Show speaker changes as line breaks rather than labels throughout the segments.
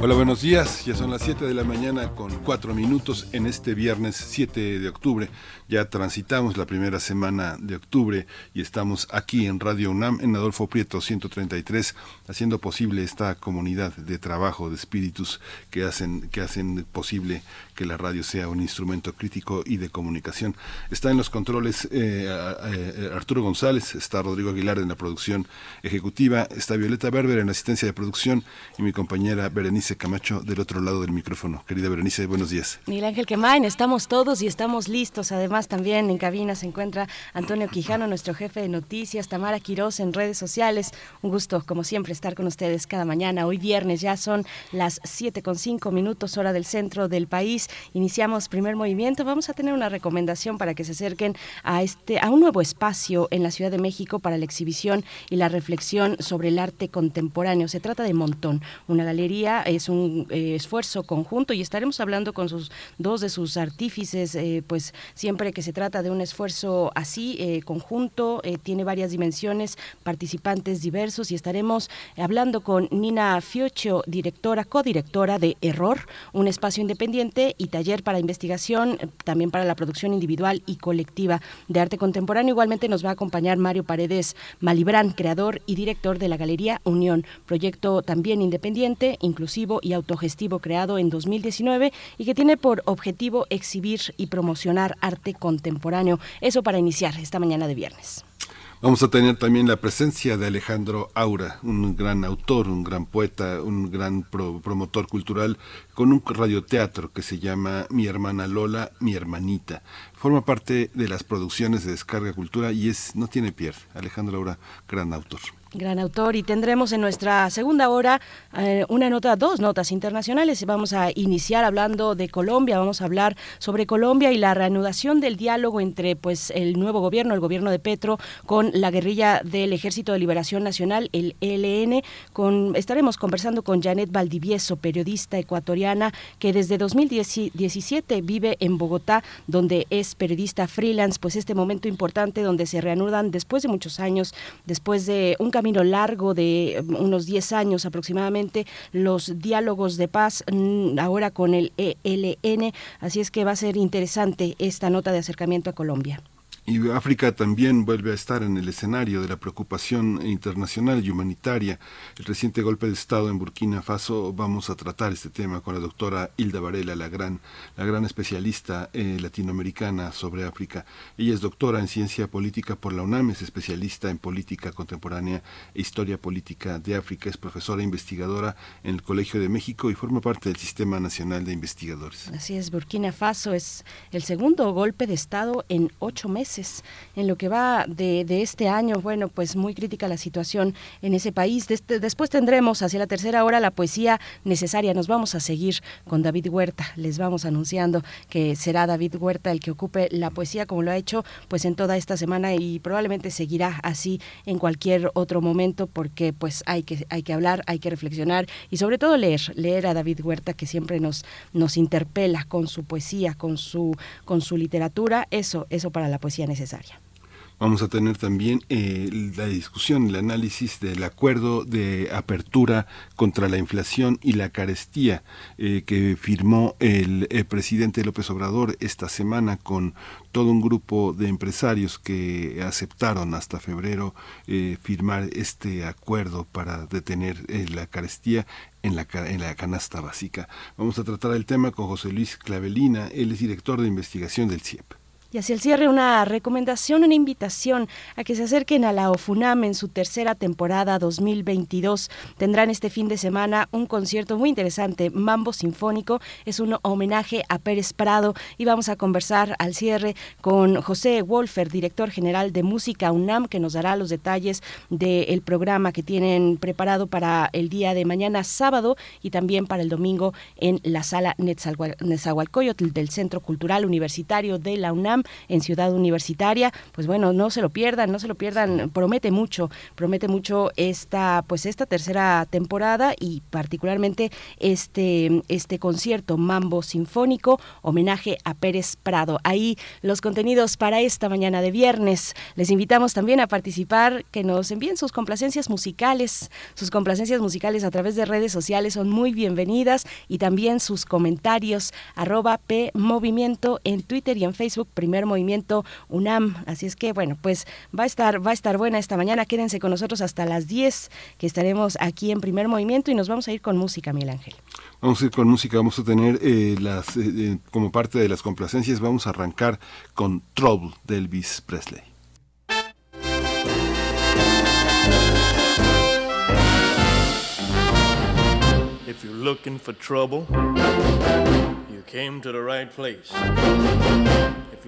Hola, buenos días. Ya son las 7 de la mañana con 4 minutos en este viernes 7 de octubre. Ya transitamos la primera semana de octubre y estamos aquí en Radio UNAM, en Adolfo Prieto 133, haciendo posible esta comunidad de trabajo, de espíritus que hacen, que hacen posible que la radio sea un instrumento crítico y de comunicación. Está en los controles eh, eh, Arturo González, está Rodrigo Aguilar en la producción ejecutiva, está Violeta Berber en la asistencia de producción y mi compañera Berenice Camacho del otro lado del micrófono. Querida Berenice, buenos días.
Miguel Ángel Quemain, estamos todos y estamos listos. Además, también en cabina se encuentra Antonio Quijano, nuestro jefe de noticias, Tamara Quirós en redes sociales. Un gusto, como siempre, estar con ustedes cada mañana. Hoy viernes ya son las 7 con 5 minutos, hora del centro del país iniciamos primer movimiento. Vamos a tener una recomendación para que se acerquen a este a un nuevo espacio en la Ciudad de México para la exhibición y la reflexión sobre el arte contemporáneo. Se trata de Montón, una galería, es un eh, esfuerzo conjunto y estaremos hablando con sus dos de sus artífices, eh, pues siempre que se trata de un esfuerzo así eh, conjunto, tiene varias dimensiones, participantes diversos y estaremos hablando con Nina Fiocho, directora, codirectora de Error, un espacio independiente y taller para investigación, también para la producción individual y colectiva de arte contemporáneo. Igualmente nos va a acompañar Mario Paredes Malibrán, creador y director de la Galería Unión, proyecto también independiente, inclusivo y autogestivo creado en 2019 y que tiene por objetivo exhibir y promocionar arte contemporáneo. Eso para iniciar esta mañana de viernes.
Vamos a tener también la presencia de Alejandro Aura, un gran autor, un gran poeta, un gran promotor cultural, con un radioteatro que se llama Mi hermana Lola, mi hermanita. Forma parte de las producciones de Descarga Cultura y es no tiene pierde. Alejandro Aura, gran autor.
Gran autor y tendremos en nuestra segunda hora eh, una nota, dos notas internacionales. Vamos a iniciar hablando de Colombia, vamos a hablar sobre Colombia y la reanudación del diálogo entre pues el nuevo gobierno, el gobierno de Petro, con la guerrilla del Ejército de Liberación Nacional, el ELN. Estaremos conversando con Janet Valdivieso, periodista ecuatoriana que desde 2017 vive en Bogotá, donde es periodista freelance, pues este momento importante donde se reanudan después de muchos años, después de un camino largo de um, unos 10 años aproximadamente, los diálogos de paz mm, ahora con el ELN. Así es que va a ser interesante esta nota de acercamiento a Colombia.
Y África también vuelve a estar en el escenario de la preocupación internacional y humanitaria. El reciente golpe de Estado en Burkina Faso, vamos a tratar este tema con la doctora Hilda Varela, la gran, la gran especialista eh, latinoamericana sobre África. Ella es doctora en ciencia política por la UNAM, es especialista en política contemporánea e historia política de África, es profesora e investigadora en el Colegio de México y forma parte del Sistema Nacional de Investigadores.
Así es, Burkina Faso es el segundo golpe de Estado en ocho meses en lo que va de, este año, bueno, pues muy crítica la situación en ese país. después tendremos hacia la tercera hora la poesía necesaria. Nos vamos a seguir con David Huerta. Les vamos anunciando que será David Huerta el que ocupe la poesía como lo ha hecho pues en toda esta semana y probablemente seguirá así en cualquier otro momento porque pues hay que, hay que hablar, hay que reflexionar y sobre todo leer, leer a David Huerta que siempre nos, nos interpela con su poesía, con su, con su literatura. Eso, eso para la poesía necesaria.
Vamos a tener también eh, la discusión, el análisis del acuerdo de apertura contra la inflación y la carestía eh, que firmó el, presidente López Obrador esta semana con todo un grupo de empresarios que aceptaron hasta febrero eh, firmar este acuerdo para detener la carestía en la, en la canasta básica. Vamos a tratar el tema con José Luis Clavelina, él es director de investigación del CIEP.
Y hacia el cierre una recomendación, una invitación a que se acerquen a la OFUNAM en su tercera temporada 2022. Tendrán este fin de semana un concierto muy interesante, Mambo Sinfónico. Es un homenaje a Pérez Prado y vamos a conversar al cierre con José Wolfer, director general de Música UNAM, que nos dará los detalles del programa que tienen preparado para el día de mañana sábado y también para el domingo en la sala Nezahualcóyotl del Centro Cultural Universitario de la UNAM en Ciudad Universitaria. Pues bueno, no se lo pierdan, no se lo pierdan. Promete mucho, promete mucho esta, pues esta tercera temporada y particularmente este, este concierto Mambo Sinfónico, homenaje a Pérez Prado. Ahí los contenidos para esta mañana de viernes. Les invitamos también a participar, que nos envíen sus complacencias musicales. Sus complacencias musicales a través de redes sociales son muy bienvenidas y también sus comentarios arroba P Movimiento en Twitter y en Facebook Primer Movimiento UNAM. Así es que, bueno, pues va a estar, va a estar buena esta mañana. Quédense con nosotros hasta las 10, que estaremos aquí en Primer Movimiento y nos vamos a ir con música, Miguel Ángel.
Vamos a ir con música, vamos a tener eh, las, eh, eh, como parte de las complacencias, vamos a arrancar con Trouble de Elvis Presley.
If you're looking for trouble, you came to the right place.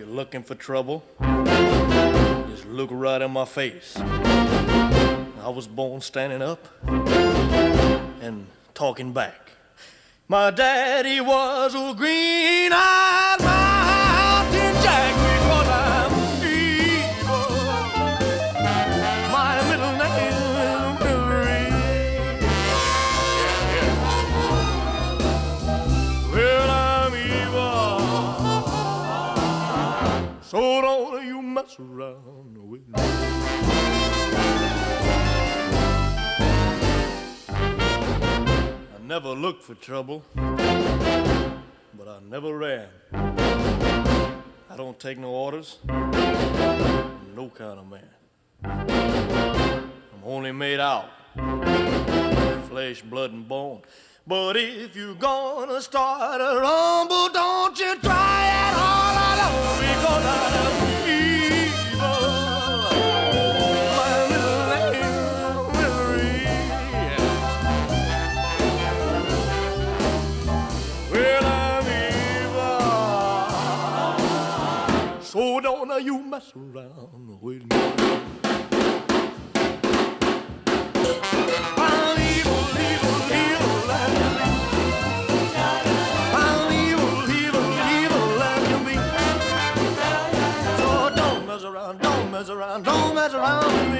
You're looking for trouble, just look right in my face. I was born standing up and talking back. My daddy was a green eyed mountain jack around with me. I never looked for trouble, but I never ran. I don't take no orders, I'm no kind of man. I'm only made out flesh, blood, and bone. But if you're gonna start a rumble, don't you try it all alone because I'm don't you mess around with me. As you. So don't mess around, don't mess around, don't mess around with me.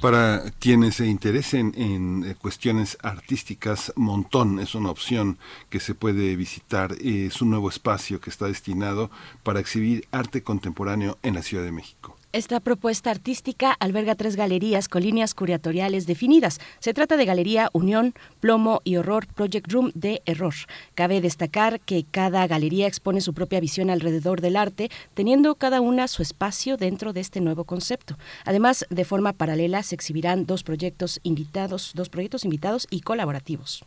Para quienes se interesen en eh, cuestiones artísticas, Montón es una opción que se puede visitar. Es un nuevo espacio que está destinado para exhibir arte contemporáneo en la Ciudad de México.
Esta propuesta artística alberga tres galerías con líneas curatoriales definidas. Se trata de Galería Unión, Plomo y Horror Project Room de Error. Cabe destacar que cada galería expone su propia visión alrededor del arte, teniendo cada una su espacio dentro de este nuevo concepto. Además, de forma paralela se exhibirán dos proyectos invitados, dos proyectos invitados y colaborativos.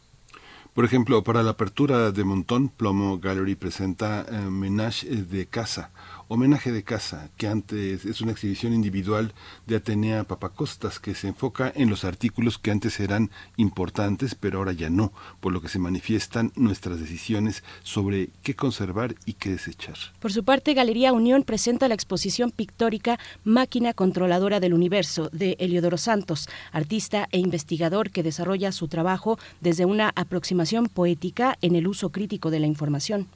Por ejemplo, para la apertura de Montón, Plomo Gallery presenta eh, Menage de Casa, Homenaje de Casa, que antes es una exhibición individual de Atenea Papacostas, que se enfoca en los artículos que antes eran importantes, pero ahora ya no, por lo que se manifiestan nuestras decisiones sobre qué conservar y qué desechar.
Por su parte, Galería Unión presenta la exposición pictórica Máquina Controladora del Universo de Eliodoro Santos, artista e investigador que desarrolla su trabajo desde una aproximación poética en el uso crítico de la información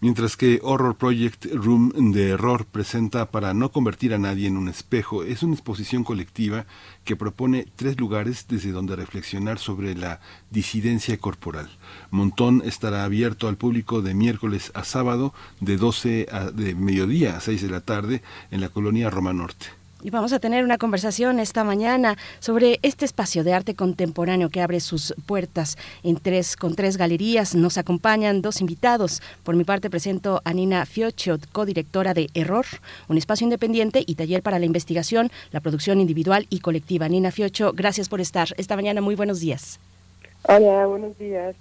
mientras que Horror Project Room de Error presenta Para no convertir a nadie en un espejo. Es una exposición colectiva que propone tres lugares desde donde reflexionar sobre la disidencia corporal. Montón estará abierto al público de miércoles a sábado de 12 a, de mediodía a 6 de la tarde en la colonia Roma Norte.
Y vamos a tener una conversación esta mañana sobre este espacio de arte contemporáneo que abre sus puertas en tres, con tres galerías. Nos acompañan dos invitados. Por mi parte presento a Nina Fiocho, codirectora de Error, un espacio independiente y taller para la investigación, la producción individual y colectiva. Nina Fiocho, gracias por estar esta mañana. Muy buenos días.
Hola, buenos días.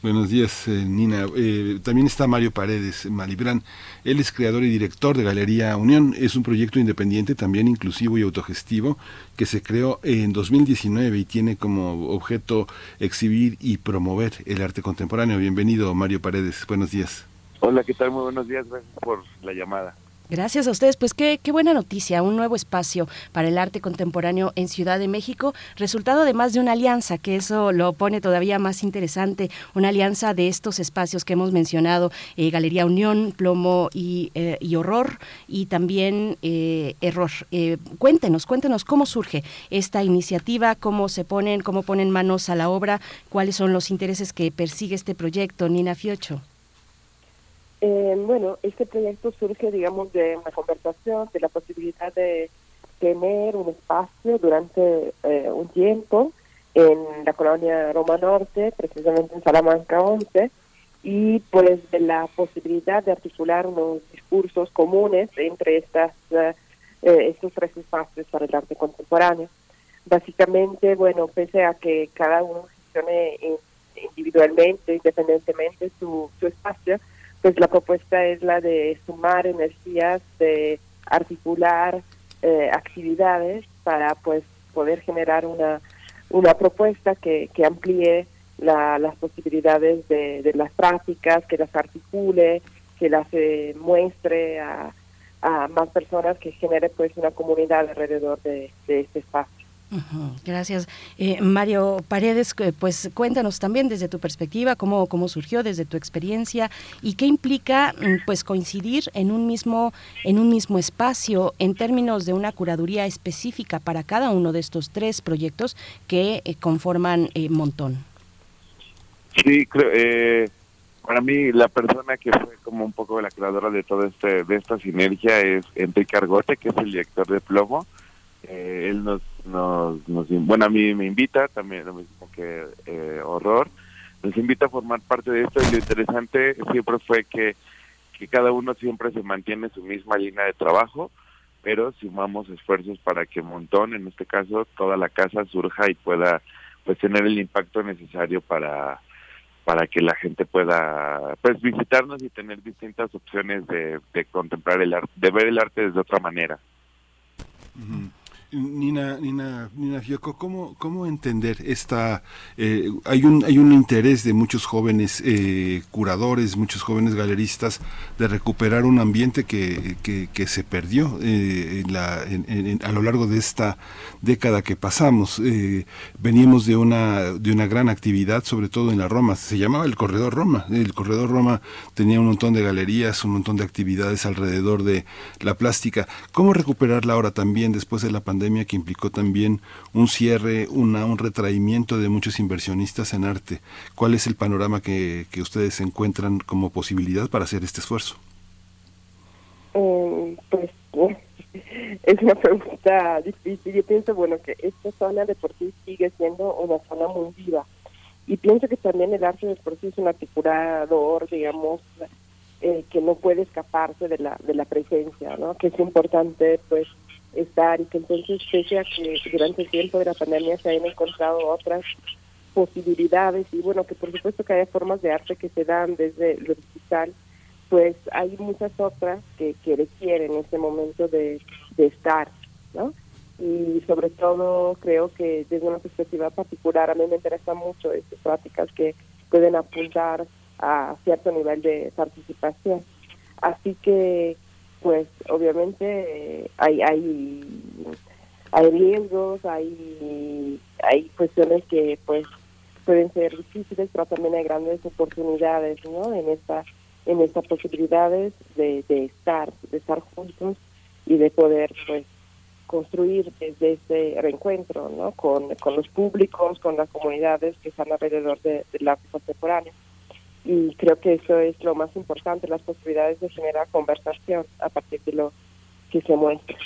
Buenos días, eh, Nina. Eh, también está Mario Paredes Malibrán. Él es creador y director de Galería Unión. Es un proyecto independiente, también inclusivo y autogestivo, que se creó en 2019 y tiene como objeto exhibir y promover el arte contemporáneo. Bienvenido, Mario Paredes. Buenos días.
Hola, ¿qué tal? Muy buenos días. Gracias por la llamada.
Gracias a ustedes. Pues qué, qué, buena noticia, un nuevo espacio para el arte contemporáneo en Ciudad de México, resultado además de una alianza, que eso lo pone todavía más interesante, una alianza de estos espacios que hemos mencionado, eh, Galería Unión, Plomo y, eh, y Horror, y también eh, Error. cuéntenos, cuéntenos cómo surge esta iniciativa, cómo se ponen, cómo ponen manos a la obra, cuáles son los intereses que persigue este proyecto, Nina Fiocho.
Eh, bueno, este proyecto surge, digamos, de una conversación, de la posibilidad de tener un espacio durante eh, un tiempo en la colonia Roma Norte, precisamente en Salamanca 11, y pues de la posibilidad de articular unos discursos comunes entre estas eh, estos tres espacios para el arte contemporáneo. Básicamente, bueno, pese a que cada uno gestione individualmente, independientemente su, su espacio, pues la propuesta es la de sumar energías, de articular eh, actividades para pues poder generar una, una propuesta que, que amplíe las posibilidades de, las prácticas, que las articule, que las eh, muestre a, a, más personas, que genere pues una comunidad alrededor de este espacio.
Gracias. Eh, Mario Paredes, pues cuéntanos también desde tu perspectiva cómo, cómo surgió, desde tu experiencia y qué implica mm, pues coincidir en un mismo, en un mismo espacio en términos de una curaduría específica para cada uno de estos tres proyectos que eh, conforman eh, Montón.
Sí, creo, para mí la persona que fue como un poco la creadora de todo este, de esta sinergia es Enrique Argote, que es el director de Plomo eh, él nos, nos, bueno, a mí me invita, también lo mismo que eh, Horror, nos invita a formar parte de esto y lo interesante siempre fue que, que cada uno siempre se mantiene su misma línea de trabajo, pero sumamos esfuerzos para que un Montón, en este caso, toda la casa surja y pueda pues tener el impacto necesario para para que la gente pueda pues visitarnos y tener distintas opciones de contemplar el arte, de ver el arte desde otra manera.
Nina, Nina, Nina Fioco, ¿cómo, cómo entender esta... Eh, hay, un, hay un interés de muchos jóvenes eh, curadores, muchos jóvenes galeristas, de recuperar un ambiente que, que, se perdió eh, a lo largo de esta década que pasamos. veníamos de una, de una gran actividad, sobre todo en la Roma, se llamaba el Corredor Roma. El Corredor Roma tenía un montón de galerías, un montón de actividades alrededor de la plástica. ¿Cómo recuperarla ahora también después de la pandemia? Que implicó también un cierre, una, un retraimiento de muchos inversionistas en arte. ¿Cuál es el panorama que, que ustedes encuentran como posibilidad para hacer este esfuerzo?
Eh, pues es una pregunta difícil. Yo pienso, bueno, que esta zona de por sí sigue siendo una zona muy viva. Y pienso que también el arte de por sí es un articulador, digamos, eh, que no puede escaparse de la, de la presencia, ¿no? Que es importante, pues, estar y que entonces pese a que durante el tiempo de la pandemia se hayan encontrado otras posibilidades y bueno que por supuesto que haya formas de arte que se dan desde lo digital pues hay muchas otras que, que requieren ese momento de, de estar, ¿no? Y sobre todo creo que desde una perspectiva particular a mí me interesa mucho estas prácticas que pueden apuntar a cierto nivel de participación. Así que, pues, obviamente hay hay hay riesgos, hay hay cuestiones que, pues, pueden ser difíciles, pero también hay grandes oportunidades, ¿no? En esta en estas posibilidades de, de estar de estar juntos y de poder, pues, construir desde ese reencuentro, ¿no? Con, con los públicos, con las comunidades que están alrededor de, del arte contemporáneo y creo que eso es lo más importante, las posibilidades de generar conversación a partir de lo que se muestra.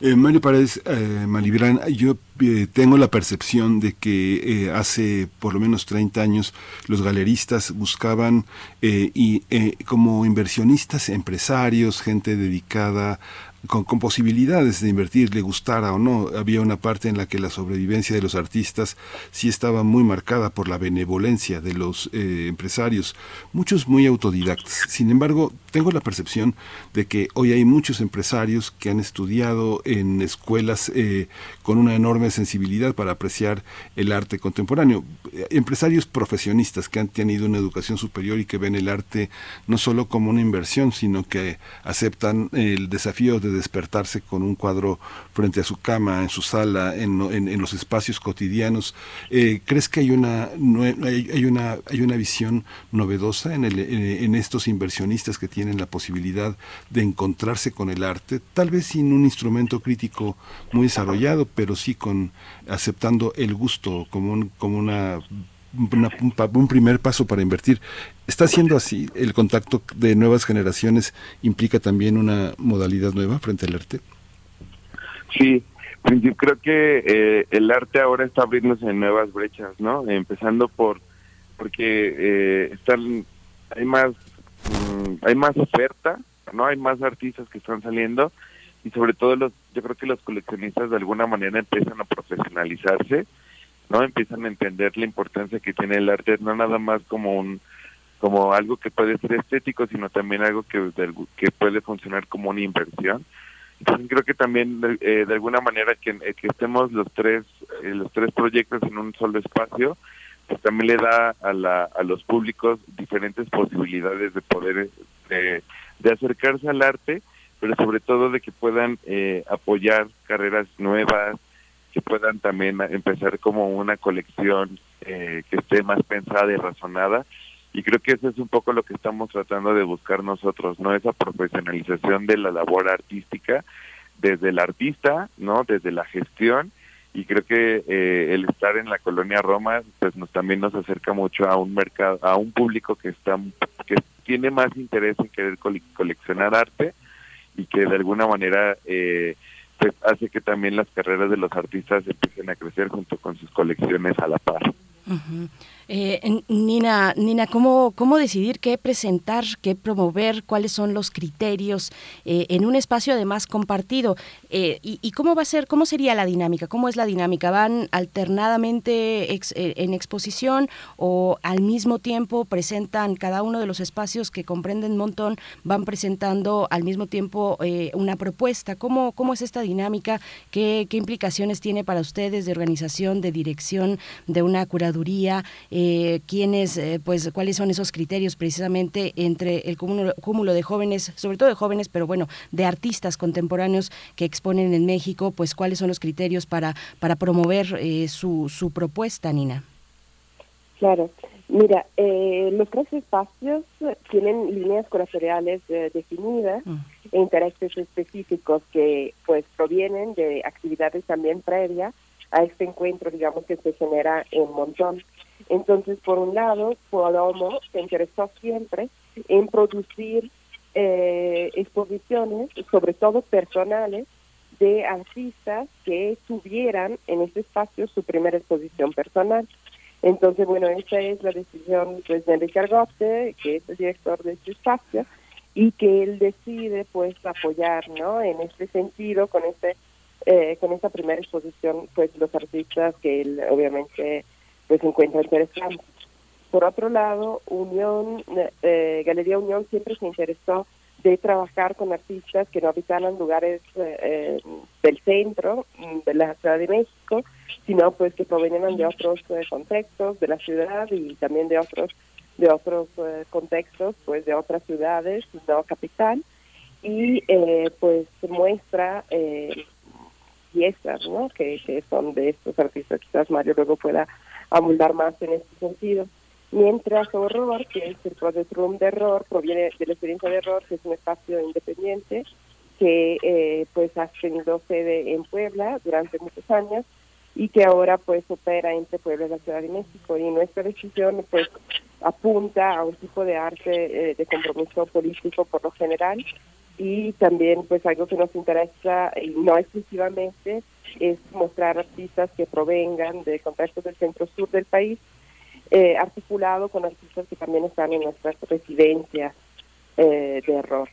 eh, Mario Paredes eh, Malibran, yo eh, tengo la percepción de que eh, hace por lo menos 30 años los galeristas buscaban y como inversionistas, empresarios, gente dedicada con, posibilidades de invertir, le gustara o no. Había una parte en la que la sobrevivencia de los artistas sí estaba muy marcada por la benevolencia de los eh, empresarios, muchos muy autodidactas. Sin embargo, tengo la percepción de que hoy hay muchos empresarios que han estudiado en escuelas eh, con una enorme sensibilidad para apreciar el arte contemporáneo. Empresarios profesionistas que han tenido una educación superior y que ven el arte no solo como una inversión, sino que aceptan el desafío de despertarse con un cuadro frente a su cama, en su sala, en, en, los espacios cotidianos. Eh, ¿Crees que hay una, hay, hay, una, hay una visión novedosa en, el, en estos inversionistas que tienen la posibilidad de encontrarse con el arte, tal vez sin un instrumento crítico muy desarrollado, pero sí con aceptando el gusto como, un, como una un, primer paso para invertir. ¿Está siendo así? ¿El contacto de nuevas generaciones implica también una modalidad nueva frente al arte?
Sí, pues creo que eh, el arte ahora está abriéndose en nuevas brechas, ¿no? Empezando por porque eh, están hay más mm, hay más oferta, no hay más artistas que están saliendo y sobre todo los yo creo que los coleccionistas de alguna manera empiezan a profesionalizarse no empiezan a entender la importancia que tiene el arte no nada más como un como algo que puede ser estético sino también algo que que puede funcionar como una inversión. Entonces creo que también eh, de alguna manera que, eh, que estemos los tres eh, los tres proyectos en un solo espacio pues también le da a la a los públicos diferentes posibilidades de poder de, de acercarse al arte pero sobre todo de que puedan apoyar carreras nuevas que puedan también empezar como una colección eh, que esté más pensada y razonada. Y creo que eso es un poco lo que estamos tratando de buscar nosotros, ¿no? Esa profesionalización de la labor artística desde el artista, ¿no? Desde la gestión. Y creo que eh, el estar en la colonia Roma, pues nos también nos acerca mucho a un mercado, a un público que está que tiene más interés en querer coleccionar arte y que de alguna manera eh, pues hace que también las carreras de los artistas empiecen a crecer junto con sus colecciones a la par.
Eh, Nina, Nina ¿cómo, ¿cómo decidir qué presentar, qué promover, cuáles son los criterios eh, en un espacio además compartido? Eh, y, cómo va a ser, cómo sería la dinámica? ¿Cómo es la dinámica? ¿Van alternadamente en exposición o al mismo tiempo presentan cada uno de los espacios que comprenden un montón, van presentando al mismo tiempo una propuesta? ¿Cómo, ¿Cómo es esta dinámica? ¿Qué, ¿Qué implicaciones tiene para ustedes de organización, de dirección, de una curaduría? eh, quiénes, eh, pues, cuáles son esos criterios precisamente entre el cúmulo, de jóvenes, sobre todo de jóvenes, pero bueno, de artistas contemporáneos que exponen en México, pues, cuáles son los criterios para, para promover eh, su, su propuesta, Nina.
Claro. Mira, eh, los tres espacios tienen líneas curatoriales definidas mm. e intereses específicos que pues provienen de actividades también previas a este encuentro, digamos, que se genera en Montón. Entonces, por un lado, Polomo se interesó siempre en producir eh, exposiciones, sobre todo personales, de artistas que tuvieran en este espacio su primera exposición personal. Entonces, bueno, esa es la decisión pues, de Enrique Argote, que es el director de este espacio, y que él decide pues apoyar, ¿no? En este sentido, con este eh, con esta primera exposición, pues los artistas que él obviamente pues encuentra interesantes. Por otro lado, Unión, eh, Galería Unión siempre se interesó de trabajar con artistas que no habitaran lugares eh, del centro mm, de la Ciudad de México, sino pues que provenían de otros eh, contextos de la ciudad y también de otros de otros eh, contextos, pues de otras ciudades, no capital, y pues muestra piezas, ¿no? Que, que son de estos artistas, quizás Mario luego pueda abundar más en este sentido. Mientras Horror, que es el Project de Error, proviene de la experiencia de Error, que es un espacio independiente que eh, pues ha tenido sede en Puebla durante muchos años y que ahora pues opera entre Puebla y la Ciudad de México. Y nuestra decisión pues apunta a un tipo de arte eh, de compromiso político por lo general y también pues algo que nos interesa y no exclusivamente es mostrar artistas que provengan de contextos del centro sur del país eh, articulado con artistas que también están en nuestras residencias eh, de error.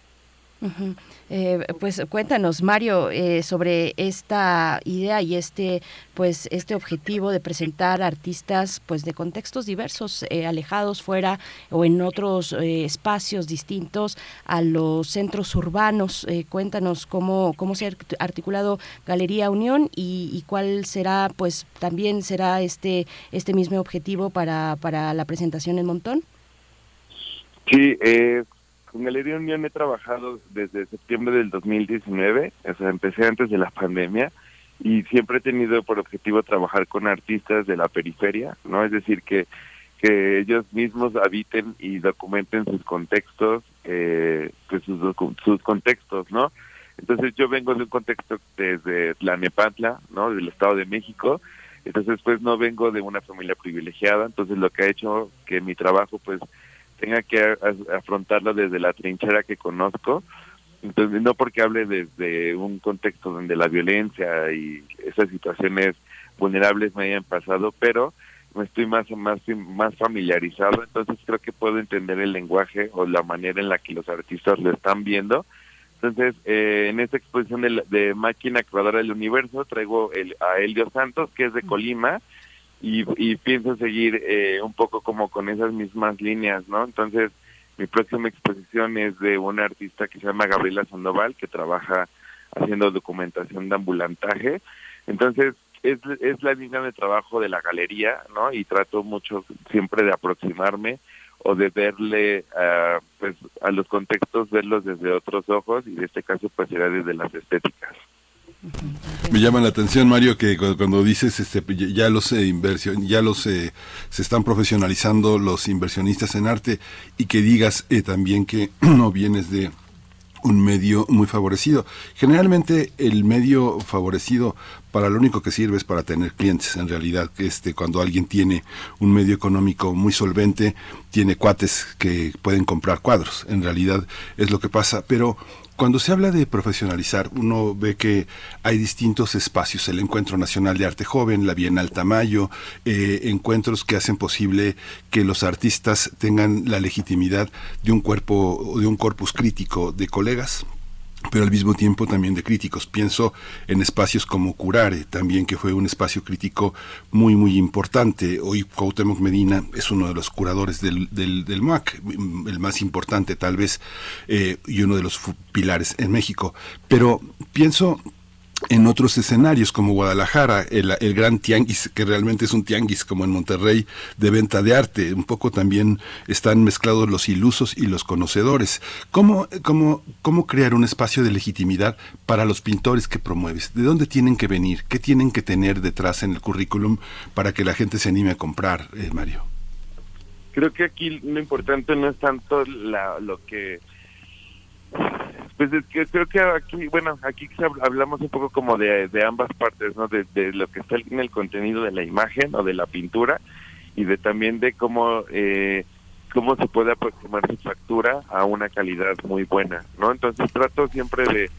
Eh, pues cuéntanos Mario sobre esta idea y este pues este objetivo de presentar artistas pues de contextos diversos alejados fuera o en otros espacios distintos a los centros urbanos. Cuéntanos cómo cómo se ha articulado Galería Unión y, y, cuál será pues también será este este mismo objetivo para para la presentación en Montón.
Sí eh, con Galería Unión he trabajado desde septiembre del 2019, o sea, empecé antes de la pandemia y siempre he tenido por objetivo trabajar con artistas de la periferia, ¿no? Es decir, que, que ellos mismos habiten y documenten sus contextos, eh, pues sus, sus contextos, ¿no? Entonces yo vengo de un contexto desde Tlanepantla, ¿no? Del Estado de México, entonces pues no vengo de una familia privilegiada, entonces lo que ha hecho que mi trabajo pues tenga que afrontarlo desde la trinchera que conozco. Entonces, no porque hable desde un contexto donde la violencia y esas situaciones vulnerables me hayan pasado, pero me estoy más más más familiarizado, entonces creo que puedo entender el lenguaje o la manera en la que los artistas lo están viendo. Entonces, eh, en esta exposición de, de Máquina Creadora del Universo traigo el, a Elio Santos, que es de Colima, y, pienso seguir eh, un poco como con esas mismas líneas, ¿no? Entonces, mi próxima exposición es de una artista que se llama Gabriela Sandoval, que trabaja haciendo documentación de ambulantaje. Entonces, es, es la línea de trabajo de la galería, ¿no? Y trato mucho siempre de aproximarme o de verle uh, pues a los contextos verlos desde otros ojos y en este caso pues será desde las estéticas.
Me llama la atención, Mario, que cuando dices este, ya los eh, inversión, ya los eh, se están profesionalizando los inversionistas en arte y que digas eh, también que no vienes de un medio muy favorecido. Generalmente el medio favorecido para lo único que sirve es para tener clientes. En realidad, este, cuando alguien tiene un medio económico muy solvente, tiene cuates que pueden comprar cuadros. En realidad es lo que pasa. Pero cuando se habla de profesionalizar, uno ve que hay distintos espacios, el Encuentro Nacional de Arte Joven, la Bienal Tamayo, eh, encuentros que hacen posible que los artistas tengan la legitimidad de un cuerpo, de un corpus crítico de colegas, pero al mismo tiempo también de críticos. Pienso en espacios como Curare, también que fue un espacio crítico muy, muy importante. Hoy Cuauhtémoc Medina es uno de los curadores del, del, MAC, el más importante tal vez, eh, y uno de los pilares en México. Pero pienso en otros escenarios como Guadalajara, el, el, gran tianguis, que realmente es un tianguis como en Monterrey de venta de arte, un poco también están mezclados los ilusos y los conocedores. ¿Cómo, cómo, cómo crear un espacio de legitimidad para los pintores que promueves? ¿De dónde tienen que venir? ¿Qué tienen que tener detrás en el currículum para que la gente se anime a comprar, eh, Mario?
Creo que aquí lo importante no es tanto la, lo que pues es que creo que aquí, bueno, aquí hablamos un poco como de, ambas partes, ¿no? De, de, lo que está en el contenido de la imagen o de la pintura y de también de cómo eh, cómo se puede aproximar su factura a una calidad muy buena, ¿no? Entonces trato siempre de,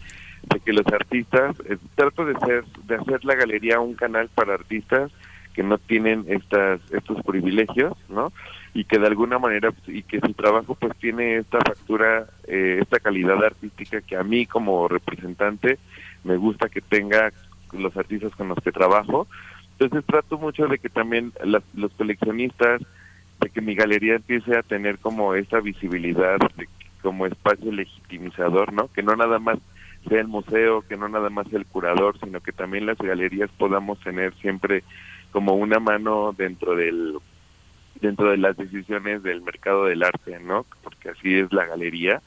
de que los artistas, eh, trato de ser de hacer la galería un canal para artistas que no tienen estas estos privilegios, ¿no? Y que de alguna manera y que su trabajo pues tiene esta factura, eh, esta calidad artística que a mí como representante me gusta que tenga los artistas con los que trabajo. Entonces trato mucho de que también los coleccionistas de que mi galería empiece a tener como esta visibilidad como espacio legitimizador, ¿no? Que no nada más sea el museo, que no nada más sea el curador, sino que también las galerías podamos tener siempre como una mano dentro del dentro de las decisiones del mercado del arte, ¿no? Porque así es la galería.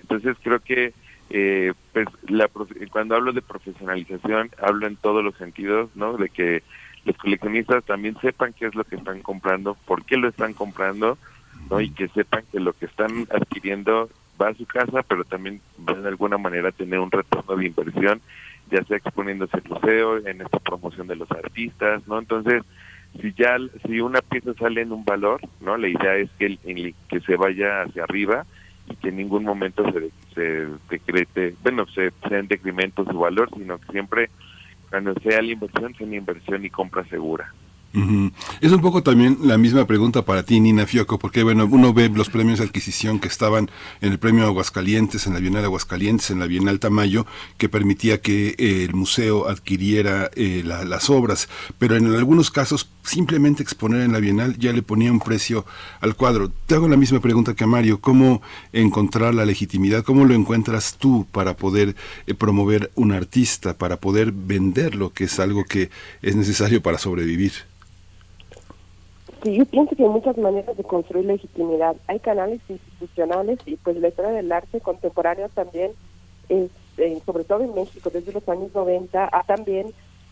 Entonces creo que eh, pues la, cuando hablo de profesionalización hablo en todos los sentidos, ¿no? De que los coleccionistas también sepan qué es lo que están comprando, por qué lo están comprando, ¿no? Y que sepan que lo que están adquiriendo va a su casa, pero también va de alguna manera a tener un retorno de inversión, ya sea exponiéndose el museo, en esta promoción de los artistas, ¿no? Entonces, si ya si una pieza sale en un valor, ¿no? La idea es que que se vaya hacia arriba y que en ningún momento se, se decrete, bueno, se sea en decremento su valor, sino que siempre cuando sea la inversión sea una inversión y compra segura.
Es un poco también la misma pregunta para ti, Nina Fioco, porque bueno, uno ve los premios de adquisición que estaban en el premio Aguascalientes, en la Bienal Aguascalientes, en la Bienal Tamayo, que permitía que eh, el museo adquiriera eh, las obras, pero en algunos casos simplemente exponer en la Bienal ya le ponía un precio al cuadro. Te hago la misma pregunta que a Mario, ¿cómo encontrar la legitimidad? ¿Cómo lo encuentras tú para poder eh, promover un artista, para poder venderlo, que es algo que es necesario para sobrevivir?
Sí, yo pienso que hay muchas maneras de construir legitimidad. Hay canales institucionales y pues la historia del arte contemporáneo también, es, eh, sobre todo en México desde los años 90, ha también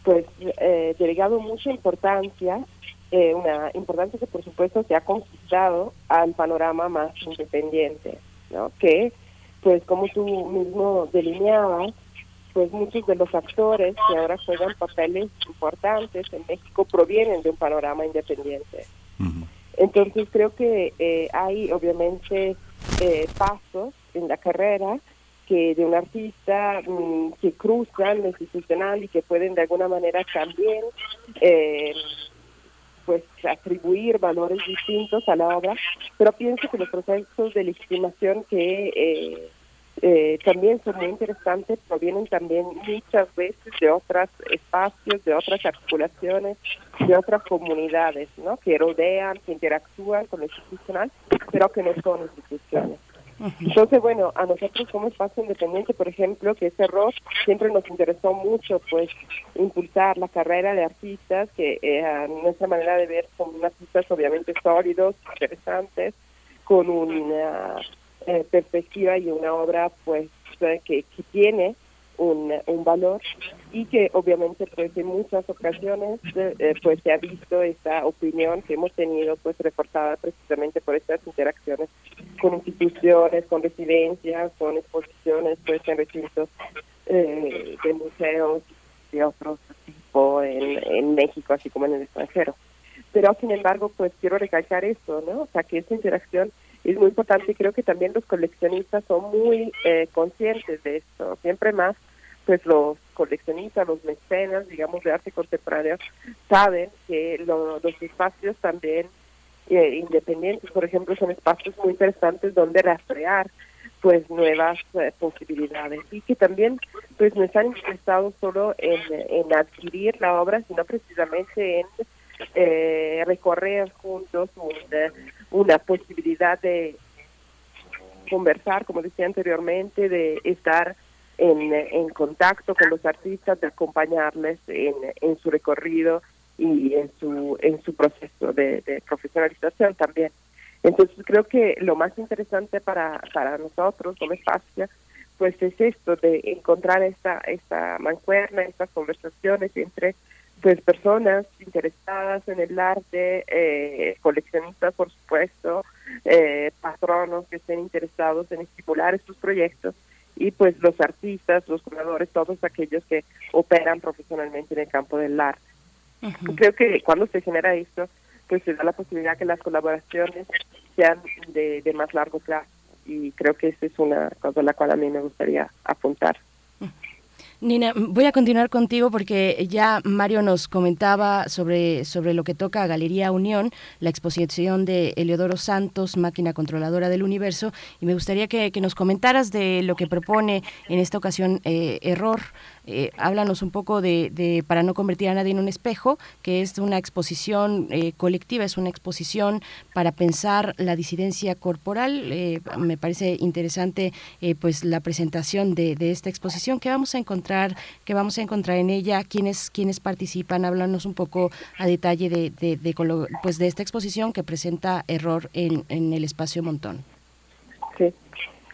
pues eh, delegado mucha importancia, eh, una importancia que por supuesto se ha conquistado al panorama más independiente, ¿no? Que pues como tú mismo delineabas, pues muchos de los actores que ahora juegan papeles importantes en México provienen de un panorama independiente. Entonces creo que eh, hay obviamente eh, pasos en la carrera que de un artista mm, que cruzan lo institucional y que pueden de alguna manera también eh, pues atribuir valores distintos a la obra, pero pienso que los procesos de legitimación que eh, también son muy interesantes, provienen también muchas veces de otros espacios, de otras articulaciones, de otras comunidades, ¿no? Que rodean, que interactúan con lo institucional, pero que no son instituciones. Entonces, bueno, a nosotros como espacio independiente, por ejemplo, que ese rol siempre nos interesó mucho, pues, impulsar la carrera de artistas, que eh, a nuestra manera de ver son artistas obviamente sólidos, interesantes, con una eh, perspectiva y una obra pues que, que tiene un, un, valor y que obviamente pues en muchas ocasiones eh, pues se ha visto esta opinión que hemos tenido pues reforzada precisamente por estas interacciones con instituciones, con residencias, con exposiciones pues en recintos eh, de museos de otros tipo en, en México así como en el extranjero. Pero sin embargo pues quiero recalcar esto, ¿no? O sea que esta interacción es muy importante y creo que también los coleccionistas son muy eh, conscientes de esto. Siempre más, pues los coleccionistas, los mecenas, digamos, de arte contemporáneo, saben que los espacios también eh, independientes, por ejemplo, son espacios muy interesantes donde rastrear pues nuevas eh, posibilidades y que también pues no están interesados solo en, en adquirir la obra sino precisamente en eh, recorrer juntos una, posibilidad de conversar, como decía anteriormente, de estar en, en contacto con los artistas, de acompañarles en, en su recorrido y en su en su proceso de, profesionalización también. Entonces creo que lo más interesante para, para nosotros como espacio pues es esto de encontrar esta mancuerna, estas conversaciones entre pues personas interesadas en el arte, eh, coleccionistas por supuesto, eh, patronos que estén interesados en estimular estos proyectos y pues los artistas, los curadores, todos aquellos que operan profesionalmente en el campo del arte. Creo que cuando se genera esto, pues se da la posibilidad que las colaboraciones sean de, de más largo plazo y creo que esa es una cosa a la cual a mí me gustaría apuntar.
Nina, voy a continuar contigo porque ya Mario nos comentaba sobre, sobre lo que toca a Galería Unión, la exposición de Eleodoro Santos, Máquina Controladora del Universo, y me gustaría que, nos comentaras de lo que propone en esta ocasión eh, Error, Eh, háblanos un poco de, Para no convertir a nadie en un espejo, que es una exposición eh, colectiva, es una exposición para pensar la disidencia corporal. Eh, me parece interesante pues la presentación de, esta exposición. ¿Qué vamos a encontrar? ¿Qué vamos a encontrar en ella? ¿Quiénes, quiénes participan? Háblanos un poco a detalle de, de, pues de esta exposición que presenta Error en, en el espacio Montón.
Sí.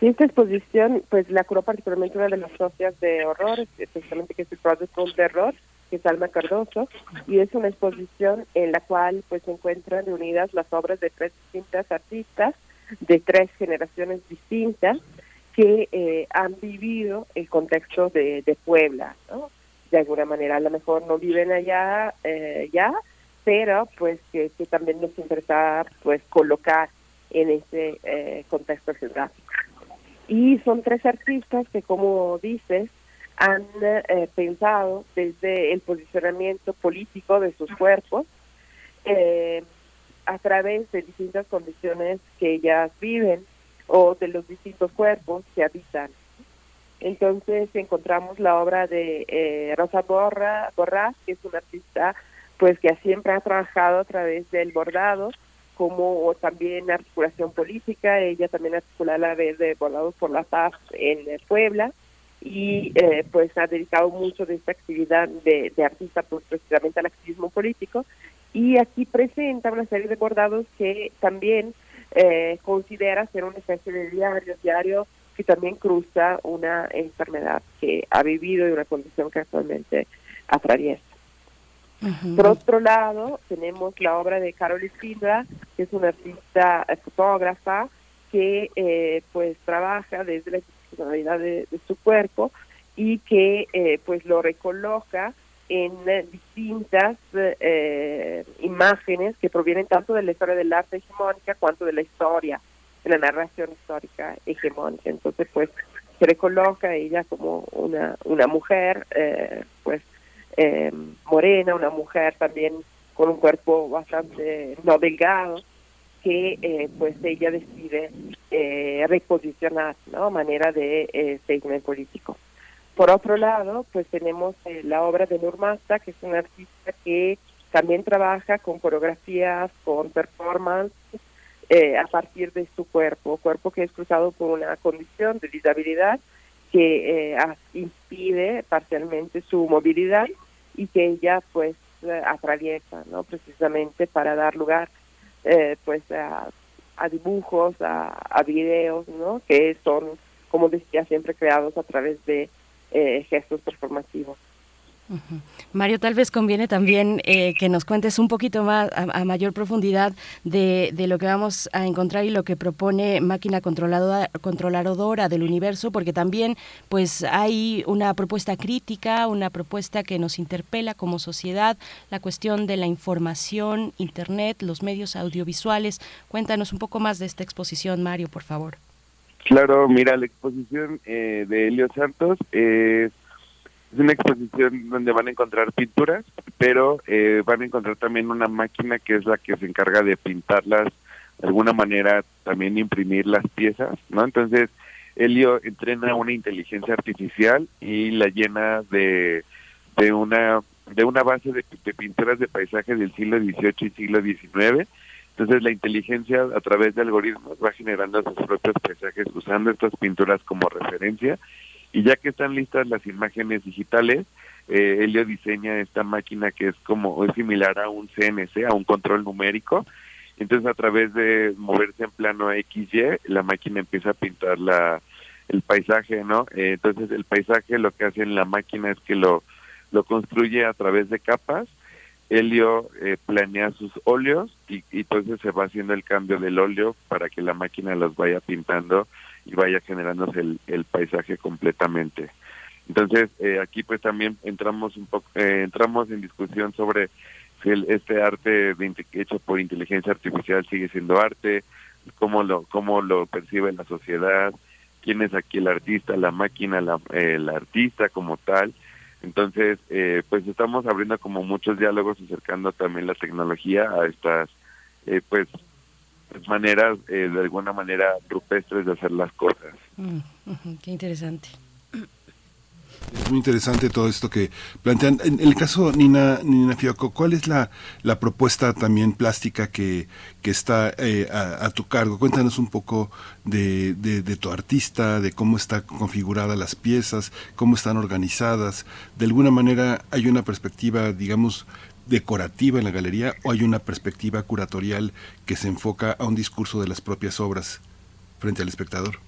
Y esta exposición, pues la curó particularmente una de las socias de horror, especialmente que es el Project de Terror, que es Alma Cardoso, y es una exposición en la cual pues se encuentran reunidas las obras de tres distintas artistas de tres generaciones distintas que eh, han vivido el contexto de, Puebla, ¿no? De alguna manera, a lo mejor no viven allá eh, ya, pero pues que, que, también nos interesa pues colocar en ese eh, contexto geográfico. Y son tres artistas que, como dices, han eh, pensado desde el posicionamiento político de sus cuerpos eh, a través de distintas condiciones que ellas viven o de los distintos cuerpos que habitan. Entonces encontramos la obra de eh, Rosa Borra, Borras, que es una artista pues que siempre ha trabajado a través del bordado como también articulación política. Ella también articula la vez de Bordados por la Paz en Puebla y eh, pues ha dedicado mucho de esta actividad de, artista pues, precisamente al activismo político y aquí presenta una serie de bordados que también eh, considera ser una especie de diario, diario que también cruza una enfermedad que ha vivido y una condición que actualmente atraviesa. Por otro lado, tenemos la obra de Carol Sindra, que es una artista eh, fotógrafa que eh, pues trabaja desde la institucionalidad de, su cuerpo y que eh, pues lo recoloca en distintas imágenes que provienen tanto de la historia del arte hegemónica cuanto de la historia, de la narración histórica hegemónica. Entonces pues se recoloca ella como una, una mujer pues eh, morena, una mujer también con un cuerpo bastante no delgado, que eh, pues ella decide eh, reposicionar, ¿no? Manera de eh, político. Por otro lado, pues tenemos eh, la obra de Nurmasta, que es una artista que también trabaja con coreografías, con performance, a partir de su cuerpo, cuerpo que es cruzado por una condición de disabilidad que impide parcialmente su movilidad y que ella pues eh, atraviesa, ¿no? Precisamente para dar lugar eh, pues a, dibujos, a, a, videos, ¿no? Que son, como decía, siempre creados a través de eh, gestos performativos.
Mario, tal vez conviene también eh, que nos cuentes un poquito más, a, mayor profundidad, de, lo que vamos a encontrar y lo que propone Máquina Controladora, Controladora del Universo, porque también pues hay una propuesta crítica, una propuesta que nos interpela como sociedad, la cuestión de la información, Internet, los medios audiovisuales. Cuéntanos un poco más de esta exposición, Mario, por favor.
Claro, mira, la exposición eh, de Helio Santos es es una exposición donde van a encontrar pinturas, pero eh, van a encontrar también una máquina que es la que se encarga de pintarlas de alguna manera, también imprimir las piezas, ¿no? Entonces, Helio entrena una inteligencia artificial y la llena de, de una de una base de, de pinturas de paisajes del siglo XVIII y siglo XIX. Entonces la inteligencia a través de algoritmos va generando sus propios paisajes usando estas pinturas como referencia y ya que están listas las imágenes digitales, eh, Helio diseña esta máquina que es como es similar a un CNC, a un control numérico. Entonces a través de moverse en plano XY, la máquina empieza a pintar la el paisaje, ¿no? Eh, entonces el paisaje lo que hace en la máquina es que lo lo construye a través de capas. Helio eh, planea sus óleos y, y entonces se va haciendo el cambio del óleo para que la máquina los vaya pintando y vaya generándose el, el paisaje completamente. Entonces, eh, aquí pues también entramos un poco, eh, entramos en discusión sobre si el, este arte hecho por inteligencia artificial sigue siendo arte, cómo lo, cómo lo percibe la sociedad, quién es aquí el artista, la máquina, la, el artista como tal. Entonces, eh, pues estamos abriendo como muchos diálogos, acercando también la tecnología a estas, pues, maneras, eh, de alguna manera, rupestres de hacer las cosas.
Mm, qué interesante.
Es muy interesante todo esto que plantean. En el caso Nina, Nina Fioco, ¿cuál es la, la propuesta también plástica que, que está eh, a, tu cargo? Cuéntanos un poco de, de, tu artista, de cómo están configuradas las piezas, cómo están organizadas. De alguna manera hay una perspectiva, digamos, decorativa en la galería o hay una perspectiva curatorial que se enfoca a un discurso de las propias obras frente al espectador?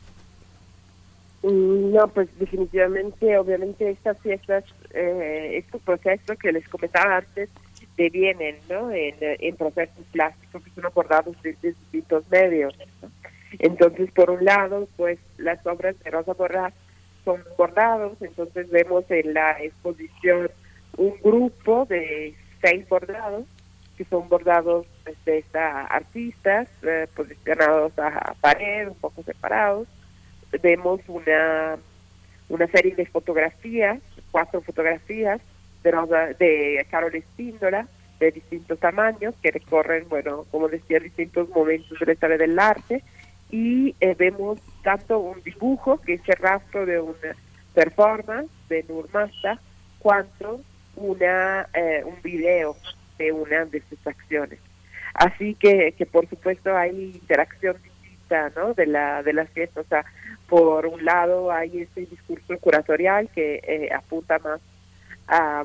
Mm, no, pues definitivamente, obviamente estas fiestas, eh, estos procesos que les comentaba antes, devienen ¿no? en, procesos plásticos que son abordados desde distintos medios. Entonces, por un lado, pues las obras de Rosa Borrás son bordados, entonces vemos en la exposición un grupo de seis bordados, que son bordados de esta artistas, eh, posicionados a pared, un poco separados. Vemos una, una serie de fotografías, cuatro fotografías de, de Carol Espíndola, de distintos tamaños, que recorren, bueno, como decía, distintos momentos de la historia del arte. Y eh, vemos tanto un dibujo, que es el rastro de una performance de Nurmasta, cuanto una eh, un video de una de sus acciones. Así que, que por supuesto hay interacción distinta ¿no? de, la, de las fiestas. O sea, por un lado hay este discurso curatorial que eh, apunta más a,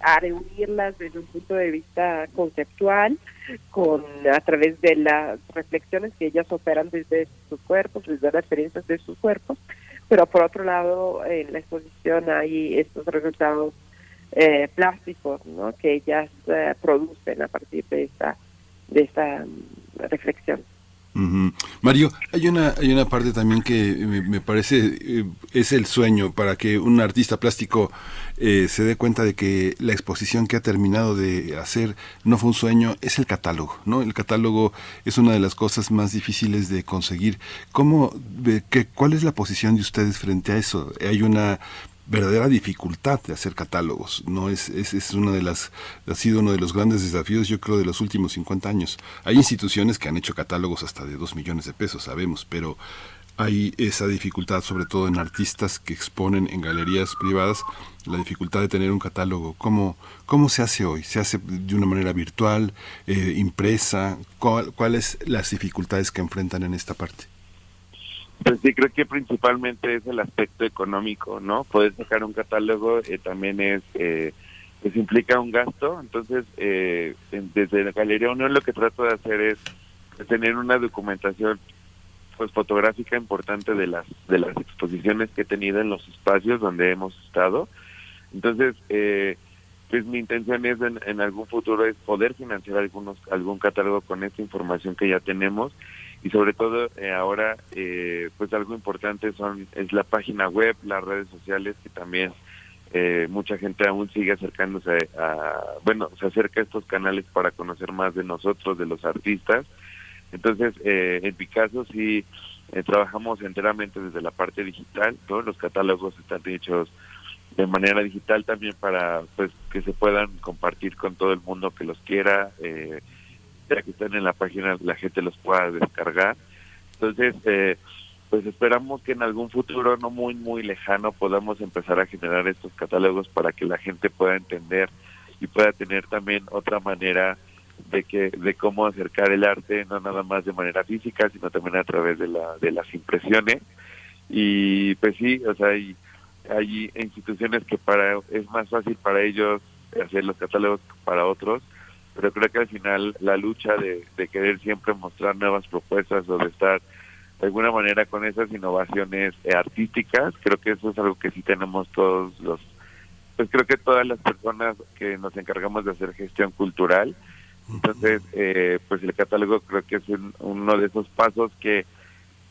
a reunirlas desde un punto de vista conceptual, con a través de las reflexiones que ellas operan desde sus cuerpos, desde las experiencias de sus cuerpos, pero por otro lado en la exposición hay estos resultados eh, plásticos ¿no? que ellas eh, producen a partir de esta, de esta mm, reflexión.
Mario, hay una, hay una parte también que me, parece eh, es el sueño para que un artista plástico eh, se dé cuenta de que la exposición que ha terminado de hacer no fue un sueño, es el catálogo, ¿no? El catálogo es una de las cosas más difíciles de conseguir. ¿Cómo, de, cuál es la posición de ustedes frente a eso? Hay una verdadera dificultad de hacer catálogos. No es, es, es, una de las, ha sido uno de los grandes desafíos, yo creo, de los últimos 50 años. Hay instituciones que han hecho catálogos hasta de 2 millones de pesos, sabemos, pero hay esa dificultad, sobre todo en artistas que exponen en galerías privadas, la dificultad de tener un catálogo. ¿Cómo, cómo se hace hoy? ¿Se hace de una manera virtual, eh, impresa? ¿Cuáles las dificultades que enfrentan en esta parte?
Pues sí, creo que principalmente es el aspecto económico, ¿no? Poder sacar un catálogo eh, también es, eh, pues implica un gasto, entonces eh, desde la Galería Unión lo que trato de hacer es tener una documentación pues fotográfica importante de las de las exposiciones que he tenido en los espacios donde hemos estado, entonces eh, pues mi intención es en, en algún futuro es poder financiar algunos algún catálogo con esta información que ya tenemos y sobre todo eh, ahora eh, pues algo importante son es la página web las redes sociales que también eh, mucha gente aún sigue acercándose a bueno se acerca a estos canales para conocer más de nosotros de los artistas. Entonces en mi caso sí trabajamos enteramente desde la parte digital todos los catálogos están hechos de manera digital también para pues que se puedan compartir con todo el mundo que los quiera eh, que están en la página la gente los pueda descargar. Entonces, eh, pues esperamos que en algún futuro no muy, muy lejano podamos empezar a generar estos catálogos para que la gente pueda entender y pueda tener también otra manera de que de cómo acercar el arte no nada más de manera física sino también a través de la de las impresiones y pues sí o sea hay, hay instituciones que para es más fácil para ellos hacer los catálogos que para otros pero creo que al final la lucha de, querer siempre mostrar nuevas propuestas o de estar de alguna manera con esas innovaciones eh, artísticas, creo que eso es algo que sí tenemos todos los, pues creo que todas las personas que nos encargamos de hacer gestión cultural, entonces eh, pues el catálogo creo que es uno de esos pasos que,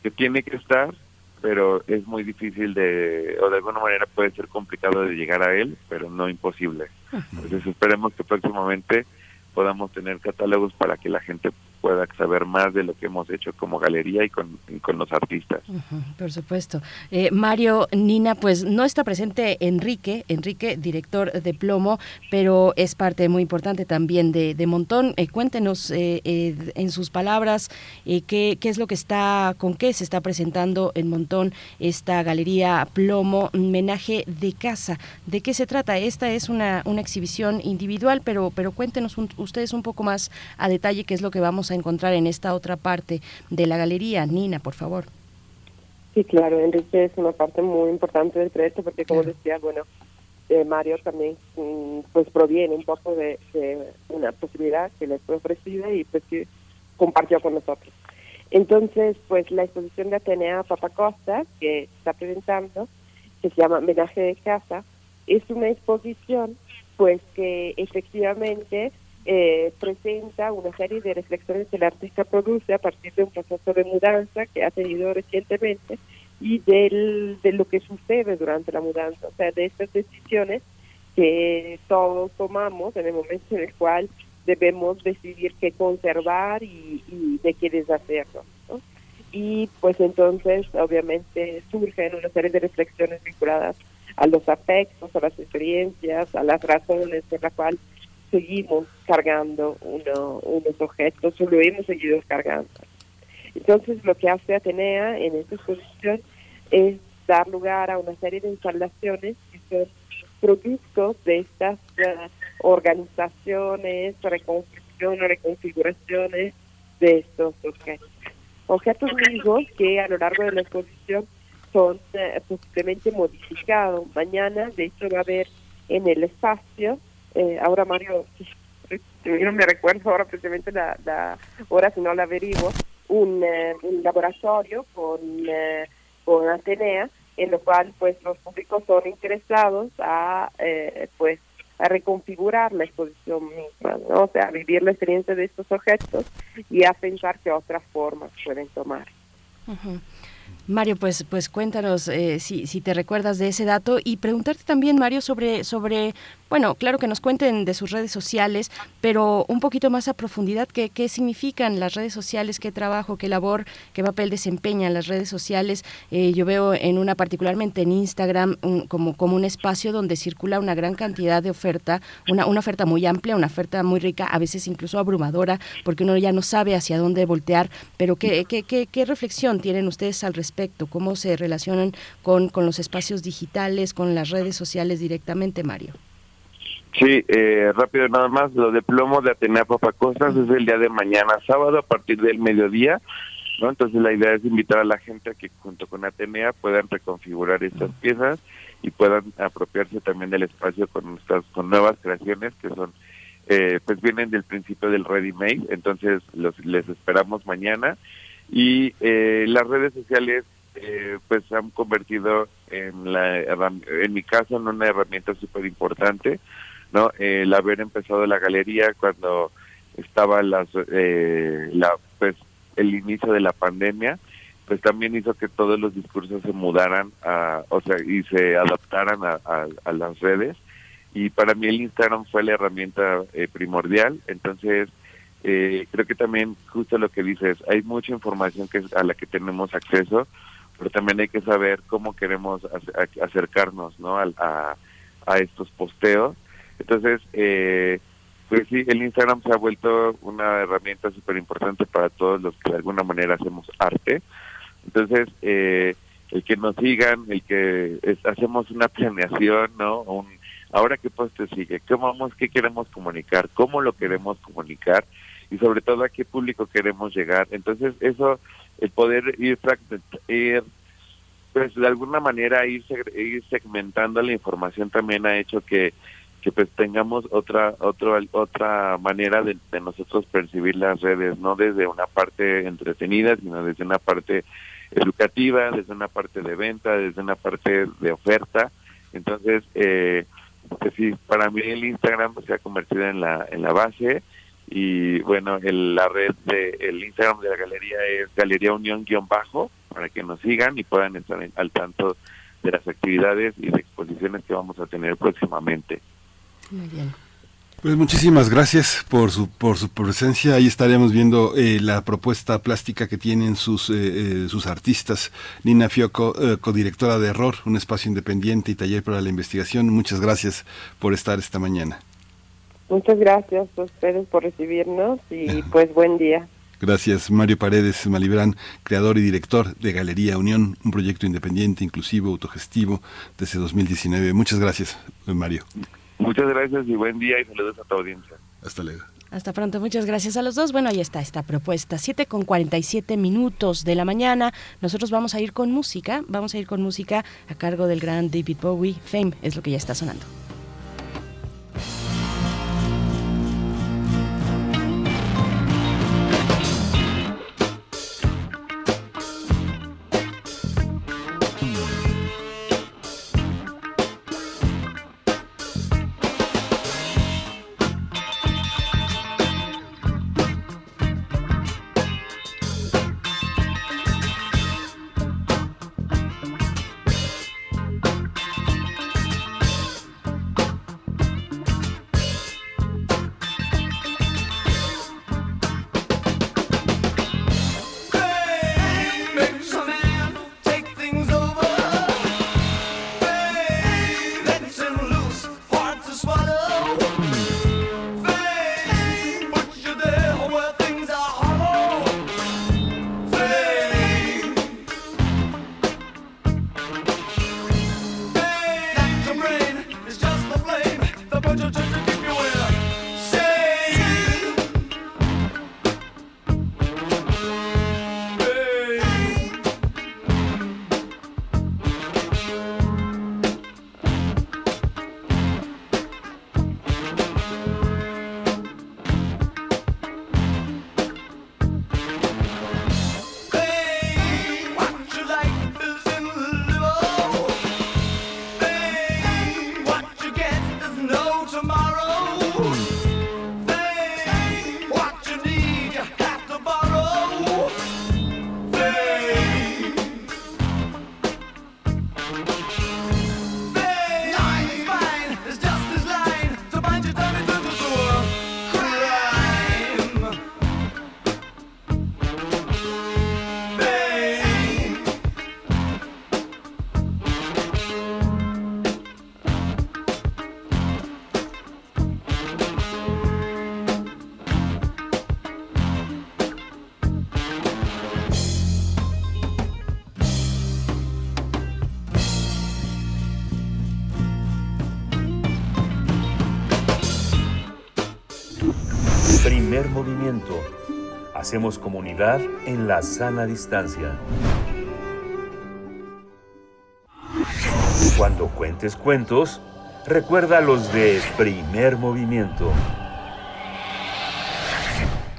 que tiene que estar, pero es muy difícil de, o de alguna manera puede ser complicado de llegar a él, pero no imposible. Entonces esperemos que próximamente podamos tener catálogos para que la gente pueda saber más de lo que hemos hecho como galería y con, con los artistas.
por supuesto. Eh, Mario, Nina, pues no está presente Enrique, Enrique, director de Plomo, pero es parte muy importante también de, de Montón. Eh, cuéntenos eh, en sus palabras qué, qué es lo que está, con qué se está presentando en Montón esta galería Plomo, homenaje de casa. ¿De qué se trata? Esta es una, una exhibición individual, pero, pero cuéntenos ustedes un poco más a detalle qué es lo que vamos a encontrar en esta otra parte de la galería. Nina, por favor.
Sí, claro, Enrique es una parte muy importante del proyecto porque, como decía, bueno, eh, Mario también mm, pues proviene un poco de, una posibilidad que le fue ofrecida y pues que compartió con nosotros. Entonces, pues la exposición de Atenea Papacosta que está presentando, que se llama Menaje de Casa, es una exposición pues que efectivamente eh, presenta una serie de reflexiones que el artista produce a partir de un proceso de mudanza que ha tenido recientemente y del, de lo que sucede durante la mudanza, o sea, de estas decisiones que todos tomamos en el momento en el cual debemos decidir qué conservar y, de qué deshacerlo. Y pues entonces obviamente surgen una serie de reflexiones vinculadas a los afectos, a las experiencias, a las razones por las cuales seguimos cargando uno, unos objetos o hemos seguido cargando. Entonces, lo que hace Atenea en esta exposición es dar lugar a una serie de instalaciones que son productos de estas uh, organizaciones, reconstrucción o reconfiguraciones de estos objetos. Objetos mismos que a lo largo de la exposición son uh, posiblemente modificados. Mañana, de hecho, va a haber en el espacio eh, ahora Mario, no me recuerdo ahora precisamente la, hora, si no la averiguo, un, eh, un laboratorio con, eh, con Atenea, en lo cual pues los públicos son interesados a pues a reconfigurar la exposición misma, o sea, a vivir la experiencia de estos objetos y a pensar qué otras formas pueden tomar.
Mario, pues, pues cuéntanos eh, si, si te recuerdas de ese dato y preguntarte también, Mario, sobre, sobre, bueno, claro que nos cuenten de sus redes sociales, pero un poquito más a profundidad, ¿qué, qué significan las redes sociales, qué trabajo, qué labor, qué papel desempeñan las redes sociales? Eh, yo veo en una, particularmente en Instagram, como, como un espacio donde circula una gran cantidad de oferta, una, una oferta muy amplia, una oferta muy rica, a veces incluso abrumadora, porque uno ya no sabe hacia dónde voltear, pero ¿qué, qué, qué, qué reflexión tienen ustedes al respecto? ¿Cómo se relacionan con, con los espacios digitales, con las redes sociales directamente, Mario?
Sí, eh, rápido nada más, lo de plomo de Atenea Papacostas es el día de mañana, sábado, a partir del mediodía, ¿no? Entonces la idea es invitar a la gente a que junto con Atenea puedan reconfigurar estas piezas y puedan apropiarse también del espacio con nuestras con nuevas creaciones que son eh, pues vienen del principio del ready made entonces los les esperamos mañana y eh, las redes sociales eh, pues se han convertido en la en mi caso en una herramienta súper importante no el haber empezado la galería cuando estaba las eh, la pues el inicio de la pandemia pues también hizo que todos los discursos se mudaran a o sea y se adaptaran a, a, las redes. Y para mí el Instagram fue la herramienta eh, primordial. Entonces eh, creo que también justo lo que dices hay mucha información que a la que tenemos acceso pero también hay que saber cómo queremos acercarnos ¿no? a, a, estos posteos. Entonces, eh, pues sí, el Instagram se ha vuelto una herramienta súper importante para todos los que de alguna manera hacemos arte. Entonces, eh, el que nos sigan, el que hacemos una planeación, ¿no? Un, ahora qué poste sigue, ¿Qué, vamos, qué queremos comunicar, cómo lo queremos comunicar y sobre todo a qué público queremos llegar. Entonces, eso el poder ir, ir pues de alguna manera ir, ir segmentando la información también ha hecho que que pues tengamos otra otro, otra manera de, nosotros percibir las redes no desde una parte entretenida sino desde una parte educativa desde una parte de venta desde una parte de oferta entonces eh, pues sí para mí el Instagram se ha convertido en la en la base y bueno, el, la red de el Instagram de la galería es Galería Unión guion bajo para que nos sigan y puedan estar al tanto de las actividades y de exposiciones que vamos a tener próximamente.
Muy bien.
Pues muchísimas gracias por su por su presencia. Ahí estaremos viendo eh, la propuesta plástica que tienen sus eh, eh, sus artistas. Nina Fioco, codirectora de Error, un espacio independiente y taller para la investigación. Muchas gracias por estar esta mañana.
Muchas gracias a ustedes por recibirnos y pues buen día.
Gracias, Mario Paredes Malibrán, creador y director de Galería Unión, un proyecto independiente, inclusivo, autogestivo desde 2019. Muchas gracias, Mario.
Muchas gracias y buen día y saludos a tu audiencia.
Hasta luego.
Hasta pronto, muchas gracias a los dos. Bueno, ahí está esta propuesta, 7 con 47 minutos de la mañana. Nosotros vamos a ir con música, vamos a ir con música a cargo del gran David Bowie. Fame es lo que ya está sonando.
Hacemos comunidad en la sana distancia. Cuando cuentes cuentos, recuerda los de primer movimiento.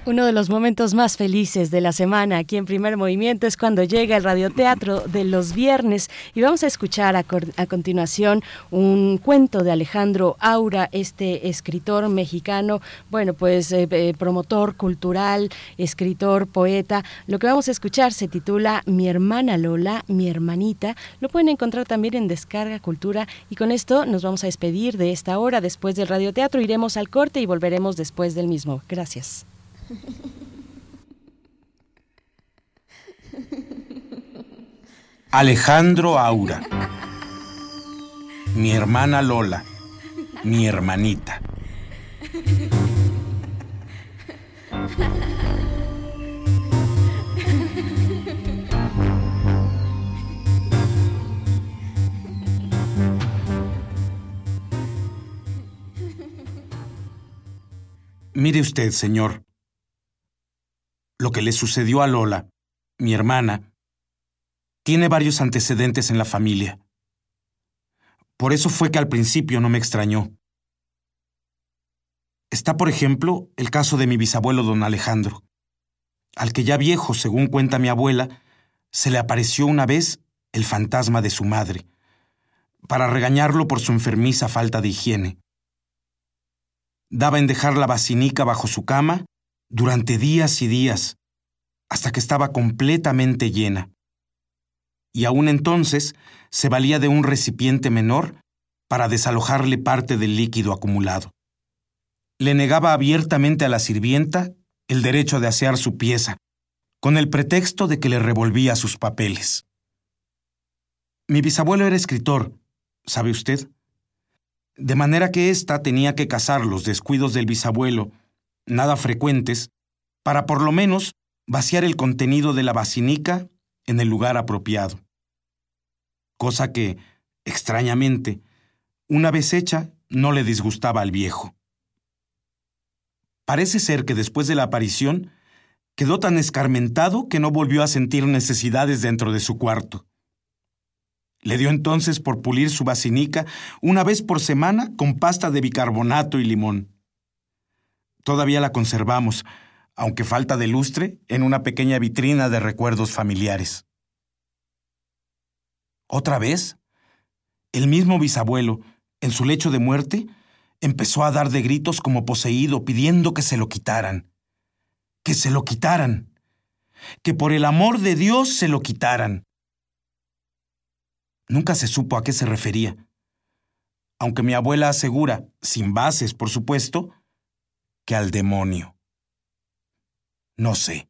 Uno de los momentos más felices de la semana aquí en Primer Movimiento es cuando llega el radioteatro de los viernes y vamos a escuchar a, continuación un cuento de Alejandro Aura, este escritor mexicano, bueno, pues eh, eh, promotor cultural, escritor, poeta. Lo que vamos a escuchar se titula Mi hermana Lola, mi hermanita. Lo pueden encontrar también en Descarga Cultura y con esto nos vamos a despedir de esta hora. Después del radioteatro iremos al corte y volveremos después del mismo. Gracias.
Alejandro Aura. Mi hermana Lola. Mi hermanita. Mire usted, señor, lo que le sucedió a Lola, mi hermana, tiene varios antecedentes en la familia. Por eso fue que al principio no me extrañó. Está, por ejemplo, el caso de mi bisabuelo don Alejandro, al que ya viejo, según cuenta mi abuela, se le apareció una vez el fantasma de su madre, para regañarlo por su enfermiza falta de higiene. Daba en dejar la basinica bajo su cama durante días y días, hasta que estaba completamente llena. Y aún entonces se valía de un recipiente menor para desalojarle parte del líquido acumulado. le negaba abiertamente a la sirvienta el derecho de asear su pieza, con el pretexto de que le revolvía sus papeles. Mi bisabuelo era escritor, ¿sabe usted? De manera que ésta tenía que cazar los descuidos del bisabuelo, nada frecuentes, para por lo menos vaciar el contenido de la basinica en el lugar apropiado. Cosa que, extrañamente, una vez hecha, no le disgustaba al viejo. Parece ser que después de la aparición, quedó tan escarmentado que no volvió a sentir necesidades dentro de su cuarto. Le dio entonces por pulir su basinica una vez por semana con pasta de bicarbonato y limón. Todavía la conservamos, aunque falta de lustre, en una pequeña vitrina de recuerdos familiares. Otra vez, el mismo bisabuelo, en su lecho de muerte, empezó a dar de gritos como poseído, pidiendo que se lo quitaran. Que se lo quitaran. Que por el amor de Dios se lo quitaran. Nunca se supo a qué se refería. Aunque mi abuela asegura, sin bases, por supuesto, que al demonio. No sé.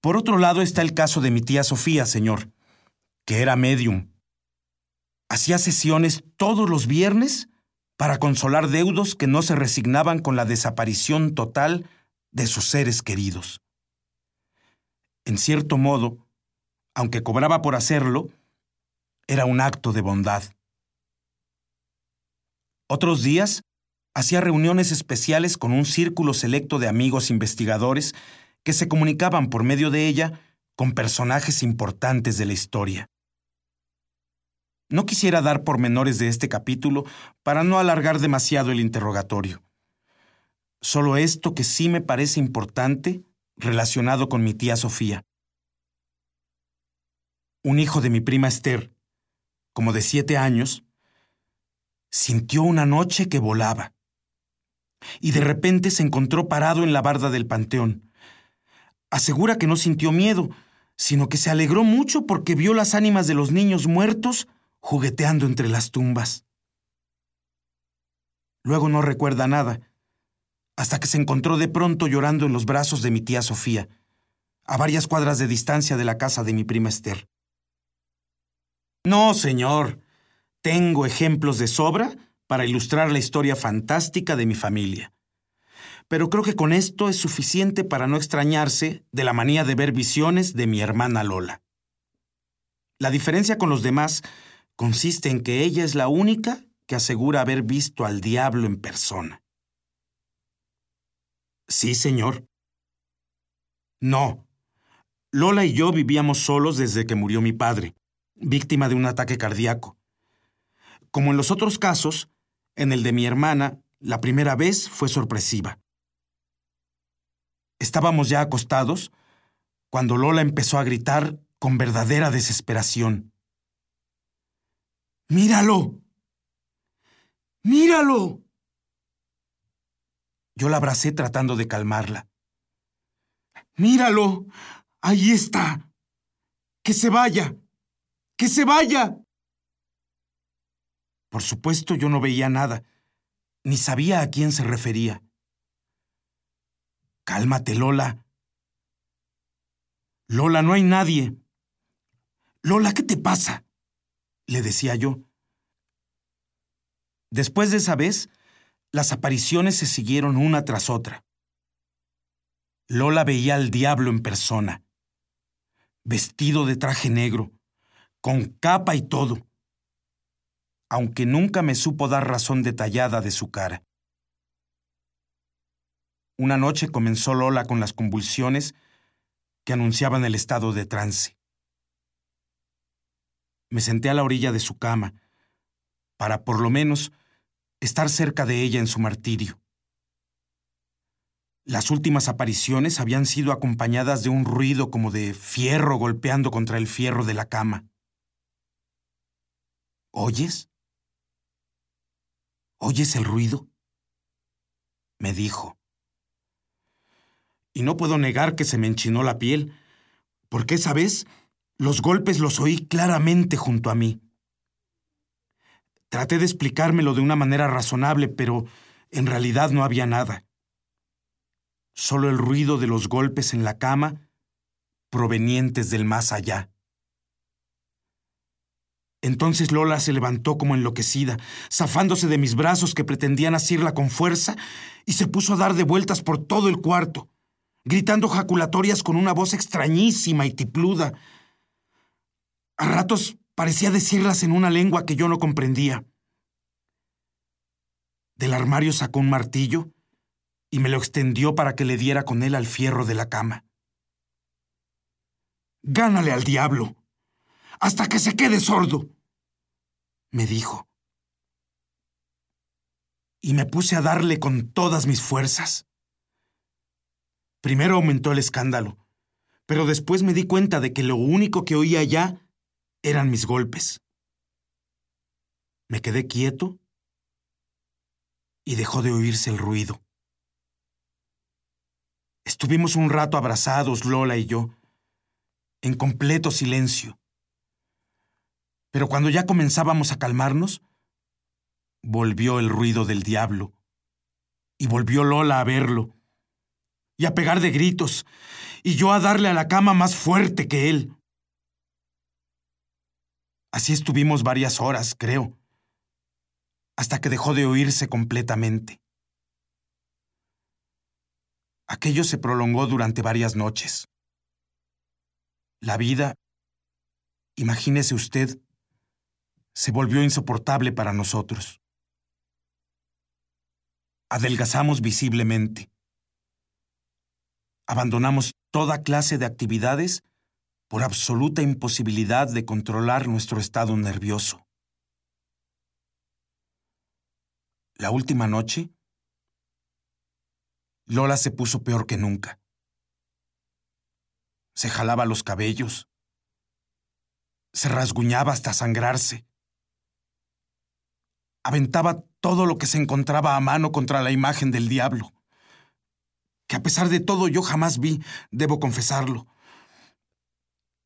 Por otro lado está el caso de mi tía Sofía, señor, que era medium Hacía sesiones todos los viernes para consolar deudos que no se resignaban con la desaparición total de sus seres queridos. En cierto modo, aunque cobraba por hacerlo, era un acto de bondad. Otros días hacía reuniones especiales con un círculo selecto de amigos investigadores que se comunicaban por medio de ella con personajes importantes de la historia. No quisiera dar pormenores de este capítulo para no alargar demasiado el interrogatorio. Solo esto que sí me parece importante relacionado con mi tía Sofía. Un hijo de mi prima Esther, como de siete años, sintió una noche que volaba y de repente se encontró parado en la barda del panteón. Asegura que no sintió miedo, sino que se alegró mucho porque vio las ánimas de los niños muertos jugueteando entre las tumbas. Luego no recuerda nada, hasta que se encontró de pronto llorando en los brazos de mi tía Sofía, a varias cuadras de distancia de la casa de mi prima Esther. No, señor, tengo ejemplos de sobra para ilustrar la historia fantástica de mi familia. Pero creo que con esto es suficiente para no extrañarse de la manía de ver visiones de mi hermana Lola. La diferencia con los demás consiste en que ella es la única que asegura haber visto al diablo en persona. Sí, señor. No. Lola y yo vivíamos solos desde que murió mi padre, víctima de un ataque cardíaco. Como en los otros casos, en el de mi hermana, la primera vez fue sorpresiva. Estábamos ya acostados cuando Lola empezó a gritar con verdadera desesperación. Míralo. Míralo. Yo la abracé tratando de calmarla. Míralo. Ahí está. Que se vaya. Que se vaya. Por supuesto yo no veía nada, ni sabía a quién se refería. Cálmate, Lola. Lola, no hay nadie. Lola, ¿qué te pasa? le decía yo. Después de esa vez, las apariciones se siguieron una tras otra. Lola veía al diablo en persona, vestido de traje negro, con capa y todo, aunque nunca me supo dar razón detallada de su cara. Una noche comenzó Lola con las convulsiones que anunciaban el estado de trance. Me senté a la orilla de su cama, para por lo menos estar cerca de ella en su martirio. Las últimas apariciones habían sido acompañadas de un ruido como de fierro golpeando contra el fierro de la cama. ¿Oyes? ¿Oyes el ruido? me dijo. Y no puedo negar que se me enchinó la piel, porque esa vez los golpes los oí claramente junto a mí. Traté de explicármelo de una manera razonable, pero en realidad no había nada. Solo el ruido de los golpes en la cama provenientes del más allá. Entonces Lola se levantó como enloquecida, zafándose de mis brazos que pretendían asirla con fuerza, y se puso a dar de vueltas por todo el cuarto, gritando jaculatorias con una voz extrañísima y tipluda. A ratos parecía decirlas en una lengua que yo no comprendía. Del armario sacó un martillo y me lo extendió para que le diera con él al fierro de la cama. Gánale al diablo, hasta que se quede sordo, me dijo. Y me puse a darle con todas mis fuerzas. Primero aumentó el escándalo, pero después me di cuenta de que lo único que oía ya eran mis golpes. Me quedé quieto y dejó de oírse el ruido. Estuvimos un rato abrazados, Lola y yo, en completo silencio. Pero cuando ya comenzábamos a calmarnos, volvió el ruido del diablo, y volvió Lola a verlo, y a pegar de gritos, y yo a darle a la cama más fuerte que él. Así estuvimos varias horas, creo, hasta que dejó de oírse completamente. Aquello se prolongó durante varias noches. La vida, imagínese usted, se volvió insoportable para nosotros. Adelgazamos visiblemente. Abandonamos toda clase de actividades por absoluta imposibilidad de controlar nuestro estado nervioso. La última noche, Lola se puso peor que nunca. Se jalaba los cabellos, se rasguñaba hasta sangrarse, aventaba todo lo que se encontraba a mano contra la imagen del diablo, que a pesar de todo yo jamás vi, debo confesarlo.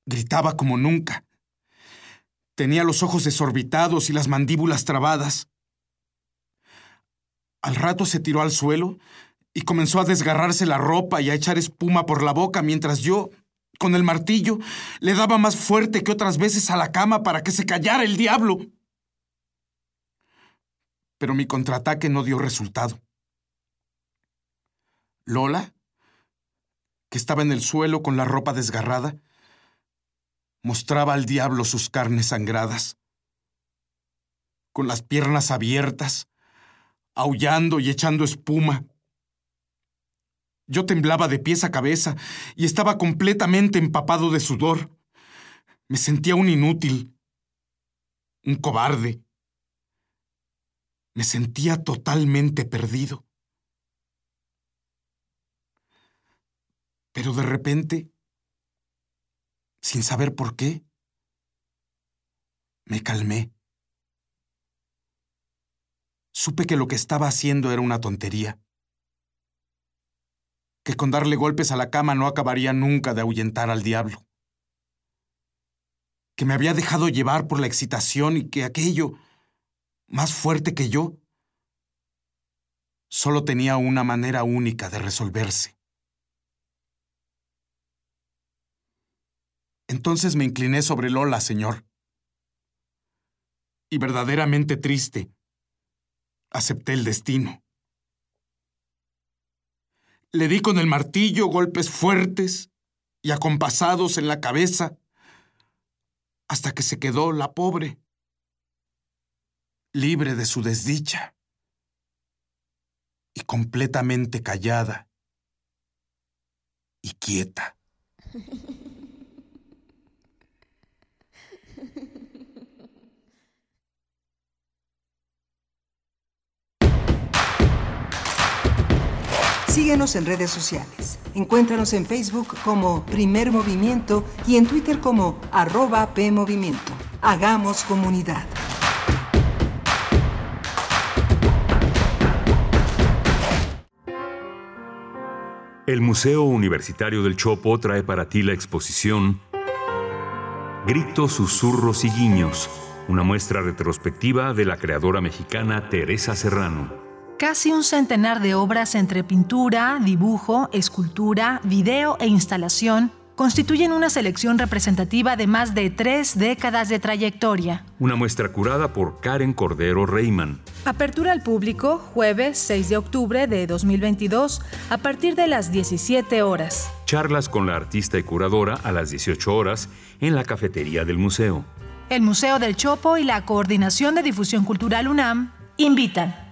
Gritaba como nunca. Tenía los ojos desorbitados y las mandíbulas trabadas. Al rato se tiró al suelo y comenzó a desgarrarse la ropa y a echar espuma por la boca mientras yo, con el martillo, le daba más fuerte que otras veces a la cama para que se callara el diablo. Pero mi contraataque no dio resultado. Lola, que estaba en el suelo con la ropa desgarrada, mostraba al diablo sus carnes sangradas. Con las piernas abiertas, aullando y echando espuma. Yo temblaba de pies a cabeza y estaba completamente empapado de sudor. Me sentía un inútil, un cobarde. Me sentía totalmente perdido. Pero de repente sin saber por qué, me calmé. Supe que lo que estaba haciendo era una tontería, que con darle golpes a la cama no acabaría nunca de ahuyentar al diablo, que me había dejado llevar por la excitación y que aquello, más fuerte que yo, solo tenía una manera única de resolverse. Entonces me incliné sobre Lola, señor. Y verdaderamente triste, acepté el destino. Le di con el martillo golpes fuertes y acompasados en la cabeza hasta que se quedó la pobre, libre de su desdicha y completamente callada y quieta.
Síguenos en redes sociales. Encuéntranos en Facebook como Primer Movimiento y en Twitter como arroba PMovimiento. Hagamos comunidad.
El Museo Universitario del Chopo trae para ti la exposición Gritos, Susurros y Guiños una muestra retrospectiva de la creadora mexicana Teresa Serrano.
Casi un centenar de obras entre pintura, dibujo, escultura, video e instalación constituyen una selección representativa de más de tres décadas de trayectoria.
Una muestra curada por Karen Cordero Reyman.
Apertura al público jueves 6 de octubre de 2022 a partir de las 17 horas.
Charlas con la artista y curadora a las 18 horas en la cafetería del museo.
El Museo del Chopo y la Coordinación de Difusión Cultural UNAM invitan.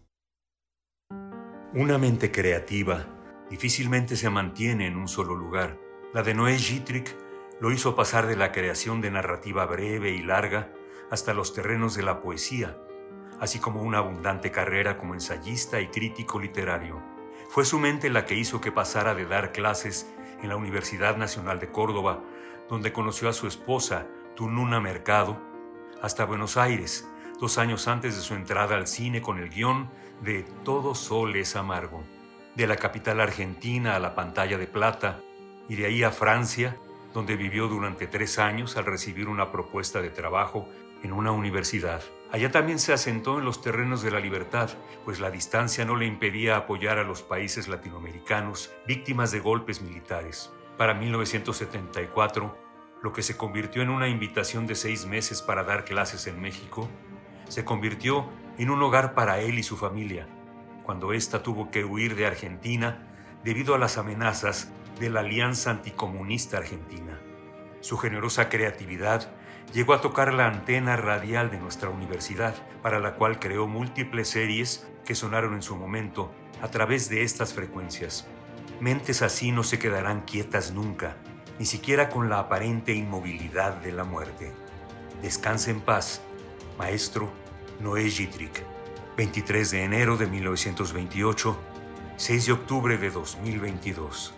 Una mente creativa difícilmente se mantiene en un solo lugar. La de Noé Gitrick lo hizo pasar de la creación de narrativa breve y larga hasta los terrenos de la poesía, así como una abundante carrera como ensayista y crítico literario. Fue su mente la que hizo que pasara de dar clases en la Universidad Nacional de Córdoba, donde conoció a su esposa, Tununa Mercado, hasta Buenos Aires, dos años antes de su entrada al cine con el guion de Todo Sol es Amargo. De la capital argentina a la pantalla de plata y de ahí a Francia, donde vivió durante tres años al recibir una propuesta de trabajo en una universidad. Allá también se asentó en los terrenos de la libertad, pues la distancia no le impedía apoyar a los países latinoamericanos víctimas de golpes militares. Para 1974, lo que se convirtió en una invitación de seis meses para dar clases en México, se convirtió en un hogar para él y su familia, cuando ésta tuvo que huir de Argentina debido a las amenazas de la Alianza Anticomunista Argentina. Su generosa creatividad llegó a tocar la antena radial de nuestra universidad, para la cual creó múltiples series que sonaron en su momento a través de estas frecuencias. Mentes así no se quedarán quietas nunca, ni siquiera con la aparente inmovilidad de la muerte. Descanse en paz, maestro Noé Gitrick, 23 de enero de 1928, 6 de octubre de 2022.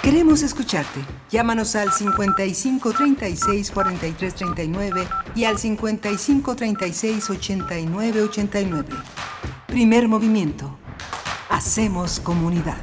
Queremos escucharte. Llámanos al 55 36 43 39 y al 55 36 89 89. Primer movimiento. Hacemos comunidad.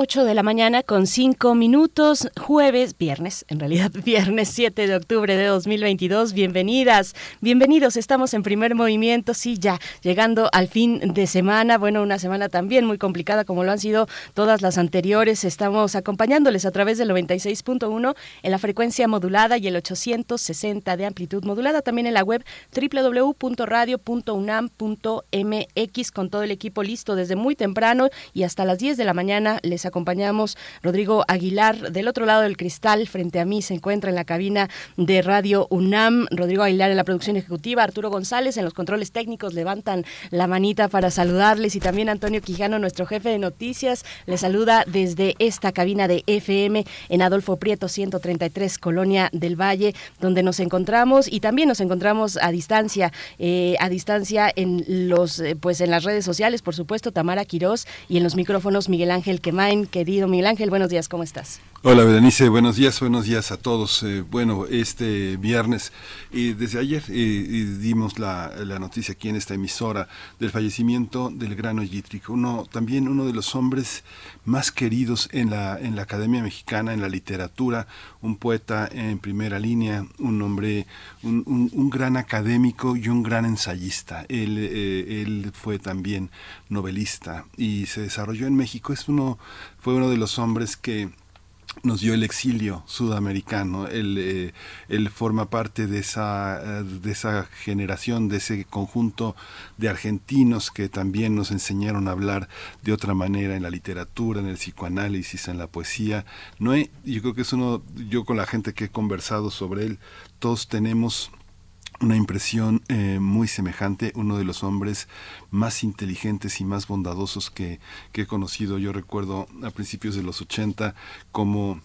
8 de la mañana con 5 minutos, jueves, viernes, en realidad viernes 7 de octubre de 2022. Bienvenidas, bienvenidos. Estamos en primer movimiento, sí, ya llegando al fin de semana. Bueno, una semana también muy complicada como lo han sido todas las anteriores. Estamos acompañándoles a través del 96.1 en la frecuencia modulada y el 860 de amplitud modulada. También en la web www.radio.unam.mx con todo el equipo listo desde muy temprano y hasta las 10 de la mañana. Les acompañamos Rodrigo Aguilar del otro lado del cristal. Frente a mí se encuentra en la cabina de Radio UNAM. Rodrigo Aguilar en la producción ejecutiva, Arturo González en los controles técnicos levantan la manita para saludarles y también Antonio Quijano, nuestro jefe de noticias, le saluda desde esta cabina de FM en Adolfo Prieto 133, Colonia del Valle, donde nos encontramos y también nos encontramos a distancia, eh, a distancia en los, eh, pues en las redes sociales, por supuesto, Tamara Quirós y en los micrófonos Miguel Ángel Quemain. Querido Miguel Ángel, buenos días, ¿cómo estás?
Hola, Berenice, buenos días, buenos días a todos. Eh, bueno, este viernes, y desde ayer eh, dimos la, noticia aquí en esta emisora del fallecimiento del grano Yitrick, uno, también uno de los hombres más queridos en la, en la Academia Mexicana, en la literatura, un poeta en primera línea, un hombre, un, un, gran académico y un gran ensayista. Él, eh, él fue también novelista y se desarrolló en México. Es uno, fue uno de los hombres que nos dio el exilio sudamericano. Él, eh, él forma parte de esa, eh, de esa generación, de ese conjunto de argentinos que también nos enseñaron a hablar de otra manera en la literatura, en el psicoanálisis, en la poesía. Yo creo que es uno, yo con la gente que he conversado sobre él, todos tenemos una impresión eh, muy semejante, uno de los hombres más inteligentes y más bondadosos que, que he conocido. Yo recuerdo a principios de los 80 como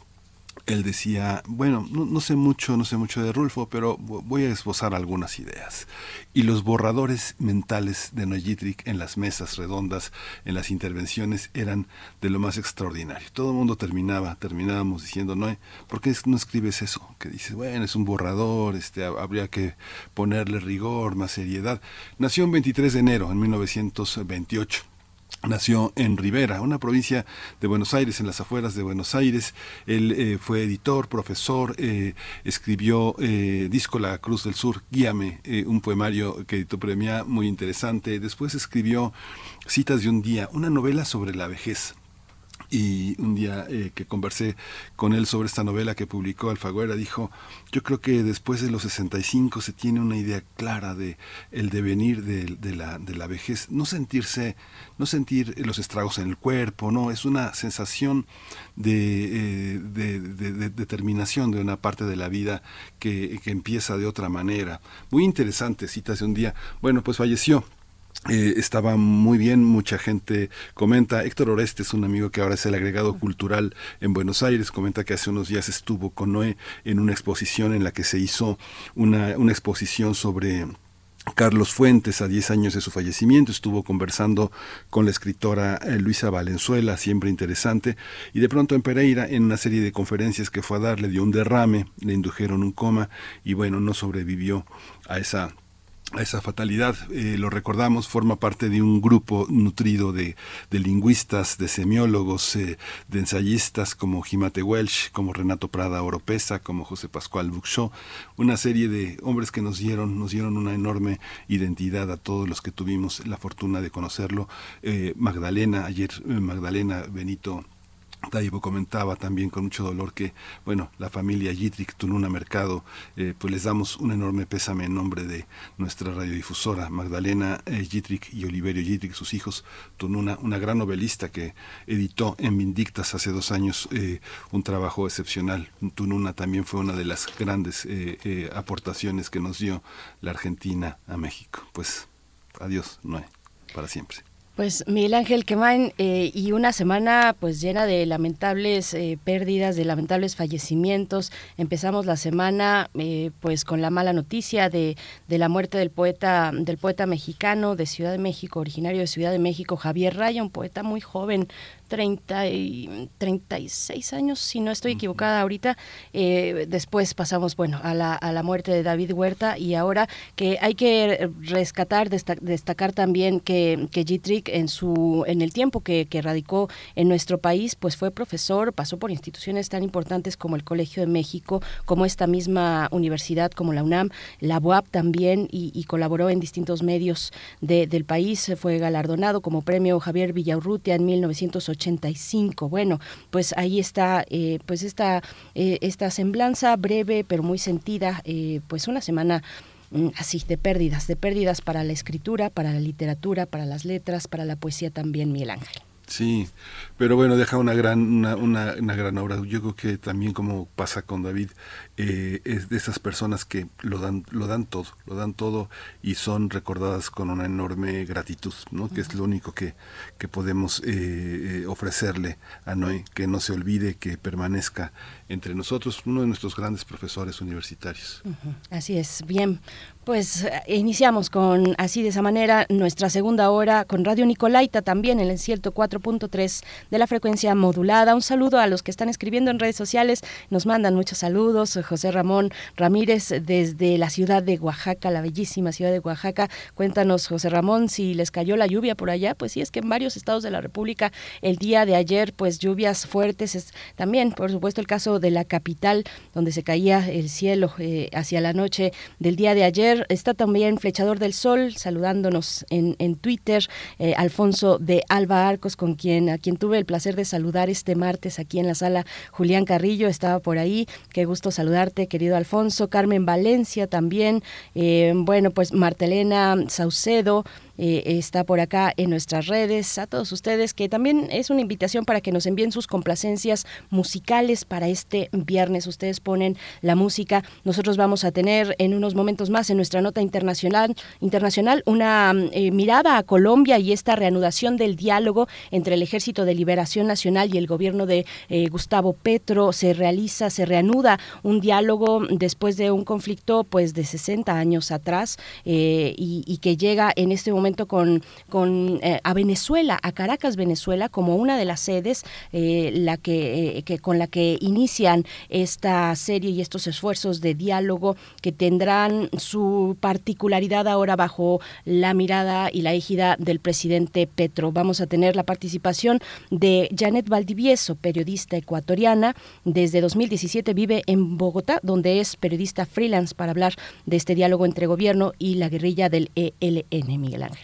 él decía, bueno, no, sé mucho, no sé mucho de Rulfo, pero voy a esbozar algunas ideas. Y los borradores mentales de Noyitric en las mesas redondas, en las intervenciones, eran de lo más extraordinario. Todo el mundo terminaba, terminábamos diciendo, no, ¿por qué no escribes eso? Que dices, bueno, es un borrador, este, habría que ponerle rigor, más seriedad. Nació el 23 de enero, en 1928 Nació en Rivera, una provincia de Buenos Aires, en las afueras de Buenos Aires. Él eh, fue editor, profesor, eh, escribió eh, Disco La Cruz del Sur, Guíame, un poemario que editó Premia muy interesante. Después escribió Citas de un Día, una novela sobre la vejez y un día eh, que conversé con él sobre esta novela que publicó Alfaguera, dijo, yo creo que después de los 65 se tiene una idea clara de el devenir de, la, de la vejez, no sentirse, no sentir los estragos en el cuerpo, no, es una sensación de, eh, de, determinación de una parte de la vida que, que empieza de otra manera. Muy interesante, citas de un día. Bueno, pues falleció eh, estaba muy bien, mucha gente comenta. Héctor Oreste es un amigo que ahora es el agregado cultural en Buenos Aires. Comenta que hace unos días estuvo con Noé en una exposición en la que se hizo una, una exposición sobre Carlos Fuentes, a 10 años de su fallecimiento, estuvo conversando con la escritora eh, Luisa Valenzuela, siempre interesante, y de pronto en Pereira, en una serie de conferencias que fue a dar, le dio un derrame, le indujeron un coma y bueno, no sobrevivió a esa esa fatalidad. Eh, lo recordamos, forma parte de un grupo nutrido de, lingüistas, de semiólogos, eh, de ensayistas como Jimate Welsh, como Renato Prada Oropesa, como José Pascual Buxó, una serie de hombres que nos dieron, nos dieron una enorme identidad a todos los que tuvimos la fortuna de conocerlo. Eh, Magdalena, ayer Magdalena Benito Taibo comentaba también con mucho dolor que, bueno, la familia Yitrick Tununa Mercado, eh, pues les damos un enorme pésame en nombre de nuestra radiodifusora, Magdalena eh, y Oliverio Yitrick, sus hijos, Tununa, una gran novelista que editó en Vindictas hace dos años eh, un trabajo excepcional. Tununa también fue una de las grandes eh, aportaciones que nos dio la Argentina a México. Pues adiós, Noé, para siempre.
Pues Miguel Ángel Quemain eh, y una semana pues llena de lamentables eh, pérdidas, de lamentables fallecimientos. Empezamos la semana eh, pues con la mala noticia de, de, la muerte del poeta del poeta mexicano de Ciudad de México, originario de Ciudad de México, Javier Raya, un poeta muy joven, 30 y 36 años, si no estoy equivocada ahorita. Eh, después pasamos, bueno, a la, a la muerte de David Huerta y ahora que hay que rescatar, destacar también que, que G-Trick en, su, en el tiempo que, que radicó en nuestro país, pues fue profesor, pasó por instituciones tan importantes como el Colegio de México, como esta misma universidad, como la UNAM, la UAP también, y, colaboró en distintos medios del país. Fue galardonado como premio Javier Villaurrutia en 1980 bueno, pues ahí está eh, pues esta, eh, esta semblanza breve pero muy sentida, eh, pues una semana mm, así de pérdidas, de pérdidas para la escritura, para la literatura, para las letras, para la poesía también, Miguel Ángel.
Sí, pero bueno, deja una gran, una, una, gran obra. Yo creo que también como pasa con David, eh, es de esas personas que lo dan, lo dan todo, lo dan todo y son recordadas con una enorme gratitud, ¿no? Que es lo único que, que podemos eh, eh, ofrecerle a Noé, que no se olvide, que permanezca entre nosotros, uno de nuestros grandes profesores universitarios.
Así es, bien, Pues eh, iniciamos con así de esa manera nuestra segunda hora con Radio Nicolaita también en el 104.3 de la frecuencia modulada. Un saludo a los que están escribiendo en redes sociales, nos mandan muchos saludos. José Ramón Ramírez desde la ciudad de Oaxaca, la bellísima ciudad de Oaxaca. Cuéntanos, José Ramón, si les cayó la lluvia por allá. Pues sí, es que en varios estados de la República el día de ayer, pues lluvias fuertes. Es también, por supuesto, el caso de la capital, donde se caía el cielo eh, hacia la noche del día de ayer Está también Flechador del Sol saludándonos en, Twitter. Eh, Alfonso de Alba Arcos, con quien, a quien tuve el placer de saludar este martes aquí en la sala. Julián Carrillo estaba por ahí. Qué gusto querido Alfonso. Carmen Valencia también. Eh, bueno, pues Martelena Saucedo. Eh, está por acá en nuestras redes, a todos ustedes, que también es una invitación para que nos envíen sus complacencias musicales para este viernes. Ustedes ponen la música. Nosotros vamos a tener en unos momentos más en nuestra nota internacional, internacional una eh, mirada a Colombia y esta reanudación del diálogo entre el Ejército de Liberación Nacional y el gobierno de eh, Gustavo Petro. Se realiza, se reanuda un diálogo después de un conflicto pues de 60 años atrás y que llega en este momento con, con eh, a Venezuela, a Caracas, Venezuela, como una de las sedes eh, la que, eh, que, con la que inician esta serie y estos esfuerzos de diálogo que tendrán su particularidad ahora bajo la mirada y la égida del presidente Petro. Vamos a tener la participación de Janet Valdivieso, periodista ecuatoriana. Desde 2017 vive en Bogotá, donde es periodista freelance para hablar de este diálogo entre gobierno y la guerrilla del ELN, Miguel Ángel.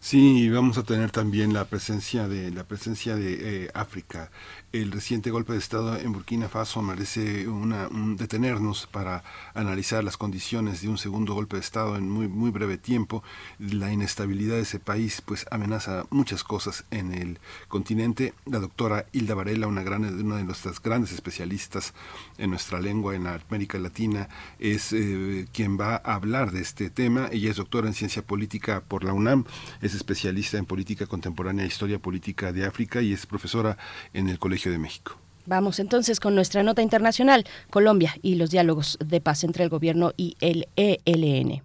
Sí, vamos a tener también la presencia de la presencia de eh, África el reciente golpe de Estado en Burkina Faso merece una, detenernos para analizar las condiciones de un segundo golpe de Estado en muy, muy breve tiempo. La inestabilidad de ese país pues amenaza muchas cosas en el continente. La doctora Hilda Varela, una, gran, una de nuestras grandes especialistas en nuestra lengua en América Latina, es eh, quien va a hablar de este tema. Ella es doctora en ciencia política por la UNAM, es especialista en política contemporánea e historia política de África y es profesora en el Colegio de México.
Vamos entonces con nuestra nota internacional, Colombia y los diálogos de paz entre el gobierno y el ELN.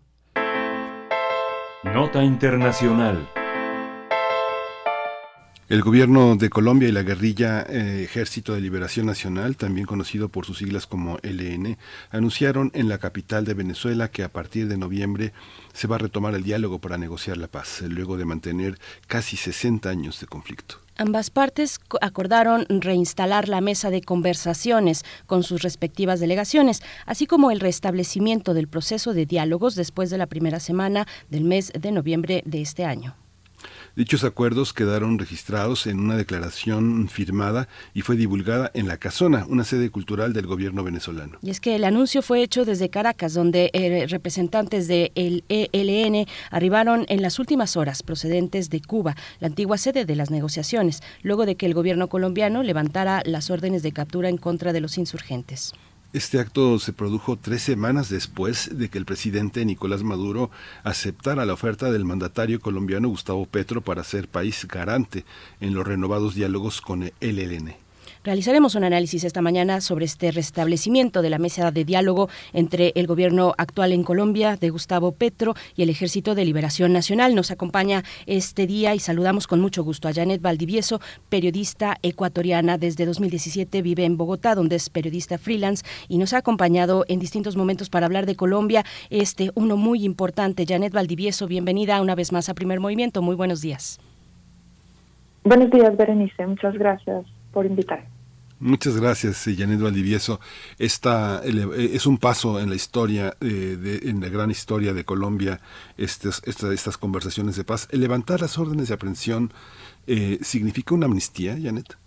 Nota internacional.
El gobierno de Colombia y la guerrilla eh, Ejército de Liberación Nacional, también conocido por sus siglas como ELN, anunciaron en la capital de Venezuela que a partir de noviembre se va a retomar el diálogo para negociar la paz, luego de mantener casi 60 años de conflicto.
Ambas partes acordaron reinstalar la mesa de conversaciones con sus respectivas delegaciones, así como el restablecimiento del proceso de diálogos después de la primera semana del mes de noviembre de este año.
Dichos acuerdos quedaron registrados en una declaración firmada y fue divulgada en La Casona, una sede cultural del gobierno venezolano.
Y es que el anuncio fue hecho desde Caracas, donde eh, representantes del ELN arribaron en las últimas horas procedentes de Cuba, la antigua sede de las negociaciones, luego de que el gobierno colombiano levantara las órdenes de captura en contra de los insurgentes.
Este acto se produjo tres semanas después de que el presidente Nicolás Maduro aceptara la oferta del mandatario colombiano Gustavo Petro para ser país garante en los renovados diálogos con el ELN.
Realizaremos un análisis esta mañana sobre este restablecimiento de la mesa de diálogo entre el gobierno actual en Colombia de Gustavo Petro y el Ejército de Liberación Nacional. Nos acompaña este día y saludamos con mucho gusto a Janet Valdivieso, periodista ecuatoriana desde 2017, vive en Bogotá, donde es periodista freelance y nos ha acompañado en distintos momentos para hablar de Colombia, este uno muy importante. Janet Valdivieso, bienvenida una vez más a Primer Movimiento. Muy buenos días.
Buenos días, Berenice. Muchas gracias por invitar.
Muchas gracias, Janet Valdivieso. Esta eh, es un paso en la historia, eh, en la gran historia de Colombia, estas, estas, conversaciones de paz. El levantar las órdenes de aprehensión eh, significa una amnistía, Janet.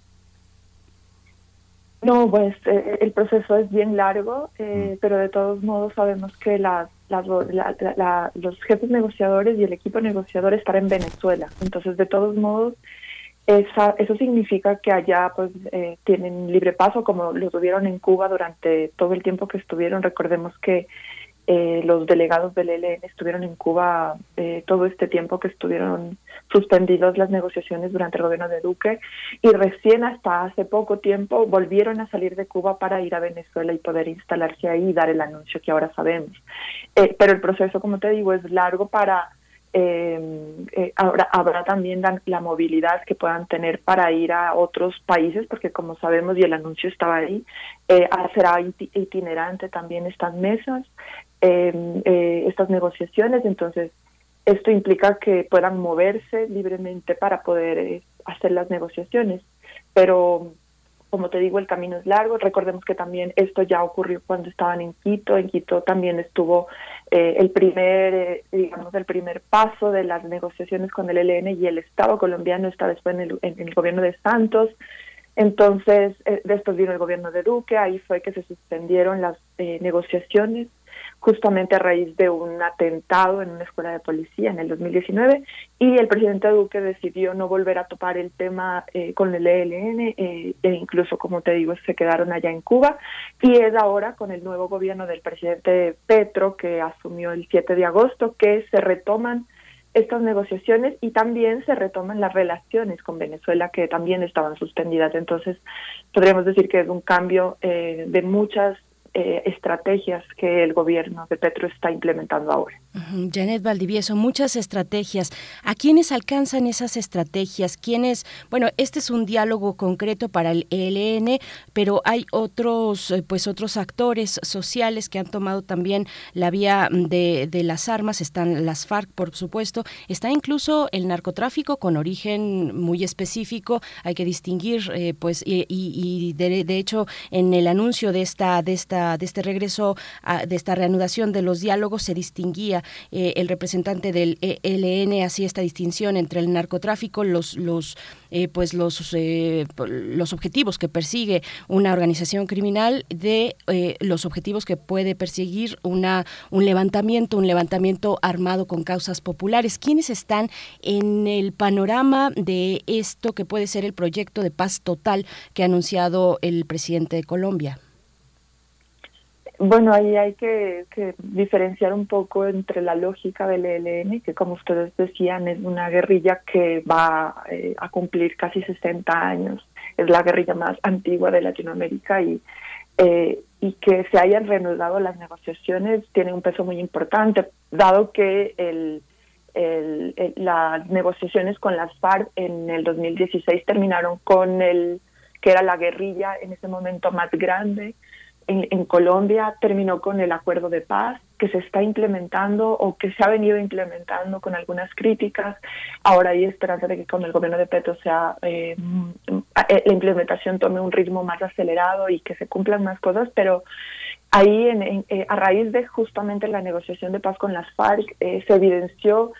No, pues el proceso es bien largo, mm. pero de todos modos sabemos que las, los jefes negociadores y el equipo negociador están en Venezuela. Entonces, de todos modos, eso significa que allá pues eh, tienen libre paso como lo tuvieron en Cuba durante todo el tiempo que estuvieron. Recordemos que eh, los delegados del ELN estuvieron en Cuba eh, todo este tiempo que estuvieron suspendidos las negociaciones durante el gobierno de Duque y recién hasta hace poco tiempo volvieron a salir de Cuba para ir a Venezuela y poder instalarse ahí y dar el anuncio que ahora sabemos. Eh, pero el proceso, como te digo, es largo para eh, ahora habrá también la, movilidad que puedan tener para ir a otros países, porque como sabemos y el anuncio estaba ahí, eh, será itinerante también estas mesas, em, eh, estas negociaciones, entonces esto implica que puedan moverse libremente para poder eh, hacer las negociaciones, pero como te digo, el camino es largo. Recordemos que también esto ya ocurrió cuando estaban en Quito. En Quito también estuvo eh, el primer, eh, digamos, el primer paso de las negociaciones con el ELN y el Estado colombiano está después en el, en el gobierno de Santos. Entonces, eh, después vino el gobierno de Duque, ahí fue que se suspendieron las negociaciones justamente a raíz de un atentado en una escuela de policía en el 2019 y el presidente Duque decidió no volver a topar el tema eh, con el ELN eh, e incluso, como te digo, se quedaron allá en Cuba y es ahora con el nuevo gobierno del presidente Petro que asumió el 7 de agosto que se retoman estas negociaciones y también se retoman las relaciones con Venezuela que también estaban suspendidas. Entonces, podríamos decir que es un cambio eh, de muchas eh, estrategias que el gobierno de Petro está implementando ahora.
Janet Valdivieso, muchas estrategias. ¿A quiénes alcanzan esas estrategias? ¿Quiénes? Bueno, este es un diálogo concreto para el ELN, pero hay otros, eh, pues otros actores sociales que han tomado también la vía de, las armas. Están las FARC, por supuesto. Está incluso el narcotráfico con origen muy específico. Hay que distinguir, eh, pues, y, de, de, hecho, en el anuncio de esta, de esta de este regreso, de esta reanudación de los diálogos, se distinguía eh, el representante del ELN hacía esta distinción entre el narcotráfico, los, los eh, pues los, eh, los objetivos que persigue una organización criminal de los objetivos que puede perseguir una, un levantamiento, un levantamiento armado con causas populares. ¿Quiénes están en el panorama de esto que puede ser el proyecto de paz total que ha anunciado el presidente de Colombia?
Bueno, ahí hay que, diferenciar un poco entre la lógica del ELN, que como ustedes decían es una guerrilla que va eh, a cumplir casi 60 años, es la guerrilla más antigua de Latinoamérica y, eh, y que se hayan reanudado las negociaciones tiene un peso muy importante, dado que el, las negociaciones con las FARC en el 2016 terminaron con el que era la guerrilla en ese momento más grande en, Colombia terminó con el acuerdo de paz que se está implementando o que se ha venido implementando con algunas críticas. Ahora hay esperanza de que con el gobierno de Petro sea eh, eh, la implementación tome un ritmo más acelerado y que se cumplan más cosas, pero ahí en, eh, a raíz de justamente la negociación de paz con las FARC se evidenció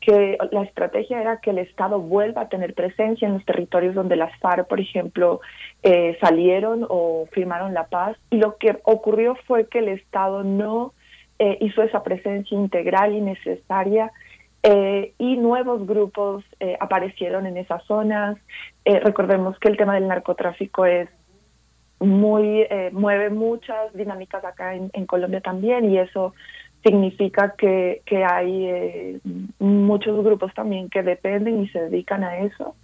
que la estrategia era que el Estado vuelva a tener presencia en los territorios donde las FARC, por ejemplo, eh, salieron o firmaron la paz. Y lo que ocurrió fue que el Estado no eh, hizo esa presencia integral y necesaria eh, y nuevos grupos aparecieron en esas zonas. recordemos que el tema del narcotráfico es muy mueve muchas dinámicas acá en Colombia también y eso significa que, que hay eh, muchos grupos también que dependen y se dedican a eso.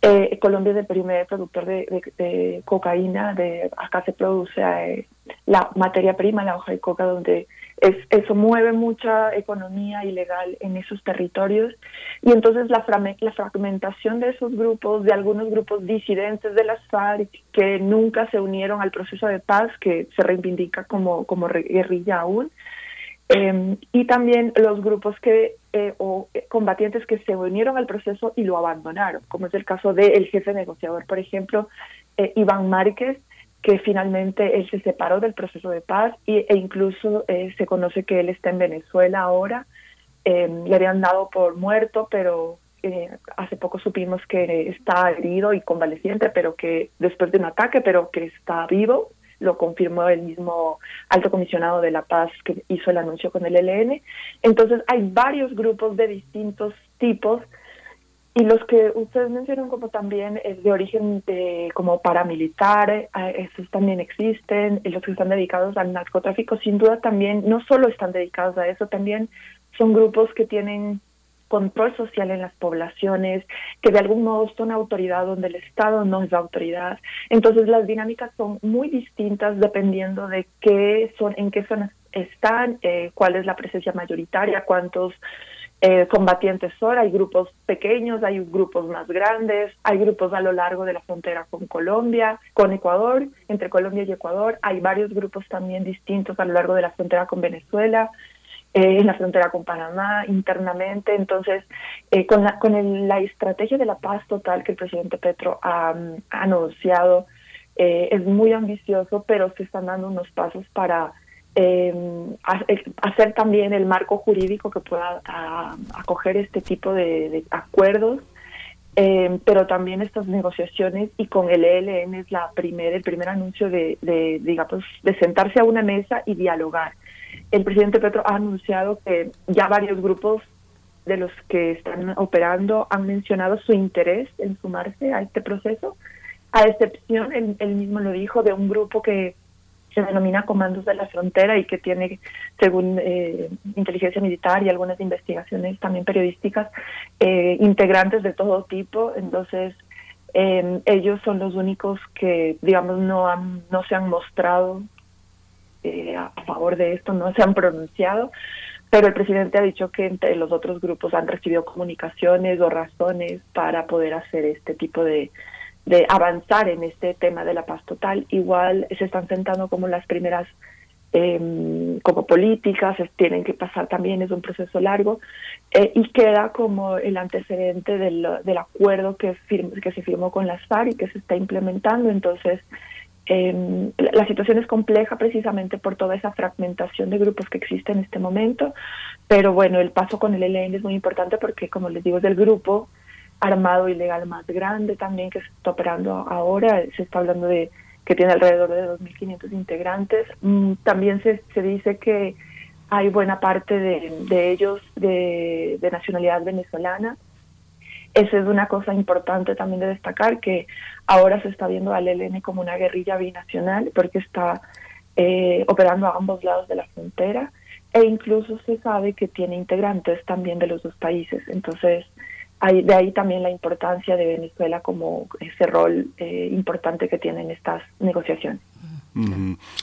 Eh, Colombia es el primer productor de, cocaína, de acá se produce eh, la materia prima, la hoja de coca, donde es, eso mueve mucha economía ilegal en esos territorios y entonces la, la fragmentación de esos grupos, de algunos grupos disidentes de las FARC que nunca se unieron al proceso de paz, que se reivindica como, como guerrilla aún, Em, y también los grupos que eh, o eh, combatientes que se unieron al proceso y lo abandonaron, como es el caso del jefe negociador, por ejemplo, eh, Iván Márquez, que finalmente él se separó del proceso de paz y, e incluso se conoce que él está en Venezuela ahora. Em, le habían dado por muerto, pero hace poco supimos que está herido y convaleciente, pero que después de un ataque, pero que está vivo lo confirmó el mismo alto comisionado de la paz que hizo el anuncio con el ELN. Entonces hay varios grupos de distintos tipos y los que ustedes mencionan como también es de origen de, como paramilitar, esos también existen, y los que están dedicados al narcotráfico sin duda también no solo están dedicados a eso, también son grupos que tienen control social en las poblaciones, que de algún modo son autoridad donde el Estado no es autoridad. Entonces las dinámicas son muy distintas dependiendo de qué son, en qué zonas están, eh, cuál es la presencia mayoritaria, cuántos eh, combatientes son. Hay grupos pequeños, hay grupos más grandes, hay grupos a lo largo de la frontera con Colombia, con Ecuador, entre Colombia y Ecuador. Hay varios grupos también distintos a lo largo de la frontera con Venezuela. Eh, en la frontera con Panamá, internamente. Entonces, eh, con, la, con la estrategia de la paz total que el presidente Petro ha, anunciado, eh, es muy ambicioso, pero se están dando unos pasos para hacer también el marco jurídico que pueda acoger este tipo de, acuerdos. pero también estas negociaciones y con el ELN es la primer, el primer anuncio de, de, digamos, de sentarse a una mesa y dialogar el presidente Petro ha anunciado que ya varios grupos de los que están operando han mencionado su interés en sumarse a este proceso, a excepción, él, mismo lo dijo, de un grupo que se denomina Comandos de la Frontera y que tiene, según eh, inteligencia militar y algunas investigaciones también periodísticas, eh, integrantes de todo tipo. Entonces, eh, ellos son los únicos que, digamos, no, han, no se han mostrado eh, a favor de esto, no se han pronunciado, pero el presidente ha dicho que entre los otros grupos han recibido comunicaciones o razones para poder hacer este tipo de, de avanzar en este tema de la paz total. Igual se están sentando como las primeras eh, como políticas, tienen que pasar también, es un proceso largo, eh, y queda como el antecedente del, del acuerdo que, que se firmó con las FARC y que se está implementando. Entonces, eh, la situación es compleja precisamente por toda esa fragmentación de grupos que existe en este momento, pero bueno, el paso con el ELN es muy importante porque, como les digo, es el grupo armado ilegal más grande también que se está operando ahora, se está hablando de que tiene alrededor de 2.500 integrantes. Mm, también se, se dice que hay buena parte de, de ellos de, de nacionalidad venezolana esa es una cosa importante también de destacar, que ahora se está viendo al ELN como una guerrilla binacional porque está eh, operando a ambos lados de la frontera e incluso se sabe que tiene integrantes también de los dos países. Entonces, hay, de ahí también la importancia de Venezuela como ese rol eh, importante que tiene en estas negociaciones.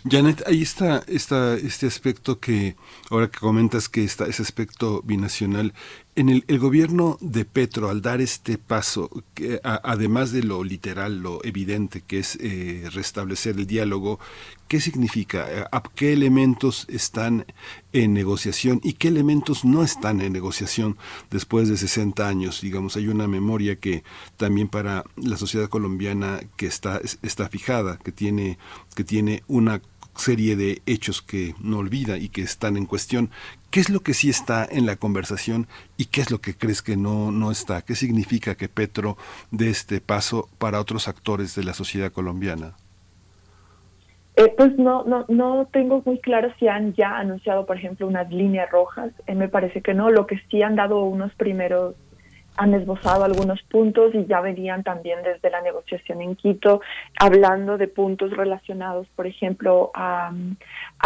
Janet, ahí está, está este aspecto que, ahora que comentas que está ese aspecto binacional, en el, gobierno de Petro, al dar este paso, además de lo literal, lo evidente, que es eh, restablecer el diálogo, ¿qué significa? ¿A qué elementos están en negociación y qué elementos no están en negociación después de 60 años? Digamos, hay una memoria que también para la sociedad colombiana que está, está fijada, que tiene, que tiene una serie de hechos que no olvida y que están en cuestión. ¿Qué es lo que sí está en la conversación y qué es lo que crees que no, no está? ¿Qué significa que Petro dé este paso para otros actores de la sociedad colombiana?
Eh, pues no, no, no tengo muy claro si han ya anunciado, por ejemplo, unas líneas rojas. Eh, me parece que no. Lo que sí han dado unos primeros han esbozado algunos puntos y ya venían también desde la negociación en Quito hablando de puntos relacionados, por ejemplo, a,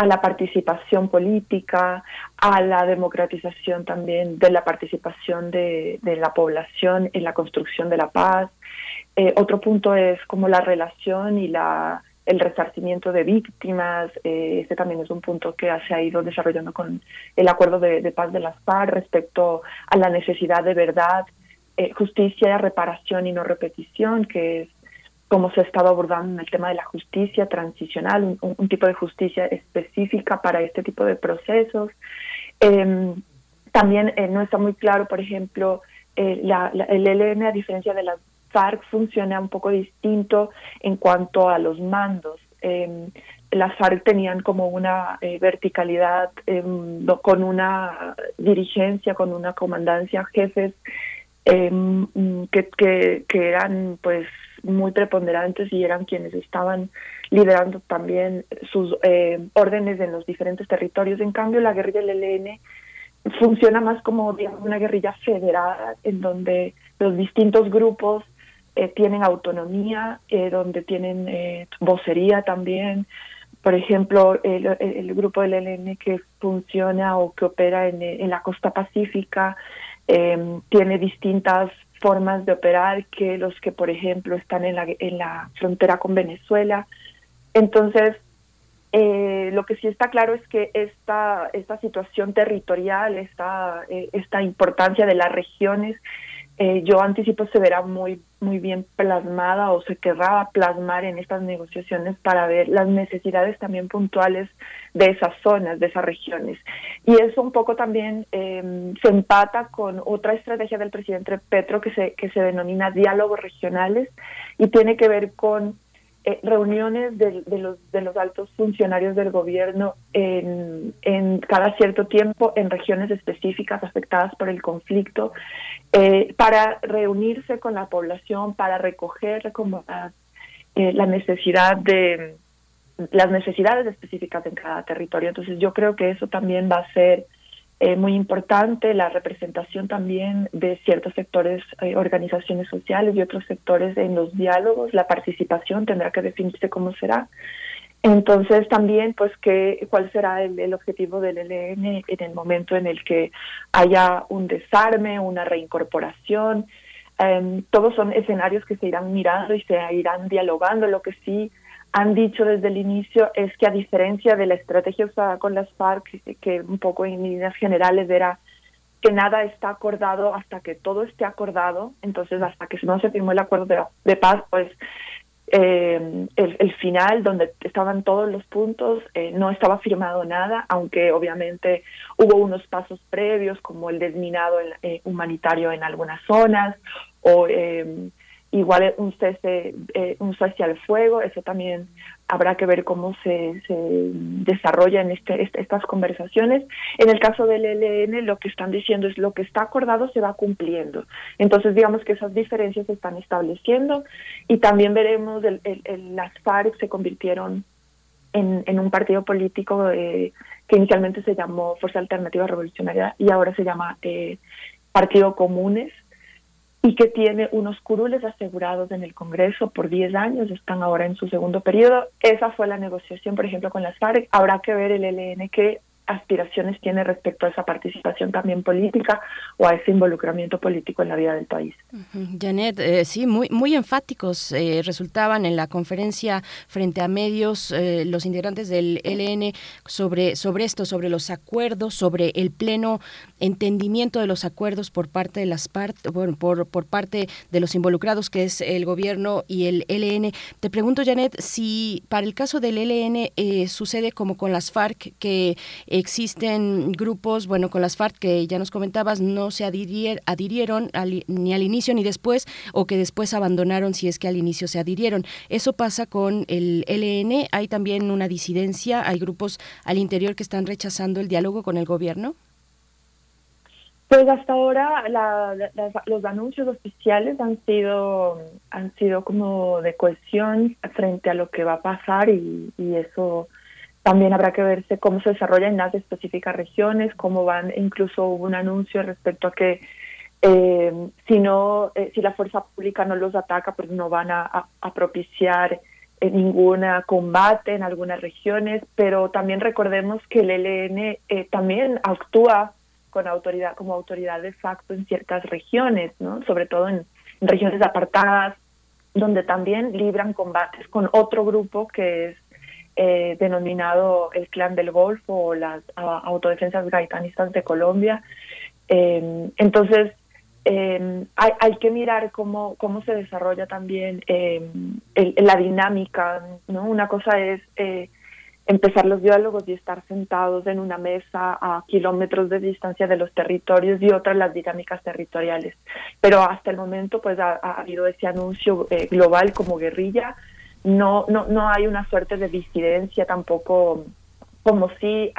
la participación política, a la democratización también de la participación de, la población en la construcción de la paz. Eh, otro punto es como la relación y la el resarcimiento de víctimas, eh, este también es un punto que se ha ido desarrollando con el acuerdo de, paz de las FARC respecto a la necesidad de verdad eh, justicia, reparación y no repetición, que es como se ha estado abordando en el tema de la justicia transicional, un, tipo de justicia específica para este tipo de procesos. Em, también eh, no está muy claro, por ejemplo, eh, el ELN, a diferencia de las FARC, funciona un poco distinto en cuanto a los mandos. Eh, las FARC tenían como una verticalidad em, con una dirigencia, con una comandancia, jefes Em, que, que, eran pues muy preponderantes y eran quienes estaban liderando también sus eh, órdenes en los diferentes territorios. En cambio, la guerrilla del ELN funciona más como digamos, una guerrilla federada en donde los distintos grupos tienen autonomía, donde tienen vocería también. Por ejemplo, el, grupo del ELN que funciona o que opera en, en la costa pacífica tiene distintas formas de operar que los que, por ejemplo, están en la, en la frontera con Venezuela. Entonces, eh, lo que sí está claro es que esta, esta situación territorial, esta, eh, esta importancia de las regiones, eh, yo anticipo se verá muy, muy bien plasmada o se querrá plasmar en estas negociaciones para ver las necesidades también puntuales de esas zonas, de esas regiones. Y eso un poco también em, se empata con otra estrategia del presidente Petro que se, que se denomina diálogos regionales y tiene que ver con eh, reuniones de, los, de los altos funcionarios del gobierno en, en cada cierto tiempo en regiones específicas afectadas por el conflicto eh, para reunirse con la población, para recoger como eh, la necesidad de las necesidades específicas en cada territorio. Entonces yo creo que eso también va a ser eh, muy importante, la representación también de ciertos sectores, eh, organizaciones sociales y otros sectores en los diálogos, la participación tendrá que definirse cómo será. Entonces también, pues, que, ¿cuál será el, objetivo del ELN en el momento en el que haya un desarme, una reincorporación? Em, todos son escenarios que se irán mirando y se irán dialogando. Lo que sí han dicho desde el inicio es que a diferencia de la estrategia usada con las FARC, que un poco en líneas generales era que nada está acordado hasta que todo esté acordado, entonces hasta que no se firmó el acuerdo de paz, pues eh, el, final, donde estaban todos los puntos, eh, no estaba firmado nada, aunque obviamente hubo unos pasos previos, como el desminado eh, humanitario en algunas zonas, o eh, igual un cese, eh, un cese al fuego, eso también habrá que ver cómo se, se desarrolla en este, este estas conversaciones. En el caso del ELN, lo que están diciendo es lo que está acordado se va cumpliendo. Entonces, digamos que esas diferencias se están estableciendo y también veremos el, las FARC se convirtieron en, en un partido político eh, que inicialmente se llamó Fuerza Alternativa Revolucionaria y ahora se llama eh, Partido Comunes y que tiene unos curules asegurados en el Congreso por 10 años, están ahora en su segundo periodo. Esa fue la negociación, por ejemplo, con las FARC. Habrá que ver el ELN que aspiraciones tiene respecto a esa participación también política o a ese involucramiento político en la vida del país.
Janet, eh, sí, muy, muy enfáticos eh, resultaban en la conferencia frente a medios eh, los integrantes del ELN sobre, sobre esto, sobre los acuerdos, sobre el pleno entendimiento de los acuerdos por parte de las partes, bueno, por, por parte de los involucrados, que es el gobierno y el ELN. Te pregunto, Janet, si para el caso del ELN sucede como con las FARC, que Existen grupos, bueno, con las FARC que ya nos comentabas, no se adhirieron ni al inicio ni después, o que después abandonaron si es que al inicio se adhirieron. Eso pasa con el LN. Hay también una disidencia, hay grupos al interior que están rechazando el diálogo con el gobierno.
Pues hasta ahora los anuncios oficiales han sido han sido como de cohesión frente a lo que va a pasar y eso también habrá que verse cómo se desarrolla en las específicas regiones, cómo van, incluso hubo un anuncio respecto a que eh, si no, eh, si la fuerza pública no los ataca, pues no van a, propiciar eh, ningún combate en algunas regiones, pero también recordemos que el ELN también actúa con autoridad, como autoridad de facto en ciertas regiones, ¿no? sobre todo en regiones apartadas, donde también libran combates con otro grupo que es eh, denominado el Clan del Golfo o las autodefensas gaitanistas de Colombia. Eh, entonces, eh, hay, que mirar cómo, cómo se desarrolla también la dinámica. ¿no? Una cosa es empezar los diálogos y estar sentados en una mesa a kilómetros de distancia de los territorios y otra las dinámicas territoriales. Pero hasta el momento pues ha, ha habido ese anuncio global como guerrilla no, no, no hay una suerte de disidencia tampoco como si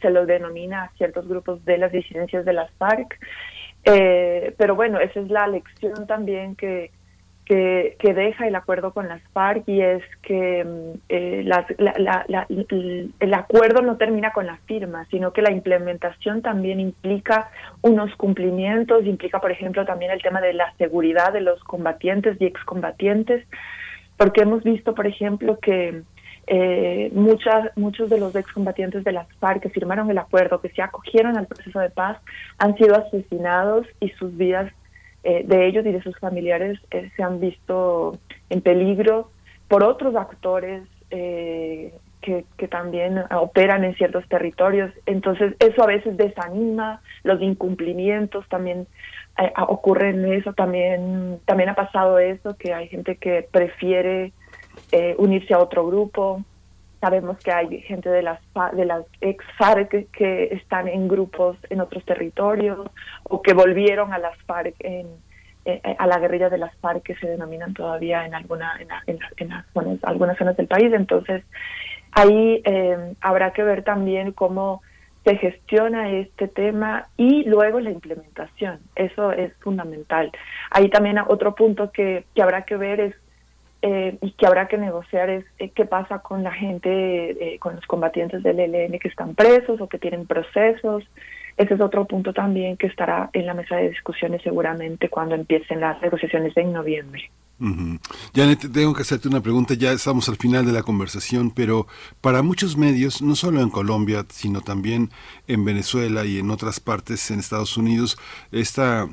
se lo denomina a ciertos grupos de las disidencias de las FARC. Eh, pero bueno, esa es la lección también que, que, que, deja el acuerdo con las FARC y es que mm, eh, la, la, el acuerdo no termina con la firma, sino que la implementación también implica unos cumplimientos, implica, por ejemplo, también el tema de la seguridad de los combatientes y excombatientes, porque hemos visto, por ejemplo, que eh, muchas, muchos de los excombatientes de las FARC que firmaron el acuerdo, que se acogieron al proceso de paz, han sido asesinados y sus vidas eh, de ellos y de sus familiares eh, se han visto en peligro por otros actores eh, que, que, también operan en ciertos territorios. Entonces eso a veces desanima, los incumplimientos también ocurren eso, también, también ha pasado eso, que hay gente que prefiere unirse a otro grupo. Sabemos que hay gente de las de las ex FARC que están en grupos en otros territorios o que volvieron a las FARC en, eh, a la guerrilla de las FARC que se denominan todavía en alguna en, zonas, algunas zonas del país. Entonces ahí eh, habrá que ver también cómo se gestiona este tema y luego la implementación. Eso es fundamental. Ahí también otro punto que, que habrá que ver es eh, y que habrá que negociar es eh, qué pasa con la gente, eh, con los combatientes del ELN que están presos o que tienen procesos. Ese es otro punto también que estará en la mesa de discusiones seguramente cuando empiecen las negociaciones en noviembre.
Janet, tengo que hacerte una pregunta, ya estamos al final de la conversación, pero para muchos medios, no solo en Colombia, sino también en Venezuela y en otras partes en Estados Unidos, esta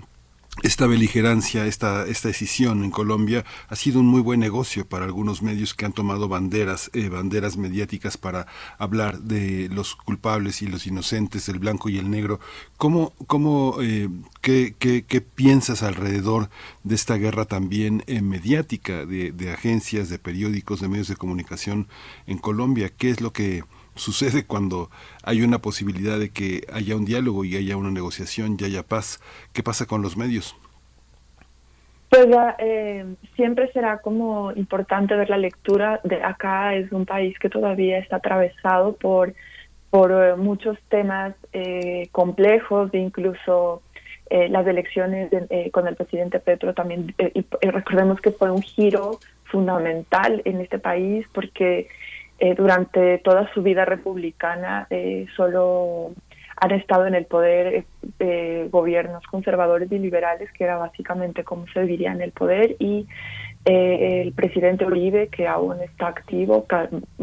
esta beligerancia, esta, esta decisión en Colombia ha sido un muy buen negocio para algunos medios que han tomado banderas, eh, banderas mediáticas para hablar de los culpables y los inocentes, el blanco y el negro. ¿Cómo, cómo eh, qué, qué, qué, piensas alrededor de esta guerra también eh, mediática de, de agencias, de periódicos, de medios de comunicación en Colombia? ¿Qué es lo que sucede cuando hay una posibilidad de que haya un diálogo y haya una negociación y haya paz. ¿Qué pasa con los medios?
Pues eh, siempre será como importante ver la lectura. De acá es un país que todavía está atravesado por, por eh, muchos temas eh, complejos, incluso eh, las elecciones con el presidente Petro también. y recordemos que fue un giro fundamental en este país porque eh, durante toda su vida republicana eh, solo han estado en el poder eh, gobiernos conservadores y liberales, que era básicamente como se diría en el poder, y el presidente Uribe, que aún está activo,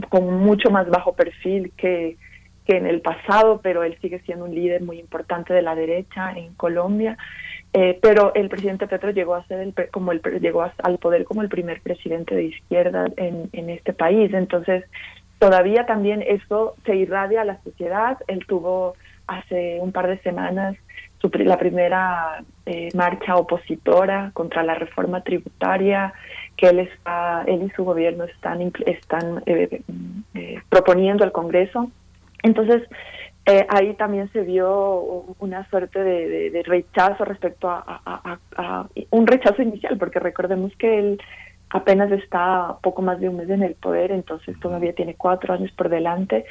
con mucho más bajo perfil que, que en el pasado, pero él sigue siendo un líder muy importante de la derecha en Colombia. Pero el presidente Petro llegó a ser el, como el llegó al poder como el primer presidente de izquierda en, en este país entonces todavía también eso se irradia a la sociedad. Él tuvo hace un par de semanas su, la primera eh, marcha opositora contra la reforma tributaria que él está, él y su gobierno están están eh, eh, proponiendo al Congreso. Entonces ahí también se vio una suerte de, rechazo respecto a, un rechazo inicial, porque recordemos que él apenas está poco más de un mes en el poder, entonces todavía tiene cuatro años por delante.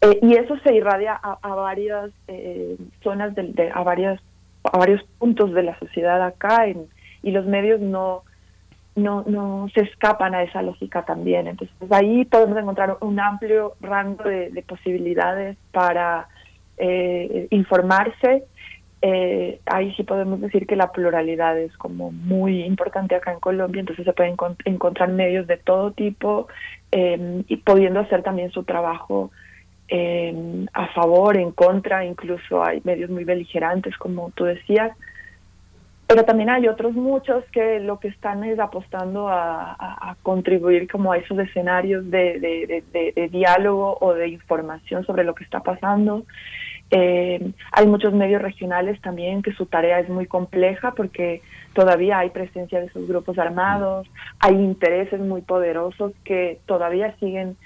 Eh, y eso se irradia a, varias eh, zonas, de, a, varias, a varios puntos de la sociedad acá, en, y los medios no, no, no se escapan a esa lógica también. Entonces ahí podemos encontrar un amplio rango de, posibilidades para eh, informarse eh, ahí sí podemos decir que la pluralidad es como muy importante acá en Colombia, entonces se pueden encontrar medios de todo tipo em, y pudiendo hacer también su trabajo em, a favor, en contra, incluso hay medios muy beligerantes, como tú decías, pero también hay otros muchos que lo que están es apostando a, contribuir como a esos escenarios de, diálogo o de información sobre lo que está pasando. Eh, hay muchos medios regionales también que su tarea es muy compleja porque todavía hay presencia de esos grupos armados, hay intereses muy poderosos que todavía siguen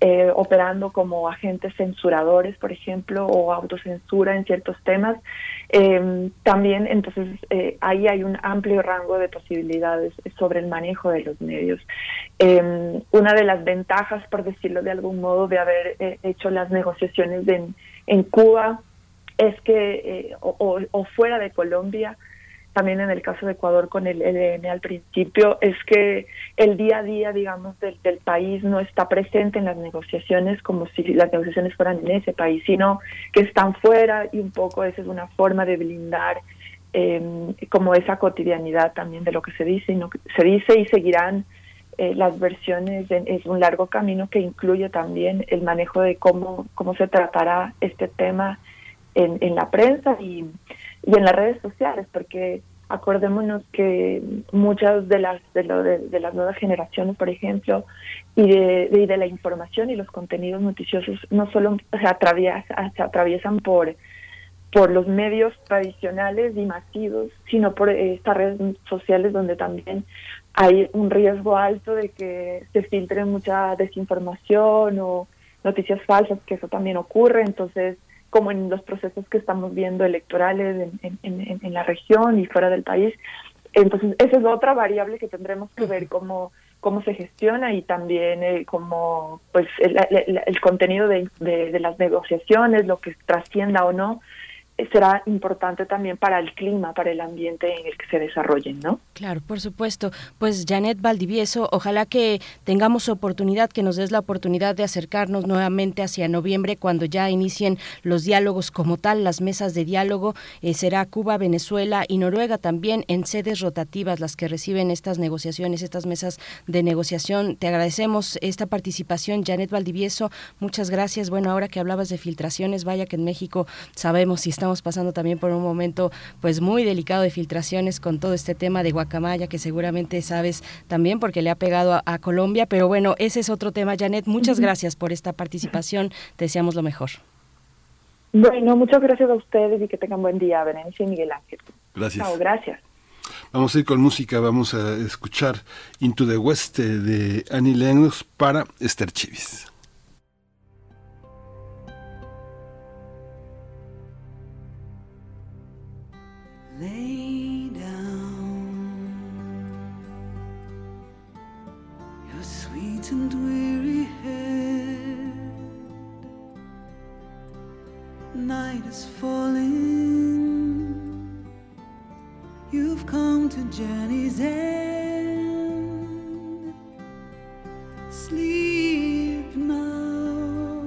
eh, operando como agentes censuradores, por ejemplo, o autocensura en ciertos temas. Eh, también, entonces, ahí hay un amplio rango de posibilidades sobre el manejo de los medios. una de las ventajas, por decirlo de algún modo, de haber hecho las negociaciones de en Cuba es que, eh, o, fuera de Colombia, también en el caso de Ecuador con el ELN al principio, es que el día a día, digamos, del, del, país no está presente en las negociaciones como si las negociaciones fueran en ese país, sino que están fuera y un poco esa es una forma de blindar eh, como esa cotidianidad también de lo que se dice y no se dice y seguirán eh, las versiones de, es un largo camino que incluye también el manejo de cómo cómo se tratará este tema en la prensa y, y en las redes sociales porque acordémonos que muchas de las de, lo de, de, las nuevas generaciones por ejemplo y de, de, de la información y los contenidos noticiosos no solo se atraviesan se atraviesan por por los medios tradicionales y masivos, sino por estas redes sociales donde también hay un riesgo alto de que se filtre mucha desinformación o noticias falsas, que eso también ocurre. Entonces, como en los procesos que estamos viendo electorales en, en, en la región y fuera del país, entonces esa es otra variable que tendremos que ver cómo cómo se gestiona y también eh, cómo pues el, el, el contenido de, de, de, las negociaciones, lo que trascienda o no, será importante también para el clima, para el ambiente en el que se desarrollen, ¿no?
Claro, por supuesto. Pues Janet Valdivieso, ojalá que tengamos oportunidad, que nos des la oportunidad de acercarnos nuevamente hacia noviembre cuando ya inicien los diálogos como tal, las mesas de diálogo. Eh, será Cuba, Venezuela y Noruega también en sedes rotativas las que reciben estas negociaciones, estas mesas de negociación. Te agradecemos esta participación, Janet Valdivieso. Muchas gracias. Bueno, ahora que hablabas de filtraciones, vaya que en México sabemos si estamos estamos pasando también por un momento pues muy delicado de filtraciones con todo este tema de guacamaya que seguramente sabes también porque le ha pegado a, a Colombia, pero bueno, ese es otro tema, Janet. Muchas uh -huh. gracias por esta participación. Te deseamos lo mejor.
Bueno, muchas gracias a ustedes y que tengan buen día, Berenice y Miguel Ángel.
Gracias.
Chao, gracias.
Vamos a ir con música, vamos a escuchar Into the West de Annie Lennox para Esther Chivis.
Lay down your sweet and weary head. Night is falling. You've come to journey's end. Sleep now.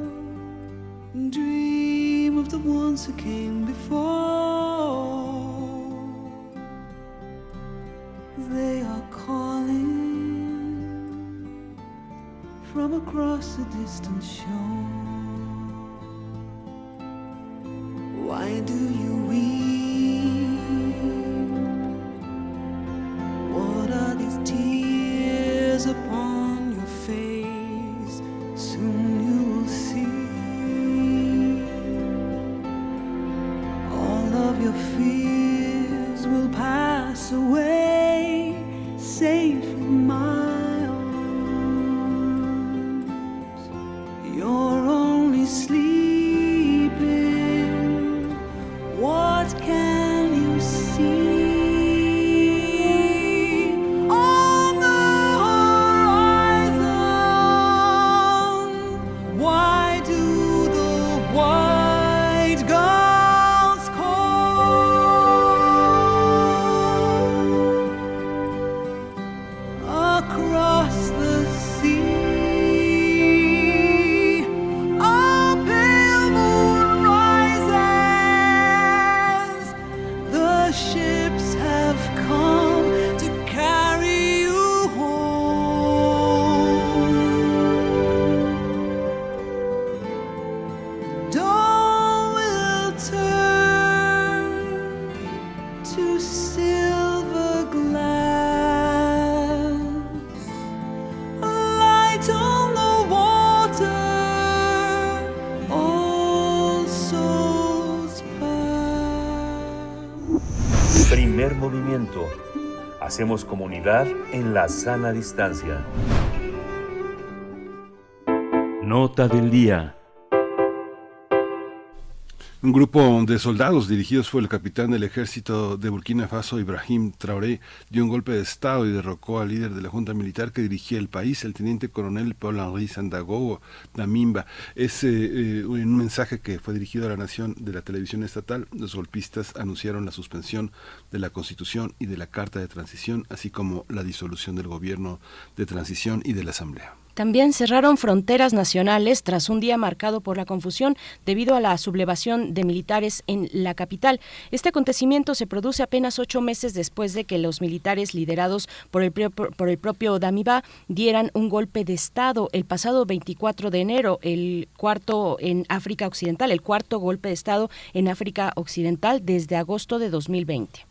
Dream of the ones who came before. They are calling from across a distant shore. Why do you weep?
Hacemos comunidad en la sana distancia.
Nota del día.
Un grupo de soldados dirigidos por el capitán del ejército de Burkina Faso, Ibrahim Traoré, dio un golpe de Estado y derrocó al líder de la junta militar que dirigía el país, el teniente coronel Paul-Henri Sandago Damimba. Es eh, eh, un mensaje que fue dirigido a la nación de la televisión estatal. Los golpistas anunciaron la suspensión de la Constitución y de la Carta de Transición, así como la disolución del gobierno de transición y de la Asamblea.
También cerraron fronteras nacionales tras un día marcado por la confusión debido a la sublevación de militares en la capital. Este acontecimiento se produce apenas ocho meses después de que los militares liderados por el, por el propio Damiba dieran un golpe de Estado el pasado 24 de enero, el cuarto en África Occidental, el cuarto golpe de Estado en África Occidental desde agosto de 2020.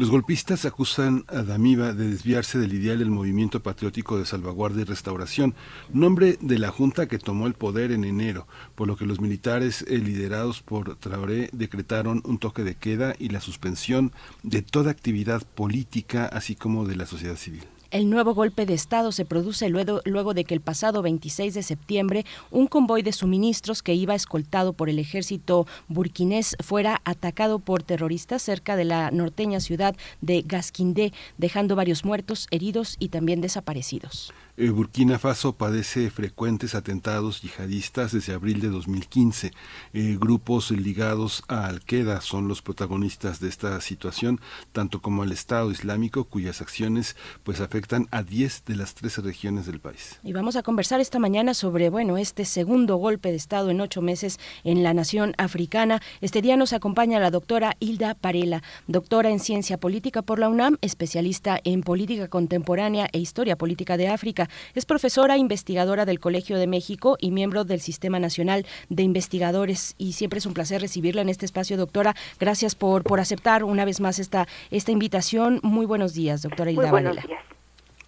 Los golpistas acusan a Damiba de desviarse del ideal del movimiento patriótico de salvaguardia y restauración, nombre de la junta que tomó el poder en enero, por lo que los militares eh, liderados por Traoré decretaron un toque de queda y la suspensión de toda actividad política, así como de la sociedad civil.
El nuevo golpe de Estado se produce luego, luego, de que el pasado 26 de septiembre un convoy de suministros que iba escoltado por el ejército burkinés fuera atacado por terroristas cerca de la norteña ciudad de Gasquindé, dejando varios muertos, heridos y también desaparecidos.
Burkina Faso padece frecuentes atentados yihadistas desde abril de 2015. Eh, grupos ligados a Al-Qaeda son los protagonistas de esta situación, tanto como al Estado Islámico, cuyas acciones pues afectan a 10 de las 13 regiones del país.
Y vamos a conversar esta mañana sobre bueno este segundo golpe de Estado en ocho meses en la nación africana. Este día nos acompaña la doctora Hilda Parela, doctora en ciencia política por la UNAM, especialista en política contemporánea e historia política de África. Es profesora investigadora del Colegio de México y miembro del Sistema Nacional de Investigadores. Y siempre es un placer recibirla en este espacio, doctora. Gracias por, por aceptar una vez más esta, esta invitación. Muy buenos días, doctora Hilda
días.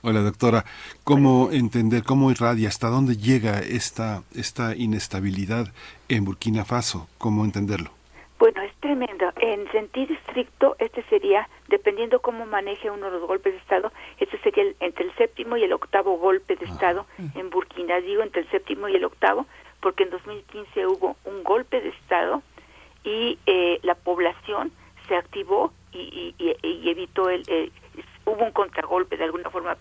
Hola doctora, ¿cómo entender, cómo irradia, hasta dónde llega esta, esta inestabilidad en Burkina Faso? ¿Cómo entenderlo?
Bueno, es tremendo. En sentido estricto, este sería, dependiendo cómo maneje uno los golpes de Estado, este sería entre el séptimo y el octavo golpe de Estado en Burkina. Digo entre el séptimo y el octavo, porque en 2015 hubo un golpe de Estado y eh, la población se activó y, y, y evitó el, eh, hubo un contragolpe de alguna forma,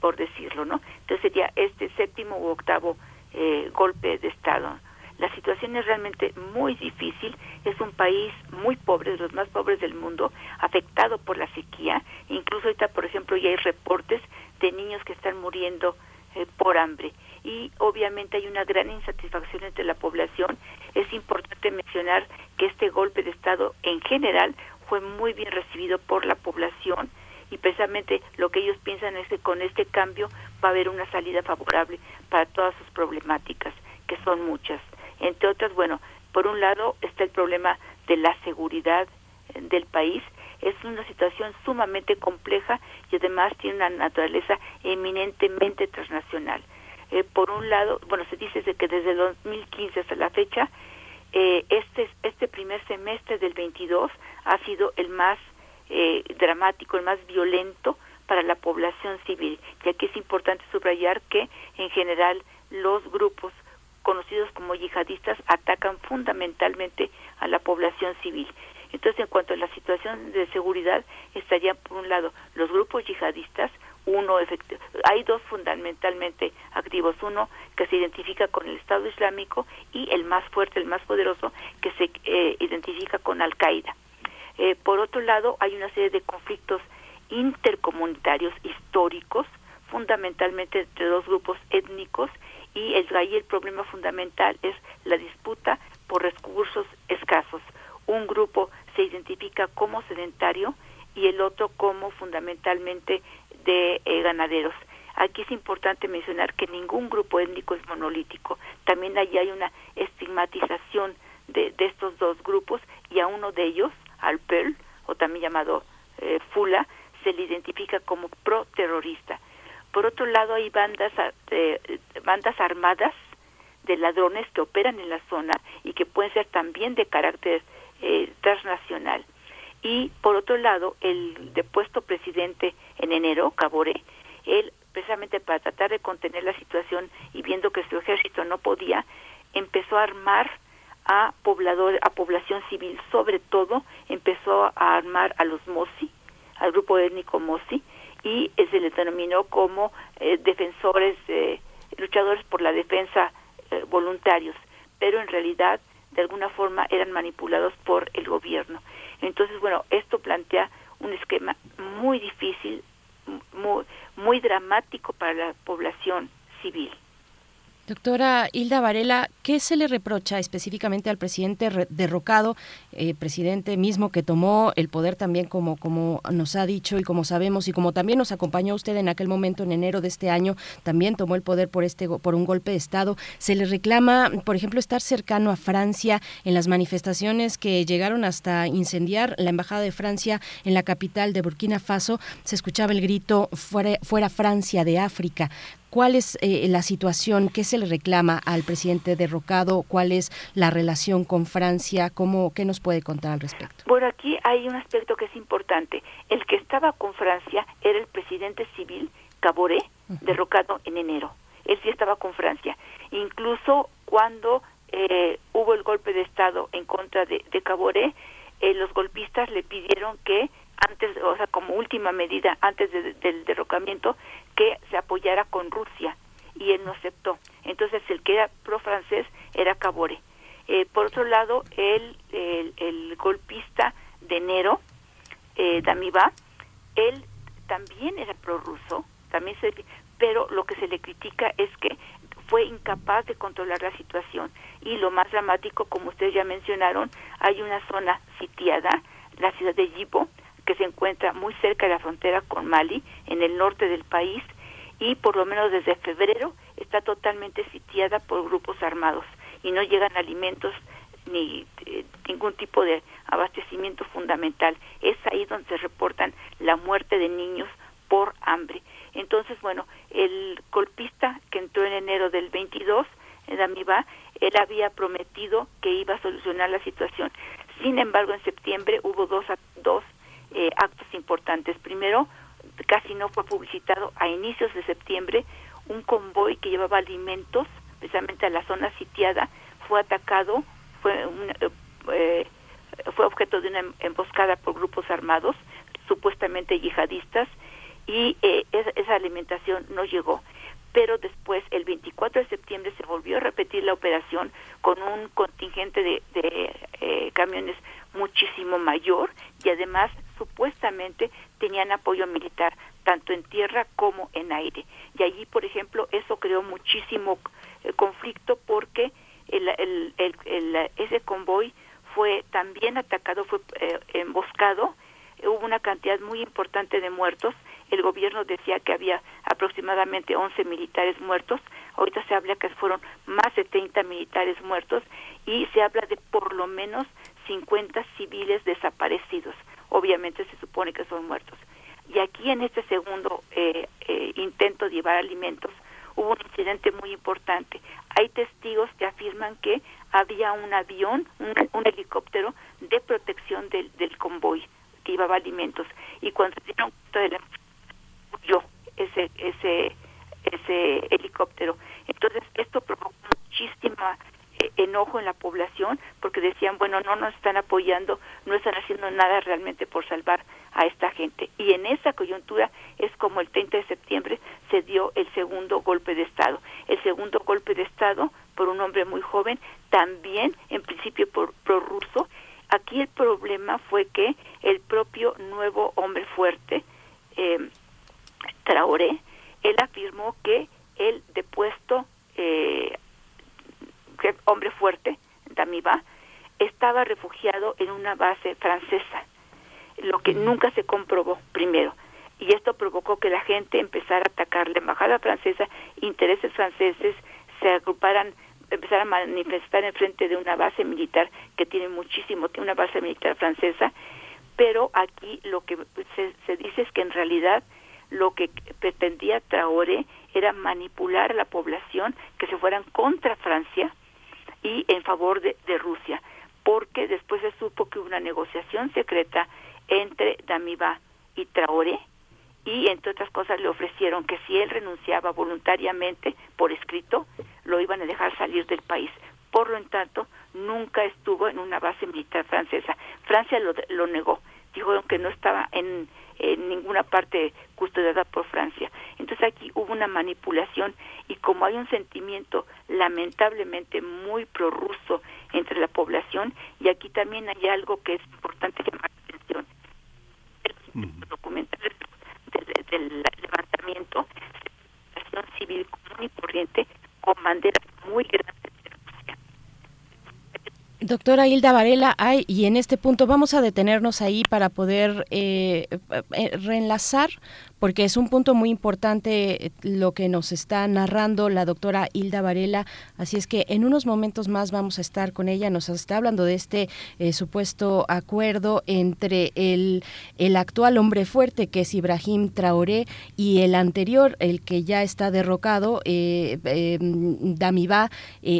por decirlo, ¿no? Entonces sería este séptimo u octavo eh, golpe de Estado la situación es realmente muy difícil. Es un país muy pobre, de los más pobres del mundo, afectado por la sequía. Incluso ahorita, por ejemplo, ya hay reportes de niños que están muriendo eh, por hambre. Y obviamente hay una gran insatisfacción entre la población. Es importante mencionar que este golpe de Estado en general fue muy bien recibido por la población y precisamente lo que ellos piensan es que con este cambio va a haber una salida favorable para todas sus problemáticas, que son muchas. Entre otras, bueno, por un lado está el problema de la seguridad eh, del país. Es una situación sumamente compleja y además tiene una naturaleza eminentemente transnacional. Eh, por un lado, bueno, se dice que desde el 2015 hasta la fecha, eh, este, este primer semestre del 22 ha sido el más eh, dramático, el más violento para la población civil, ya que es importante subrayar que en general los grupos conocidos como yihadistas atacan fundamentalmente a la población civil. Entonces, en cuanto a la situación de seguridad, estarían por un lado los grupos yihadistas, uno hay dos fundamentalmente activos, uno que se identifica con el Estado Islámico y el más fuerte, el más poderoso, que se eh, identifica con Al Qaeda. Eh, por otro lado, hay una serie de conflictos intercomunitarios históricos, fundamentalmente entre dos grupos étnicos y el, ahí el problema fundamental es la disputa por recursos escasos. Un grupo se identifica como sedentario y el otro como fundamentalmente de eh, ganaderos. Aquí es importante mencionar que ningún grupo étnico es monolítico. También ahí hay una estigmatización de, estos dos grupos y a uno de ellos, al Pearl, o también llamado eh, Fula, se le identifica como pro-terrorista. Por otro lado, hay bandas, eh, bandas armadas de ladrones que operan en la zona y que pueden ser también de carácter eh, transnacional. Y por otro lado, el depuesto presidente en enero, Cabore, él precisamente para tratar de contener la situación y viendo que su ejército no podía, empezó a armar a poblador, a población civil, sobre todo empezó a armar a los Mosi, al grupo étnico Mosi, y eh, se les denominó como eh, defensores, eh, luchadores por la defensa eh, voluntarios, pero en realidad de alguna forma eran manipulados por el gobierno. Entonces, bueno, esto plantea un esquema muy difícil, muy, muy dramático para la población civil.
Doctora Hilda Varela, ¿qué se le reprocha específicamente al presidente derrocado, eh, presidente mismo que tomó el poder también como, como nos ha dicho y como sabemos y como también nos acompañó usted en aquel momento en enero de este año, también tomó el poder por este por un golpe de estado. Se le reclama, por ejemplo, estar cercano a Francia en las manifestaciones que llegaron hasta incendiar la embajada de Francia en la capital de Burkina Faso. Se escuchaba el grito fuera, fuera Francia de África. ¿Cuál es eh, la situación? ¿Qué se le reclama al presidente derrocado? ¿Cuál es la relación con Francia? ¿Cómo, ¿Qué nos puede contar al respecto?
Bueno, aquí hay un aspecto que es importante. El que estaba con Francia era el presidente civil Caboré, derrocado en enero. Él sí estaba con Francia. Incluso cuando eh, hubo el golpe de Estado en contra de, de Caboré, eh, los golpistas le pidieron que antes, o sea, como última medida antes de, del derrocamiento, que se apoyara con Rusia y él no aceptó. Entonces el que era pro-francés era Cabore. Eh, por otro lado, el, el, el golpista de enero, eh, Damiba, él también era prorruso, también se, pero lo que se le critica es que fue incapaz de controlar la situación. Y lo más dramático, como ustedes ya mencionaron, hay una zona sitiada, la ciudad de Yibo, que se encuentra muy cerca de la frontera con Mali, en el norte del país, y por lo menos desde febrero está totalmente sitiada por grupos armados y no llegan alimentos ni eh, ningún tipo de abastecimiento fundamental. Es ahí donde se reportan la muerte de niños por hambre. Entonces, bueno, el golpista que entró en enero del 22, en Amibá, él había prometido que iba a solucionar la situación. Sin embargo, en septiembre hubo dos, dos eh, actos importantes. Primero, casi no fue publicitado a inicios de septiembre, un convoy que llevaba alimentos precisamente a la zona sitiada fue atacado, fue, un, eh, fue objeto de una emboscada por grupos armados, supuestamente yihadistas, y eh, esa, esa alimentación no llegó pero después, el 24 de septiembre, se volvió a repetir la operación con un contingente de, de eh, camiones muchísimo mayor y además supuestamente tenían apoyo militar tanto en tierra como en aire. Y allí, por ejemplo, eso creó muchísimo eh, conflicto porque el, ese convoy fue también atacado, fue eh, emboscado, hubo una cantidad muy importante de muertos. El gobierno decía que había aproximadamente 11 militares muertos, ahorita se habla que fueron más de 30 militares muertos y se habla de por lo menos 50 civiles desaparecidos, obviamente se supone que son muertos. Y aquí en este segundo eh, eh, intento de llevar alimentos hubo un incidente muy importante. Hay testigos que afirman que había un avión, un, helicóptero de protección del, del convoy que llevaba alimentos. Y cuando se dieron cuenta de la yo ese ese ese helicóptero. Entonces esto provocó muchísima enojo en la población porque decían, bueno, no nos están apoyando, no están haciendo nada realmente por salvar a esta gente. Y en esa coyuntura es como el 30 de septiembre se dio el segundo golpe de Estado. El segundo golpe de Estado por un hombre muy joven, también en principio por prorruso. Aquí el problema fue que el propio nuevo hombre fuerte, eh, Traoré, él afirmó que el depuesto eh, hombre fuerte, Damiba, estaba refugiado en una base francesa, lo que nunca se comprobó primero. Y esto provocó que la gente empezara a atacar la embajada francesa, intereses franceses se agruparan, empezaran a manifestar en frente de una base militar que tiene muchísimo, tiene una base militar francesa, pero aquí lo que se, se dice es que en realidad lo que pretendía Traoré era manipular a la población que se fueran contra Francia y en favor de, de Rusia, porque después se supo que hubo una negociación secreta entre Damiba y Traoré y entre otras cosas le ofrecieron que si él renunciaba voluntariamente por escrito lo iban a dejar salir del país por lo tanto nunca estuvo en una base militar francesa. Francia lo, lo negó, dijo que no estaba en, en ninguna parte custodiada por Francia. Entonces aquí hubo una manipulación y como hay un sentimiento lamentablemente muy prorruso entre la población y aquí también hay algo que es importante llamar la atención. El documental del, del levantamiento, la civil común y corriente con banderas muy grandes
Doctora Hilda Varela, ay, y en este punto vamos a detenernos ahí para poder eh, eh, reenlazar porque es un punto muy importante eh, lo que nos está narrando la doctora Hilda Varela. Así es que en unos momentos más vamos a estar con ella. Nos está hablando de este eh, supuesto acuerdo entre el, el actual hombre fuerte, que es Ibrahim Traoré, y el anterior, el que ya está derrocado, eh, eh Damibá,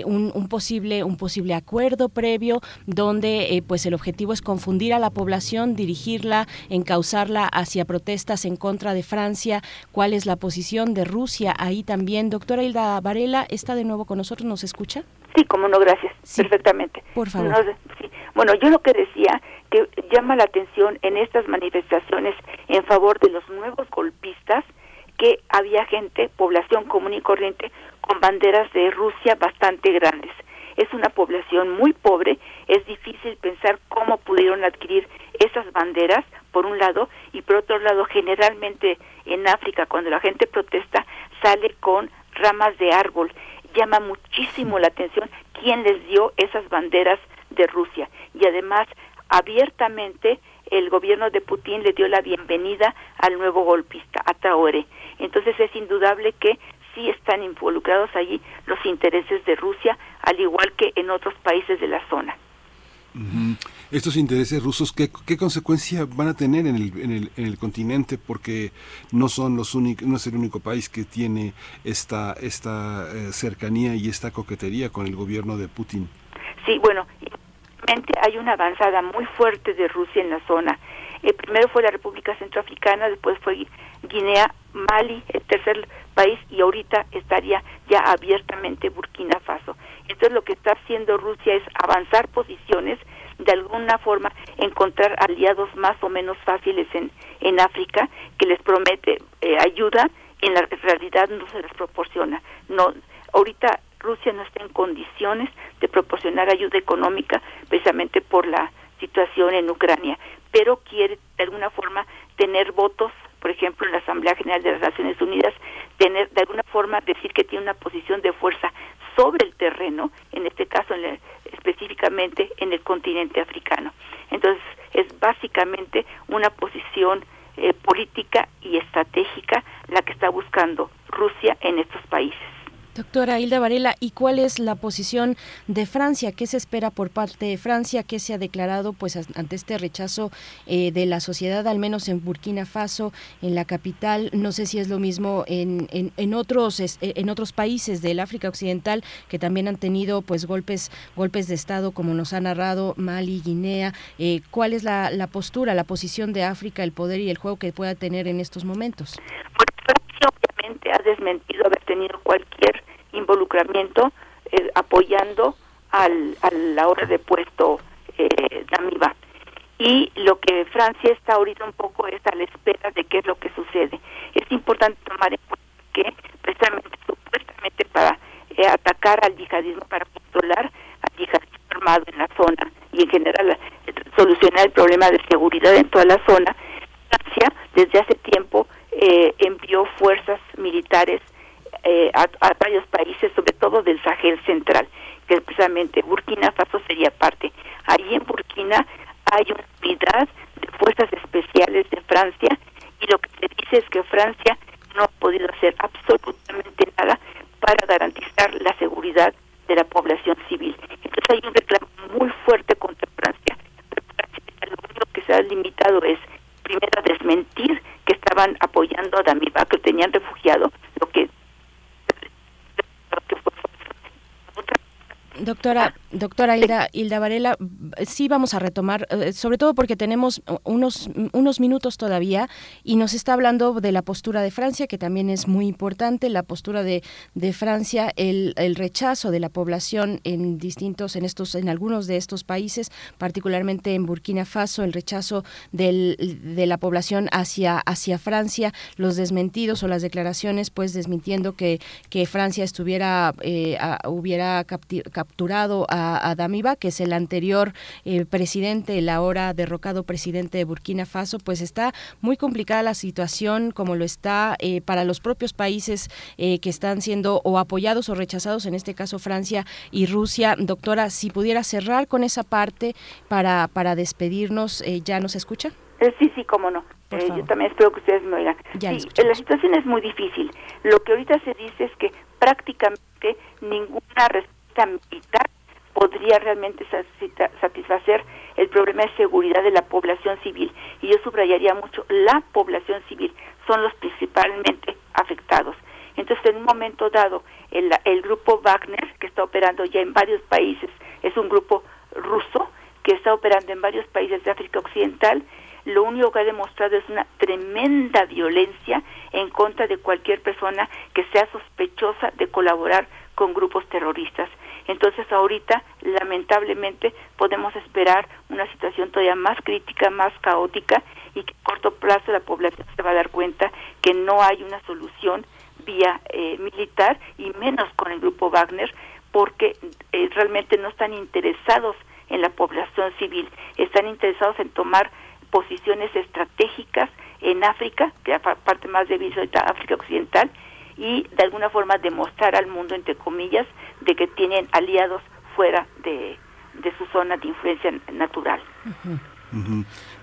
un, posible, un posible acuerdo previo donde pues el objetivo es confundir a la población, dirigirla, encauzarla hacia protestas en contra de Francia, cuál es la posición de Rusia ahí también. Doctora Hilda Varela, ¿está de nuevo con nosotros? ¿Nos escucha?
Sí, como no, gracias. Perfectamente.
Por favor.
Bueno, yo lo que decía, que llama la atención en estas manifestaciones en favor de los nuevos golpistas, que había gente, población común y corriente, con banderas de Rusia bastante grandes. Es una población muy pobre, es difícil pensar cómo pudieron adquirir esas banderas, por un lado, y por otro lado, generalmente en África, cuando la gente protesta, sale con ramas de árbol. Llama muchísimo la atención quién les dio esas banderas de Rusia. Y además, abiertamente, el gobierno de Putin le dio la bienvenida al nuevo golpista, a Traoré. Entonces es indudable que sí están involucrados allí los intereses de Rusia, al igual que en otros países de la zona
estos intereses rusos, ¿qué, qué consecuencia van a tener en el, en, el, en el continente? Porque no son los únicos, no es el único país que tiene esta, esta eh, cercanía y esta coquetería con el gobierno de Putin.
Sí, bueno, hay una avanzada muy fuerte de Rusia en la zona. Eh, primero fue la República Centroafricana, después fue Guinea, Mali, el tercer país, y ahorita estaría ya abiertamente Burkina Faso. Entonces lo que está haciendo Rusia es avanzar posiciones de alguna forma encontrar aliados más o menos fáciles en, en África que les promete eh, ayuda en la realidad no se les proporciona. No, ahorita Rusia no está en condiciones de proporcionar ayuda económica precisamente por la situación en Ucrania, pero quiere de alguna forma tener votos, por ejemplo, en la Asamblea General de las Naciones Unidas, tener de alguna forma decir que tiene una posición de fuerza sobre el terreno, en este caso en específicamente en el continente africano. Entonces, es básicamente una posición eh, política y estratégica la que está buscando Rusia en estos países.
Doctora Hilda Varela, ¿y cuál es la posición de Francia? ¿Qué se espera por parte de Francia? ¿Qué se ha declarado pues ante este rechazo eh, de la sociedad, al menos en Burkina Faso, en la capital? No sé si es lo mismo en, en, otros eh, en otros países del África Occidental que también han tenido pues golpes golpes de estado, como nos ha narrado Mali, Guinea. Eh, ¿Cuál es la, postura, la posición de África, el poder y el juego que pueda tener en estos momentos?
obviamente ha desmentido haber tenido cualquier eh, apoyando al, a la hora de puesto eh. Y lo que Francia está ahorita un poco es a la espera de qué es lo que sucede. Es importante tomar en cuenta que precisamente, supuestamente para eh, atacar al yihadismo, para controlar al yihadismo armado en la zona y en general solucionar el problema de seguridad en toda la zona, Francia desde hace tiempo eh, envió fuerzas militares eh, a, varios países, sobre todo del Sahel central, que precisamente Burkina Faso sería parte. Ahí en Burkina hay una unidad de fuerzas especiales de Francia y lo que se dice es que Francia no ha podido hacer absolutamente nada para garantizar la seguridad de la población civil. Entonces hay un reclamo muy fuerte contra Francia. Lo único que se ha limitado es primero a desmentir que estaban apoyando a Damiba, que tenían refugiado, lo que
Doctora, Hilda, Hilda Varela, sí vamos a retomar, eh, sobre todo porque tenemos unos, minutos todavía y nos está hablando de la postura de Francia, que también es muy importante, la postura de, de Francia, el, el, rechazo de la población en distintos, en estos, en algunos de estos países, particularmente en Burkina Faso, el rechazo del, de la población hacia, hacia Francia, los desmentidos o las declaraciones, pues desmintiendo que, que Francia estuviera, eh, hubiera capturado a a, Damiba, que es el anterior eh, presidente, el ahora derrocado presidente de Burkina Faso, pues está muy complicada la situación como lo está eh, para los propios países eh, que están siendo o apoyados o rechazados, en este caso Francia y Rusia. Doctora, si pudiera cerrar con esa parte para, para despedirnos, ¿ya nos escucha?
sí, sí, cómo no. yo también espero que ustedes me oigan. sí, la situación es muy difícil. Lo que ahorita se dice es que prácticamente ninguna respuesta militar podría realmente satisfacer el problema de seguridad de la población civil. Y yo subrayaría mucho, la población civil son los principalmente afectados. Entonces, en un momento dado, el, el grupo Wagner, que está operando ya en varios países, es un grupo ruso que está operando en varios países de África Occidental, lo único que ha demostrado es una tremenda violencia en contra de cualquier persona que sea sospechosa de colaborar con grupos terroristas. Entonces ahorita, lamentablemente, podemos esperar una situación todavía más crítica, más caótica y que a corto plazo la población se va a dar cuenta que no hay una solución vía eh, militar y menos con el grupo Wagner porque eh, realmente no están interesados en la población civil, están interesados en tomar posiciones estratégicas en África, que parte más de África Occidental, y de alguna forma demostrar al mundo, entre comillas, de que tienen aliados fuera de, su zona de influencia natural.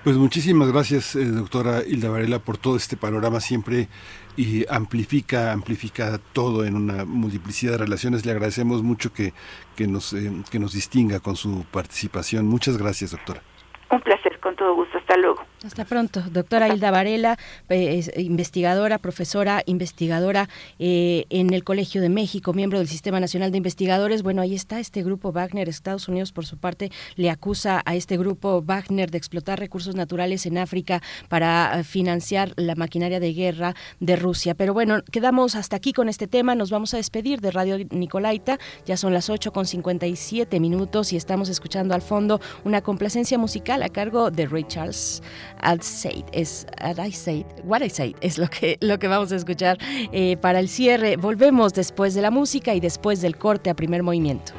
Pues muchísimas gracias, eh, doctora Hilda Varela, por todo este panorama siempre y amplifica, amplifica todo en una multiplicidad de relaciones. Le agradecemos mucho que, que, nos, eh, que nos distinga con su participación. Muchas gracias, doctora.
Un placer, con todo gusto. Hasta luego.
Hasta pronto. Doctora Hilda Varela, eh, investigadora, profesora, investigadora eh, en el Colegio de México, miembro del Sistema Nacional de Investigadores. Bueno, ahí está este grupo Wagner. Estados Unidos, por su parte, le acusa a este grupo Wagner de explotar recursos naturales en África para eh, financiar la maquinaria de guerra de Rusia. Pero bueno, quedamos hasta aquí con este tema. Nos vamos a despedir de Radio Nicolaita. Ya son las 8 con 57 minutos y estamos escuchando al fondo una complacencia musical a cargo de Ray Charles. I'd say es I say what I say es lo que lo que vamos a escuchar eh, para el cierre. Volvemos después de la música y después del corte a primer movimiento.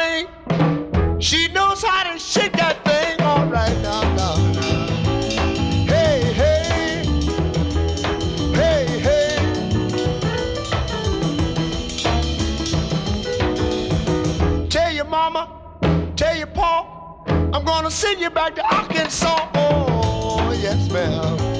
brain. She knows how to shake that thing all right now, now, now. Hey, hey, hey, hey. Tell your mama, tell your pa, I'm gonna send you back to Arkansas. Oh, yes, ma'am.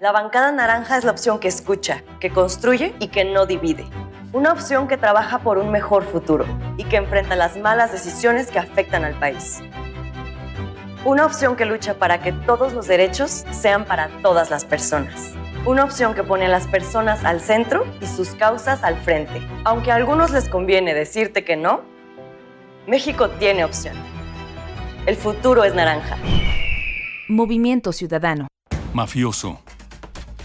La bancada naranja es la opción que escucha, que construye y que no divide. Una opción que trabaja por un mejor futuro y que enfrenta las malas decisiones que afectan al país. Una opción que lucha para que todos los derechos sean para todas las personas. Una opción que pone a las personas al centro y sus causas al frente. Aunque a algunos les conviene decirte que no, México tiene opción. El futuro es naranja.
Movimiento Ciudadano.
Mafioso,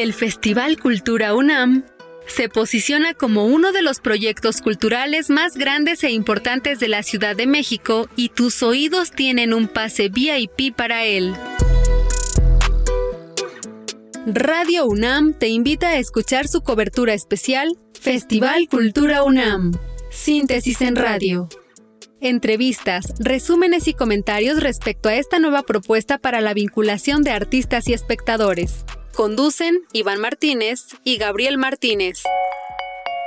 El Festival Cultura UNAM se posiciona como uno de los proyectos culturales más grandes e importantes de la Ciudad de México y tus oídos tienen un pase VIP para él. Radio UNAM te invita a escuchar su cobertura especial Festival Cultura UNAM. Síntesis en radio. Entrevistas, resúmenes y comentarios respecto a esta nueva propuesta para la vinculación de artistas y espectadores. Conducen Iván Martínez y Gabriel Martínez.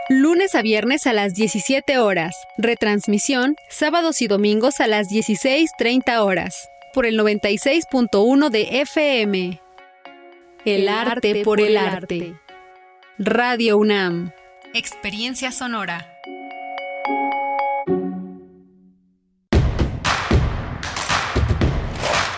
Lunes a viernes a las 17 horas. Retransmisión sábados y domingos a las 16.30 horas. Por el 96.1 de FM. El arte por el arte. Radio UNAM. Experiencia sonora.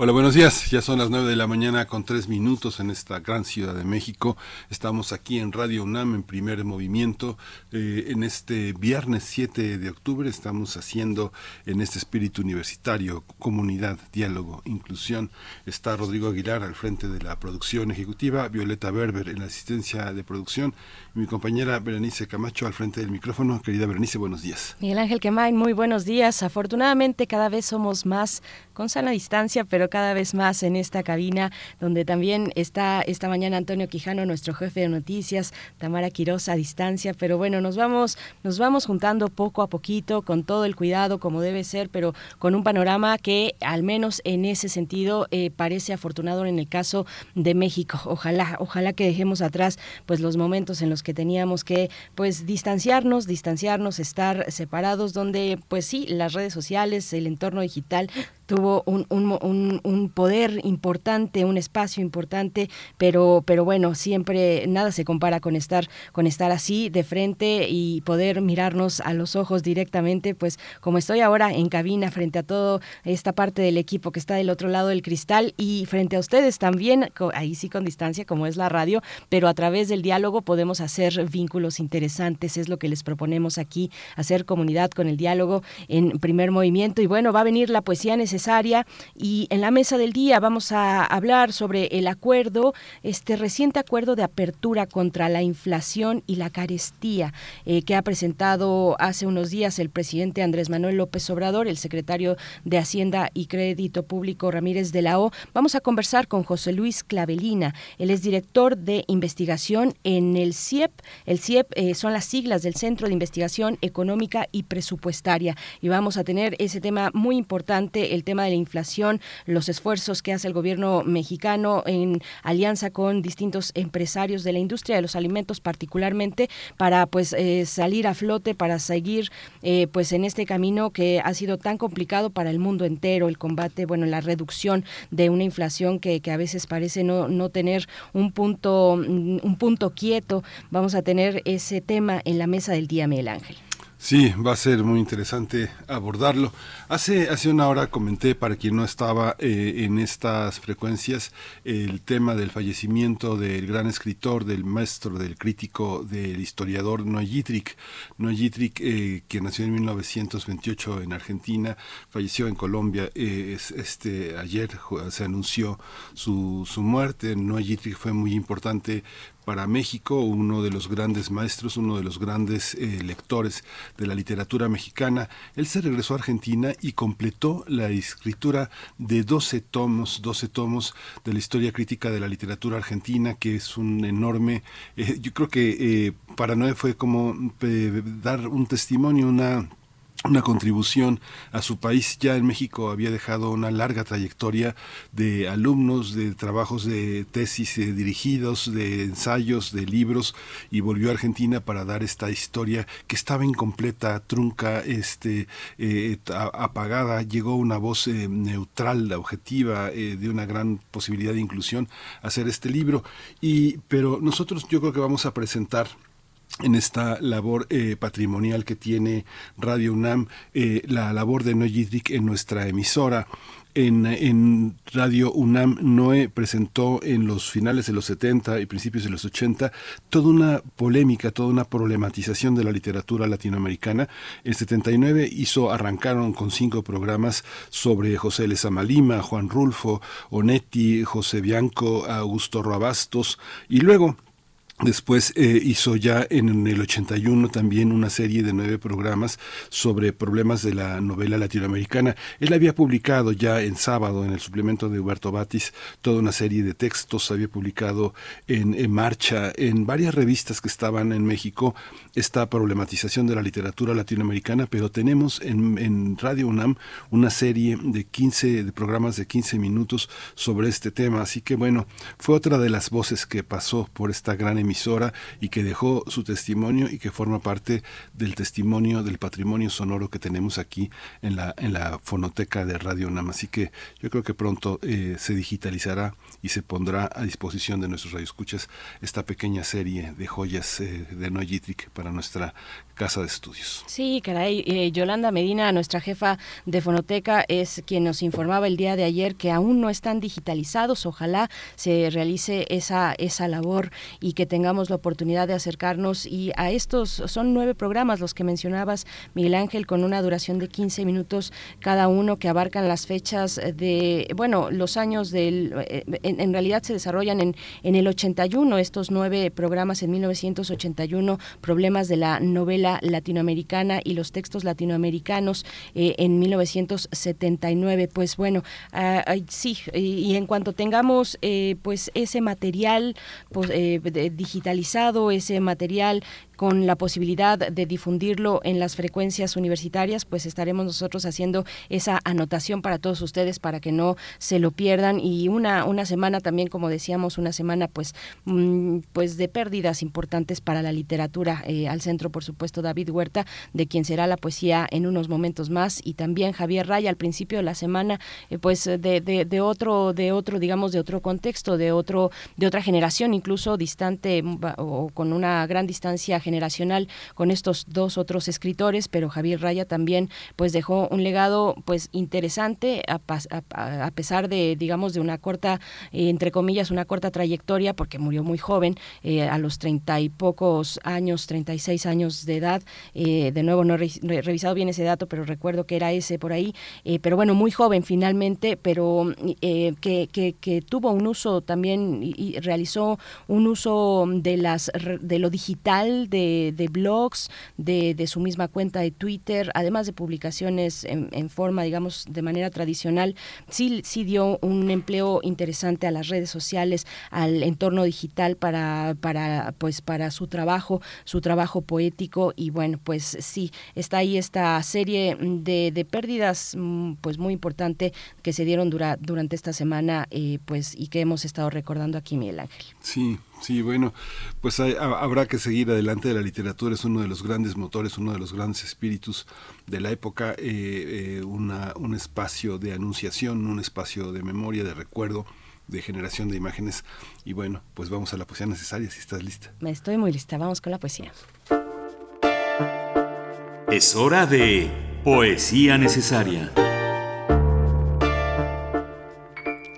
Hola, buenos días. Ya son las 9 de la mañana con tres minutos en esta gran ciudad de México. Estamos aquí en Radio UNAM en primer movimiento. Eh, en este viernes 7 de octubre estamos haciendo en este espíritu universitario comunidad, diálogo, inclusión. Está Rodrigo Aguilar al frente de la producción ejecutiva, Violeta Berber en la asistencia de producción y mi compañera Berenice Camacho al frente del micrófono. Querida Berenice, buenos días.
Miguel Ángel Quemain, muy buenos días. Afortunadamente cada vez somos más con sana distancia, pero cada vez más en esta cabina, donde también está esta mañana Antonio Quijano, nuestro jefe de noticias, Tamara Quiroz a distancia, pero bueno, nos vamos, nos vamos juntando poco a poquito, con todo el cuidado como debe ser, pero con un panorama que al menos en ese sentido eh, parece afortunado en el caso de México. Ojalá, ojalá que dejemos atrás pues los momentos en los que teníamos que pues distanciarnos, distanciarnos, estar separados, donde pues sí, las redes sociales, el entorno digital tuvo un, un, un, poder importante, un espacio importante, pero, pero bueno, siempre nada se compara con estar, con estar así de frente y poder mirarnos a los ojos directamente, pues como estoy ahora en cabina frente a todo esta parte del equipo que está del otro lado del cristal y frente a ustedes también, ahí sí con distancia como es la radio, pero a través del diálogo podemos hacer vínculos interesantes, es lo que les proponemos aquí, hacer comunidad con el diálogo en primer movimiento. Y bueno, va a venir la poesía necesaria Y en la mesa del día vamos a hablar sobre el acuerdo, este reciente acuerdo de apertura contra la inflación y la carestía eh, que ha presentado hace unos días el presidente Andrés Manuel López Obrador, el secretario de Hacienda y Crédito Público Ramírez de la O. Vamos a conversar con José Luis Clavelina. Él es director de investigación en el CIEP. El CIEP eh, son las siglas del Centro de Investigación Económica y Presupuestaria. Y vamos a tener ese tema muy importante, el tema de la inflación, los esfuerzos que hace el gobierno mexicano en alianza con distintos empresarios de la industria de los alimentos particularmente para pues eh, salir a flote, para seguir eh, pues en este camino que ha sido tan complicado para el mundo entero, el combate, bueno, la reducción de una inflación que, que a veces parece no, no tener un punto, un punto quieto. Vamos a tener ese tema en la mesa del día, Miguel Ángel.
Sí, va a ser muy interesante abordarlo. Hace, hace una hora comenté, para quien no estaba eh, en estas frecuencias, el tema del fallecimiento del gran escritor, del maestro, del crítico, del historiador Noé Yitrick. Noé eh, que nació en 1928 en Argentina, falleció en Colombia. Eh, este, ayer se anunció su, su muerte. Noé Yitrick fue muy importante para México, uno de los grandes maestros, uno de los grandes eh, lectores de la literatura mexicana. Él se regresó a Argentina y completó la escritura de 12 tomos, 12 tomos de la historia crítica de la literatura argentina, que es un enorme, eh, yo creo que eh, para Noé fue como dar un testimonio, una una contribución a su país. Ya en México había dejado una larga trayectoria de alumnos, de trabajos de tesis eh, dirigidos, de ensayos, de libros, y volvió a Argentina para dar esta historia que estaba incompleta, trunca, este, eh, apagada. Llegó una voz eh, neutral, objetiva, de una gran posibilidad de inclusión a hacer este libro. Y, pero nosotros yo creo que vamos a presentar en esta labor eh, patrimonial que tiene Radio UNAM, eh, la labor de Noé Yidrik en nuestra emisora. En, en, Radio UNAM, Noé presentó en los finales de los 70 y principios de los 80 toda una polémica, toda una problematización de la literatura latinoamericana. En 79 hizo, arrancaron con cinco programas sobre José Lezama Lima, Juan Rulfo, Onetti, José Bianco, Augusto Roabastos, y luego Después eh, hizo ya en el 81 también una serie de nueve programas sobre problemas de la novela latinoamericana. Él había publicado ya en sábado en el suplemento de Huberto Batis toda una serie de textos, había publicado en, en Marcha, en varias revistas que estaban en México, esta problematización de la literatura latinoamericana, pero tenemos en, en Radio UNAM una serie de 15 de programas de 15 minutos sobre este tema. Así que bueno, fue otra de las voces que pasó por esta gran emisión emisora y que dejó su testimonio y que forma parte del testimonio del patrimonio sonoro que tenemos aquí en la, en la fonoteca de Radio UNAM. Así que yo creo que pronto eh, se digitalizará y se pondrá a disposición de nuestros radioescuchas esta pequeña serie de joyas eh, de Noyitric para nuestra casa de estudios.
Sí, caray, eh, Yolanda Medina, nuestra jefa de fonoteca, es quien nos informaba el día de ayer que aún no están digitalizados. Ojalá se realice esa, esa labor y que tengamos la oportunidad de acercarnos. Y a estos son nueve programas los que mencionabas, Miguel Ángel, con una duración de 15 minutos cada uno que abarcan las fechas de, bueno, los años del, eh, en, en realidad se desarrollan en, en el 81, estos nueve programas en 1981, problemas de la novela latinoamericana y los textos latinoamericanos eh, en 1979. Pues bueno, uh, sí, y, en cuanto tengamos eh, pues ese material pues, eh, digitalizado, ese material con la posibilidad de difundirlo en las frecuencias universitarias, pues estaremos nosotros haciendo esa anotación para todos ustedes para que no se lo pierdan. Y una una semana también como decíamos una semana pues mm, pues de pérdidas importantes para la literatura eh, al centro por supuesto David Huerta de quien será la poesía en unos momentos más y también Javier Raya al principio de la semana eh, pues de, de, de otro de otro digamos de otro contexto de otro de otra generación incluso distante mm, o con una gran distancia generacional con estos dos otros escritores, pero Javier Raya también pues dejó un legado pues interesante a, pesar de digamos de una corta eh, entre comillas una corta trayectoria porque murió muy joven eh, a los treinta y pocos años, 36 años de edad. Eh, de nuevo no he, revisado bien ese dato, pero recuerdo que era ese por ahí. pero bueno, muy joven finalmente, pero que, que, tuvo un uso también y, realizó un uso de las de lo digital, de, de blogs, de, de, su misma cuenta de Twitter, además de publicaciones en, en, forma, digamos, de manera tradicional, sí, sí dio un empleo interesante a las redes sociales, al entorno digital para, para, pues, para su trabajo, su trabajo poético y bueno, pues sí, está ahí esta serie de, pérdidas mm, pues muy importante que se dieron dura, durante esta semana eh, pues y que hemos estado recordando aquí, Miguel Ángel.
Sí, Sí, bueno, pues habrá que seguir adelante. La literatura es uno de los grandes motores, uno de los grandes espíritus de la época, eh, eh, una, un espacio de anunciación, un espacio de memoria, de recuerdo, de generación de imágenes. Y bueno, pues vamos a la poesía necesaria, si estás lista.
Me estoy muy lista, vamos con la poesía.
Es hora de poesía necesaria.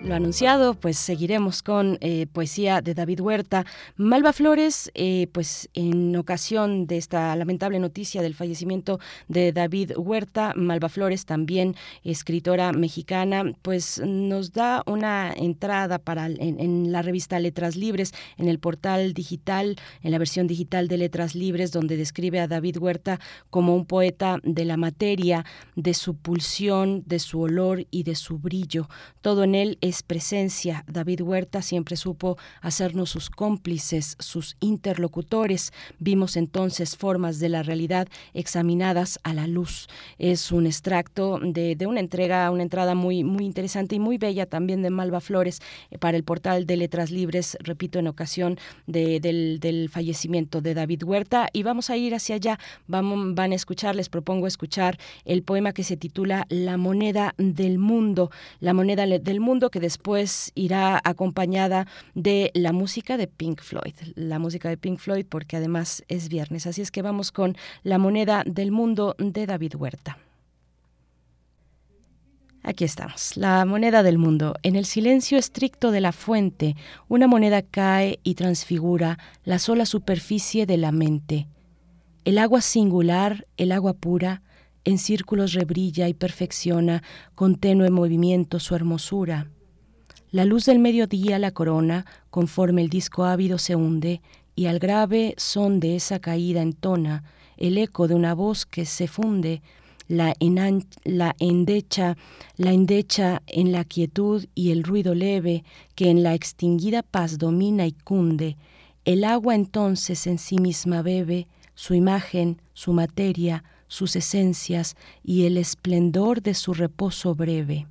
Lo anunciado, pues seguiremos con eh, poesía de David Huerta. Malva Flores, eh, pues en ocasión de esta lamentable noticia del fallecimiento de David Huerta, Malva Flores, también escritora mexicana, pues nos da una entrada para en, la revista Letras Libres, en el portal digital, en la versión digital de Letras Libres, donde describe a David Huerta como un poeta de la materia, de su pulsión, de su olor y de su brillo. Todo en él es presencia. David Huerta siempre supo hacernos sus cómplices, sus interlocutores. Vimos entonces formas de la realidad examinadas a la luz. Es un extracto de, una entrega, una entrada muy, muy interesante y muy bella también de Malva Flores eh, para el portal de Letras Libres, repito, en ocasión del, fallecimiento de David Huerta. Y vamos a ir hacia allá. Van a escuchar, les propongo escuchar el poema que se titula La moneda del mundo. La moneda del mundo que después irá acompañada de la música de Pink Floyd, la música de Pink Floyd porque además es viernes. Así es que vamos con La moneda del mundo de David Huerta. Aquí estamos, la moneda del mundo. En el silencio estricto de la fuente, una moneda cae y transfigura la sola superficie de la mente. El agua singular, el agua pura, en círculos rebrilla y perfecciona con tenue movimiento su hermosura. La luz del mediodía la corona, conforme el disco ávido se hunde, y al grave son de esa caída entona el eco de una voz que se funde, la, la endecha, la endecha en la quietud y el ruido leve que en la extinguida paz domina y cunde. El agua entonces en sí misma bebe su imagen, su materia, sus esencias y el esplendor de su reposo breve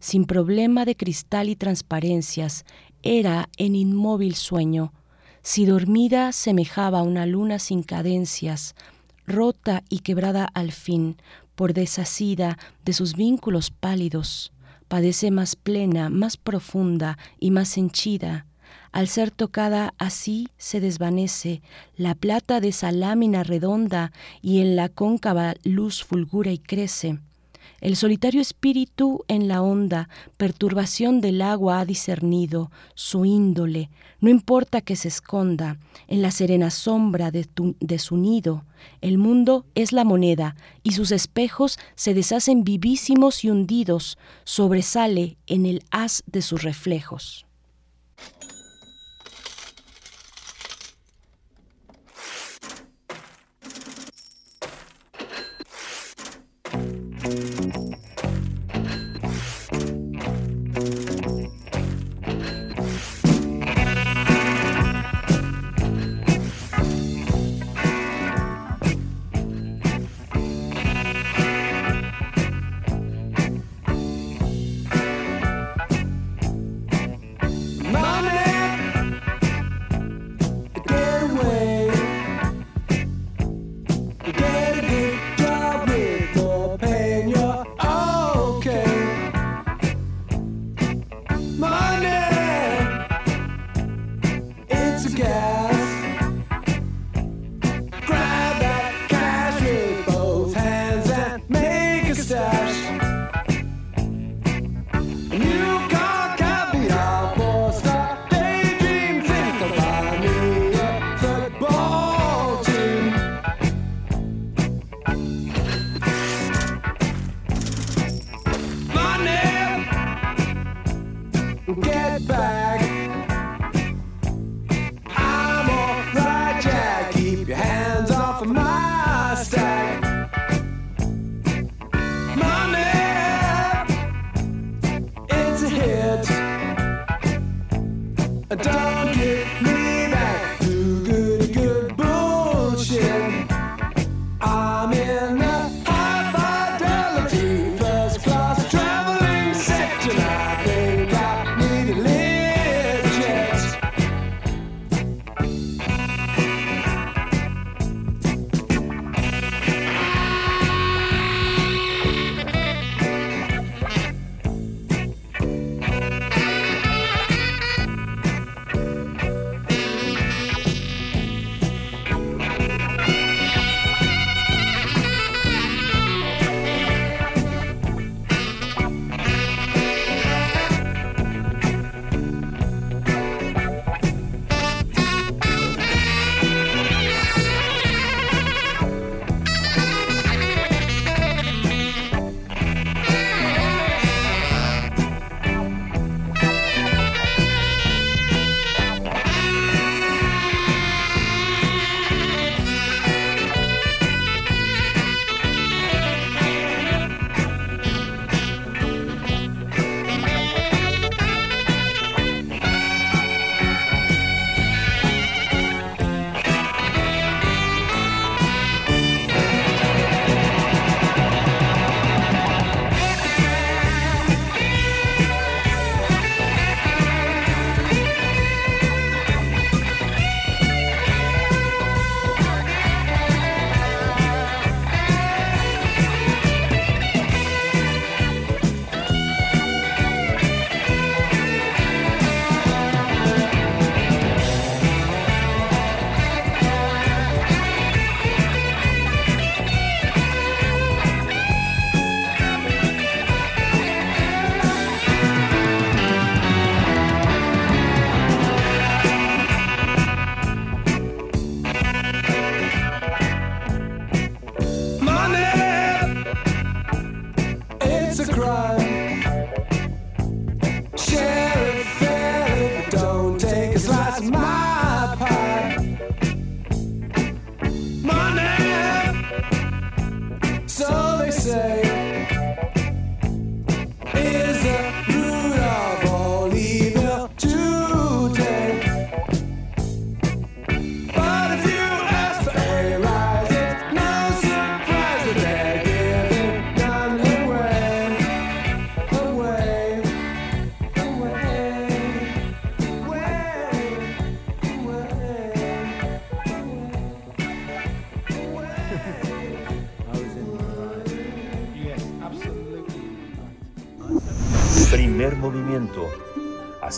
sin problema de cristal y transparencias, era en inmóvil sueño. Si dormida semejaba una luna sin cadencias, rota y quebrada al fin, por desasida de sus vínculos pálidos, padece más plena, más profunda y más henchida. Al ser tocada así se desvanece la plata de esa lámina redonda y en la cóncava luz fulgura y crece el solitario espíritu en la honda perturbación del agua ha discernido su índole, no importa que se esconda en la serena sombra de su nido. El mundo es la moneda y sus espejos se deshacen vivísimos y hundidos, sobresale en el haz de sus reflejos.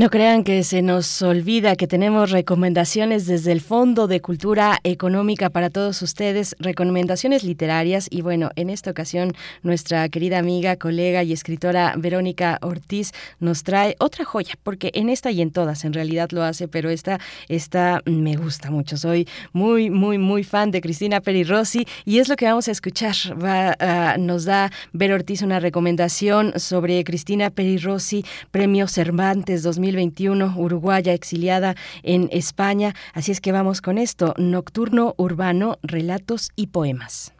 No crean que se nos olvida que tenemos recomendaciones desde el Fondo de Cultura Económica para todos ustedes, recomendaciones literarias y bueno, en esta ocasión nuestra querida amiga, colega y escritora Verónica Ortiz nos trae otra joya, porque en esta y en todas en realidad lo hace, pero esta, esta me gusta mucho. Soy muy, muy, muy fan de Cristina Peri Rossi y es lo que vamos a escuchar. Va, ah, nos da Ver Ortiz una recomendación sobre Cristina Peri Rossi, Premio Cervantes 2021, uruguaya exiliada en España. Así es que vamos con esto, Nocturno Urbano, Relatos y Poemas.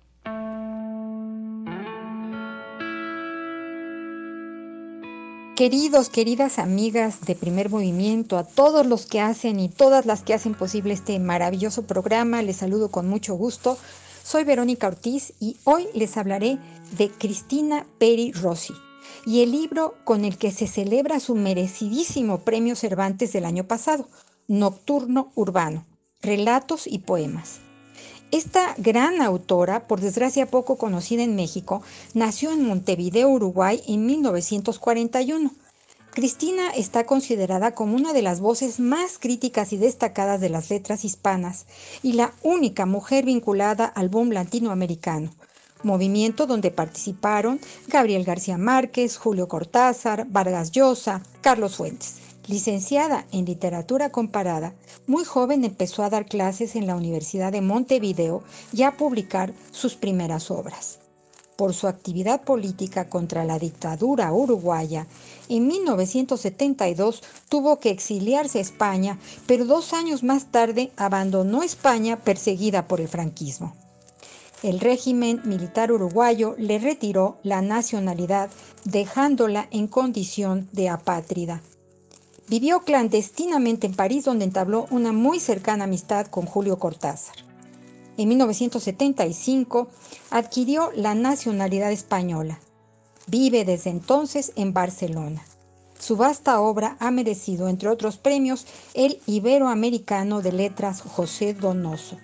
Queridos, queridas amigas de Primer Movimiento, a todos los que hacen y todas las que hacen posible este maravilloso programa, les saludo con mucho gusto. Soy Verónica Ortiz y hoy les hablaré de Cristina Peri Rossi y el libro con el que se celebra su merecidísimo premio Cervantes del año pasado, Nocturno Urbano, Relatos y Poemas. Esta gran autora, por desgracia poco conocida en México, nació en Montevideo, Uruguay, en 1941. Cristina está considerada como una de las voces más críticas y destacadas de las letras hispanas y la única mujer vinculada al boom latinoamericano, movimiento donde participaron Gabriel García Márquez, Julio Cortázar, Vargas Llosa, Carlos Fuentes. Licenciada en literatura comparada, muy joven empezó a dar clases en la Universidad de Montevideo y a publicar sus primeras obras. Por su actividad política contra la dictadura uruguaya, en 1972 tuvo que exiliarse a España, pero dos años más tarde abandonó España perseguida por el franquismo. El régimen militar uruguayo le retiró la nacionalidad, dejándola en condición de apátrida. Vivió clandestinamente en París, donde entabló una muy cercana amistad con Julio Cortázar. En 1975 adquirió la nacionalidad española. Vive desde entonces en Barcelona. Su vasta obra ha merecido, entre otros premios, el Iberoamericano de Letras José Donoso.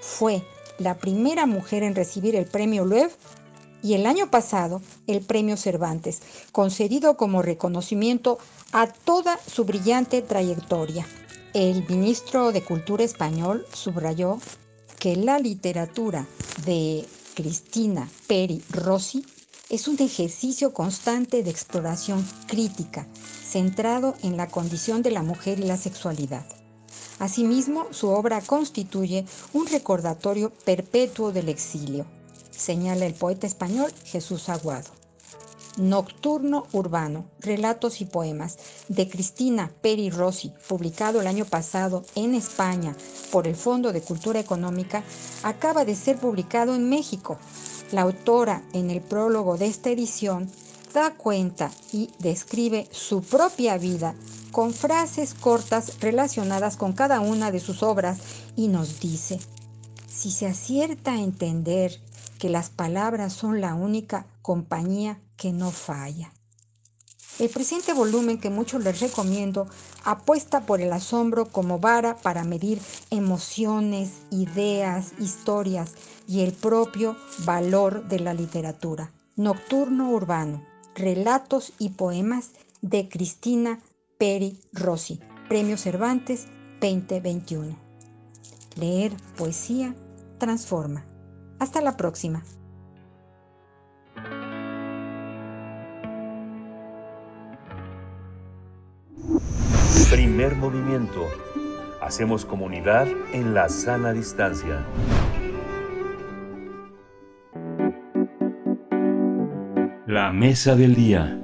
Fue la primera mujer en recibir el premio Loeb y el año pasado el premio Cervantes, concedido como reconocimiento a toda su brillante trayectoria. El ministro de Cultura español subrayó que la literatura de Cristina Peri Rossi es un ejercicio constante de exploración crítica, centrado en la condición de la mujer y la sexualidad. Asimismo, su obra constituye un recordatorio perpetuo del exilio, señala el poeta español Jesús Aguado. Nocturno Urbano, Relatos y Poemas, de Cristina Peri Rossi, publicado el año pasado en España por el Fondo de Cultura Económica, acaba de ser publicado en México. La autora, en el prólogo de esta edición, da cuenta y describe su propia vida con frases cortas relacionadas con cada una de sus obras y nos dice, si se acierta a entender que las palabras son la única compañía que no falla. El presente volumen que mucho les recomiendo apuesta por el asombro como vara para medir emociones, ideas, historias y el propio valor de la literatura. Nocturno Urbano, Relatos y Poemas de Cristina Peri Rossi, Premio Cervantes 2021. Leer poesía transforma. Hasta la próxima.
Primer movimiento. Hacemos comunidad en la sana distancia.
La mesa del día.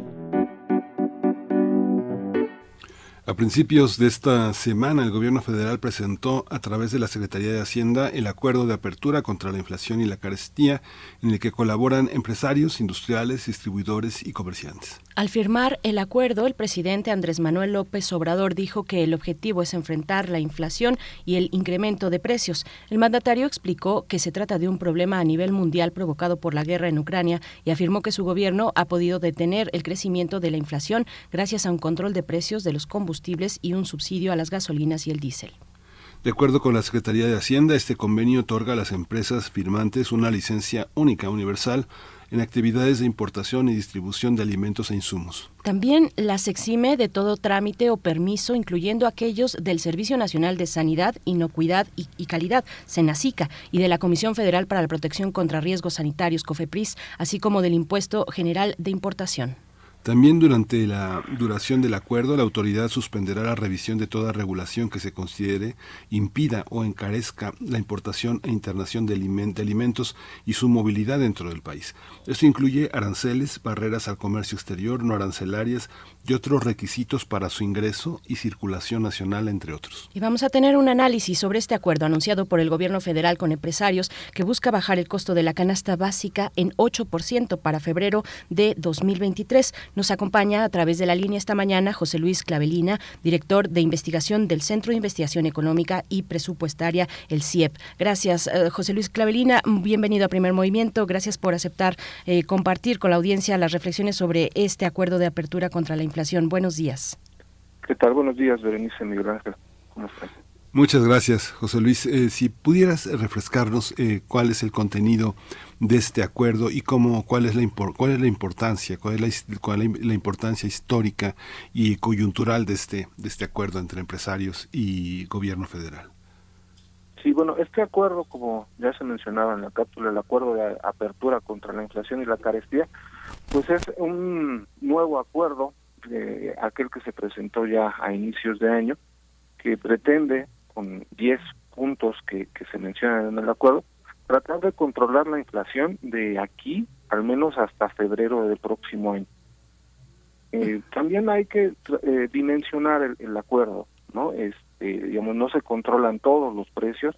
A principios de esta semana, el gobierno federal presentó a través de la Secretaría de Hacienda el acuerdo de apertura contra la inflación y la carestía, en el que colaboran empresarios, industriales, distribuidores y comerciantes.
Al firmar el acuerdo, el presidente Andrés Manuel López Obrador dijo que el objetivo es enfrentar la inflación y el incremento de precios. El mandatario explicó que se trata de un problema a nivel mundial provocado por la guerra en Ucrania y afirmó que su gobierno ha podido detener el crecimiento de la inflación gracias a un control de precios de los combustibles y un subsidio a las gasolinas y el diésel.
De acuerdo con la Secretaría de Hacienda, este convenio otorga a las empresas firmantes una licencia única universal en actividades de importación y distribución de alimentos e insumos.
También las exime de todo trámite o permiso, incluyendo aquellos del Servicio Nacional de Sanidad, Inocuidad y, Calidad, SENACICA, y de la Comisión Federal para la Protección contra Riesgos Sanitarios, COFEPRIS, así como del Impuesto General de Importación.
También durante la duración del acuerdo, la autoridad suspenderá la revisión de toda regulación que se considere impida o encarezca la importación e internación de, alimentos y su movilidad dentro del país. Esto incluye aranceles, barreras al comercio exterior, no arancelarias y otros requisitos para su ingreso y circulación nacional, entre otros.
Y vamos a tener un análisis sobre este acuerdo anunciado por el gobierno federal con empresarios que busca bajar el costo de la canasta básica en 8% para febrero de 2023. Nos acompaña a través de la línea esta mañana José Luis Clavelina, director de investigación del Centro de Investigación Económica y Presupuestaria, el CIEP. Gracias, eh, José Luis Clavelina. Bienvenido a Primer Movimiento. Gracias por aceptar eh, compartir con la audiencia las reflexiones sobre este acuerdo de apertura contra la inflación. Buenos días.
¿Qué tal? Buenos días, Berenice Miguel Ángel. ¿Cómo estás?
Muchas gracias, José Luis. Eh, si pudieras refrescarnos cuál es el contenido de este acuerdo y cómo, cuál es la cuál es la importancia, cuál es la, la, importancia histórica y coyuntural de este de este acuerdo entre empresarios y gobierno federal.
Sí, bueno, este acuerdo, como ya se mencionaba en la cápsula, el acuerdo de apertura contra la inflación y la carestía, pues es un nuevo acuerdo, de aquel que se presentó ya a inicios de año, que pretende, con 10 puntos que, que se mencionan en el acuerdo, tratar de controlar la inflación de aquí al menos hasta febrero del próximo año. Eh, también hay que eh, dimensionar el, acuerdo, ¿no? Este, digamos, no se controlan todos los precios.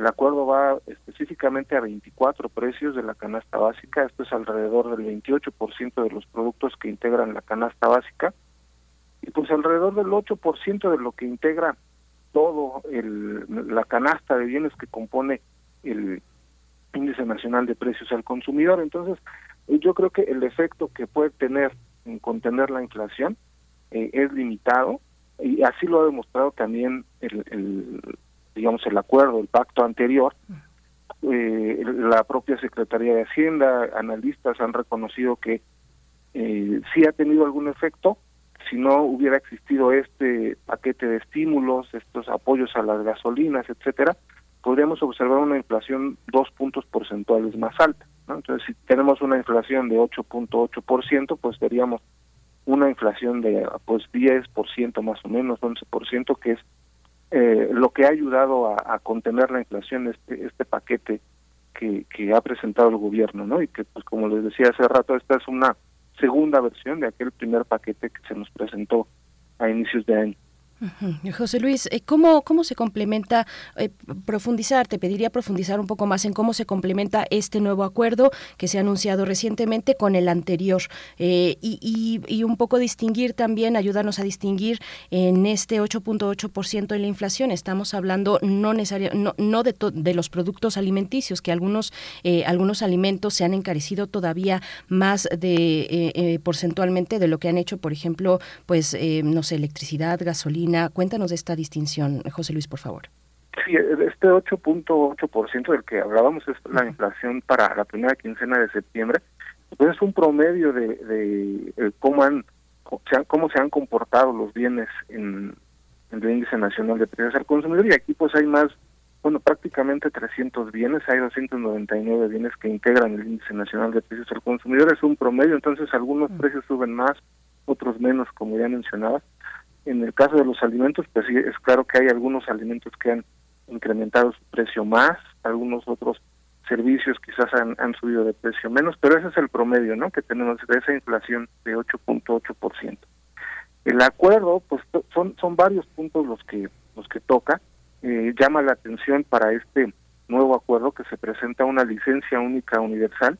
El acuerdo va específicamente a 24 precios de la canasta básica. Esto es alrededor del 28% de los productos que integran la canasta básica. Y pues alrededor del 8% de lo que integra todo el, la canasta de bienes que compone el índice nacional de precios al consumidor. Entonces, yo creo que el efecto que puede tener en contener la inflación eh, es limitado y así lo ha demostrado también el, digamos el acuerdo, el pacto anterior. Eh, la propia Secretaría de Hacienda, analistas han reconocido que eh, sí ha tenido algún efecto, si no hubiera existido este paquete de estímulos, estos apoyos a las gasolinas, etcétera, podríamos observar una inflación dos puntos porcentuales más alta. Entonces, si tenemos una inflación de 8.8%, pues veríamos una inflación de pues 10% más o menos, 11%, que es eh, lo que ha ayudado a, contener la inflación este este paquete que, que ha presentado el gobierno, ¿no? Y que, pues como les decía hace rato, esta es una segunda versión de aquel primer paquete que se nos presentó a inicios de año.
José Luis, eh, ¿cómo, ¿cómo se complementa, eh, profundizar, te pediría profundizar un poco más en cómo se complementa este nuevo acuerdo que se ha anunciado recientemente con el anterior eh, y, y, un poco distinguir también, ayudarnos a distinguir en este 8.8% de la inflación, estamos hablando no, necesario, no, no de los productos alimenticios, que algunos, algunos alimentos se han encarecido todavía más de porcentualmente de lo que han hecho, por ejemplo, pues, no sé, electricidad, gasolina, Cuéntanos de esta distinción, José Luis, por favor.
Sí, este 8.8% del que hablábamos es la inflación para la primera quincena de septiembre. Pues es un promedio de, eh, cómo han cómo se han comportado los bienes en, el índice nacional de precios al consumidor y aquí pues hay más bueno, prácticamente 300 bienes, hay 299 bienes que integran el índice nacional de precios al consumidor, es un promedio, entonces algunos precios suben más, otros menos, como ya mencionaba. En el caso de los alimentos, pues sí, es claro que hay algunos alimentos que han incrementado su precio más, algunos otros servicios quizás han, han subido de precio menos, pero ese es el promedio, ¿no? Que tenemos de esa inflación de 8.8%. El acuerdo, pues son son varios puntos los que los que toca. Eh, llama la atención para este nuevo acuerdo que se presenta una licencia única universal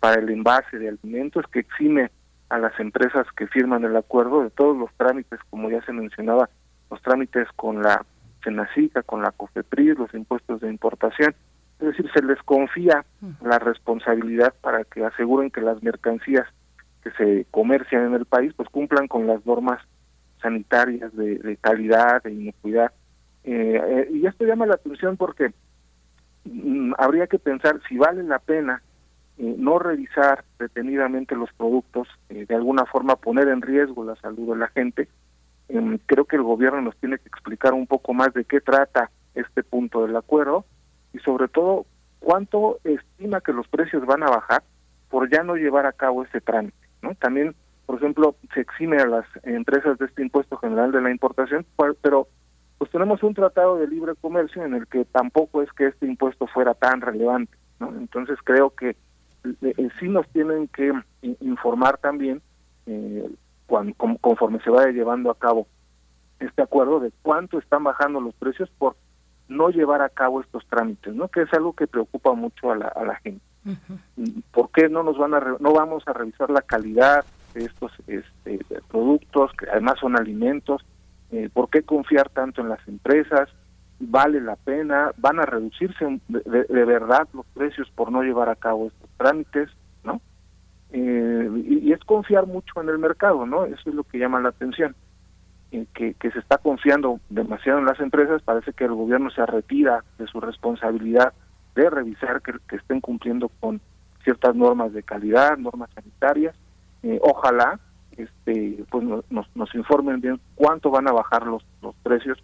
para el envase de alimentos que exime a las empresas que firman el acuerdo de todos los trámites, como ya se mencionaba, los trámites con la Senacica, con la COFEPRIS, los impuestos de importación. Es decir, se les confía la responsabilidad para que aseguren que las mercancías que se comercian en el país pues cumplan con las normas sanitarias de, calidad, de inocuidad Eh, eh, y esto llama la atención porque mm, habría que pensar si vale la pena eh, no revisar detenidamente los productos, de alguna forma poner en riesgo la salud de la gente. Em, creo que el gobierno nos tiene que explicar un poco más de qué trata este punto del acuerdo y sobre todo cuánto estima que los precios van a bajar por ya no llevar a cabo ese trámite. ¿no? También, por ejemplo, se exime a las empresas de este impuesto general de la importación, pero pues tenemos un tratado de libre comercio en el que tampoco es que este impuesto fuera tan relevante. ¿no? Entonces creo que eh, sí nos tienen que informar también eh, cuando, conforme se vaya llevando a cabo este acuerdo de cuánto están bajando los precios por no llevar a cabo estos trámites, ¿no? Que es algo que preocupa mucho a la, a la gente. ¿Por qué no nos van a no vamos a revisar la calidad de estos este, productos que además son alimentos? Eh, ¿Por qué confiar tanto en las empresas? ¿Vale la pena? ¿Van a reducirse de, verdad los precios por no llevar a cabo estos trámites? ¿No? Eh, y, es confiar mucho en el mercado, ¿no? Eso es lo que llama la atención. Eh, que, que se está confiando demasiado en las empresas, parece que el gobierno se retira de su responsabilidad de revisar que, estén cumpliendo con ciertas normas de calidad, normas sanitarias. Eh, ojalá este, pues nos, nos informen bien cuánto van a bajar los, los precios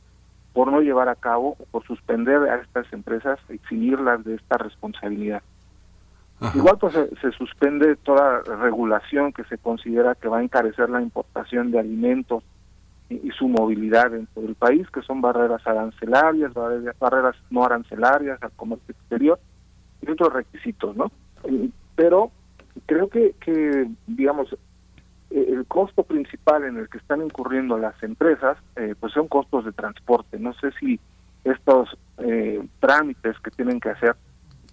por no llevar a cabo o por suspender a estas empresas, exigirlas de esta responsabilidad. Igual pues se, se, suspende toda regulación que se considera que va a encarecer la importación de alimentos y, su movilidad dentro del país, que son barreras arancelarias, barreras, no arancelarias al comercio exterior y otros requisitos, ¿no? Pero creo que, que digamos, eh, el costo principal en el que están incurriendo las empresas, eh, pues son costos de transporte. No sé si estos eh, trámites que tienen que hacer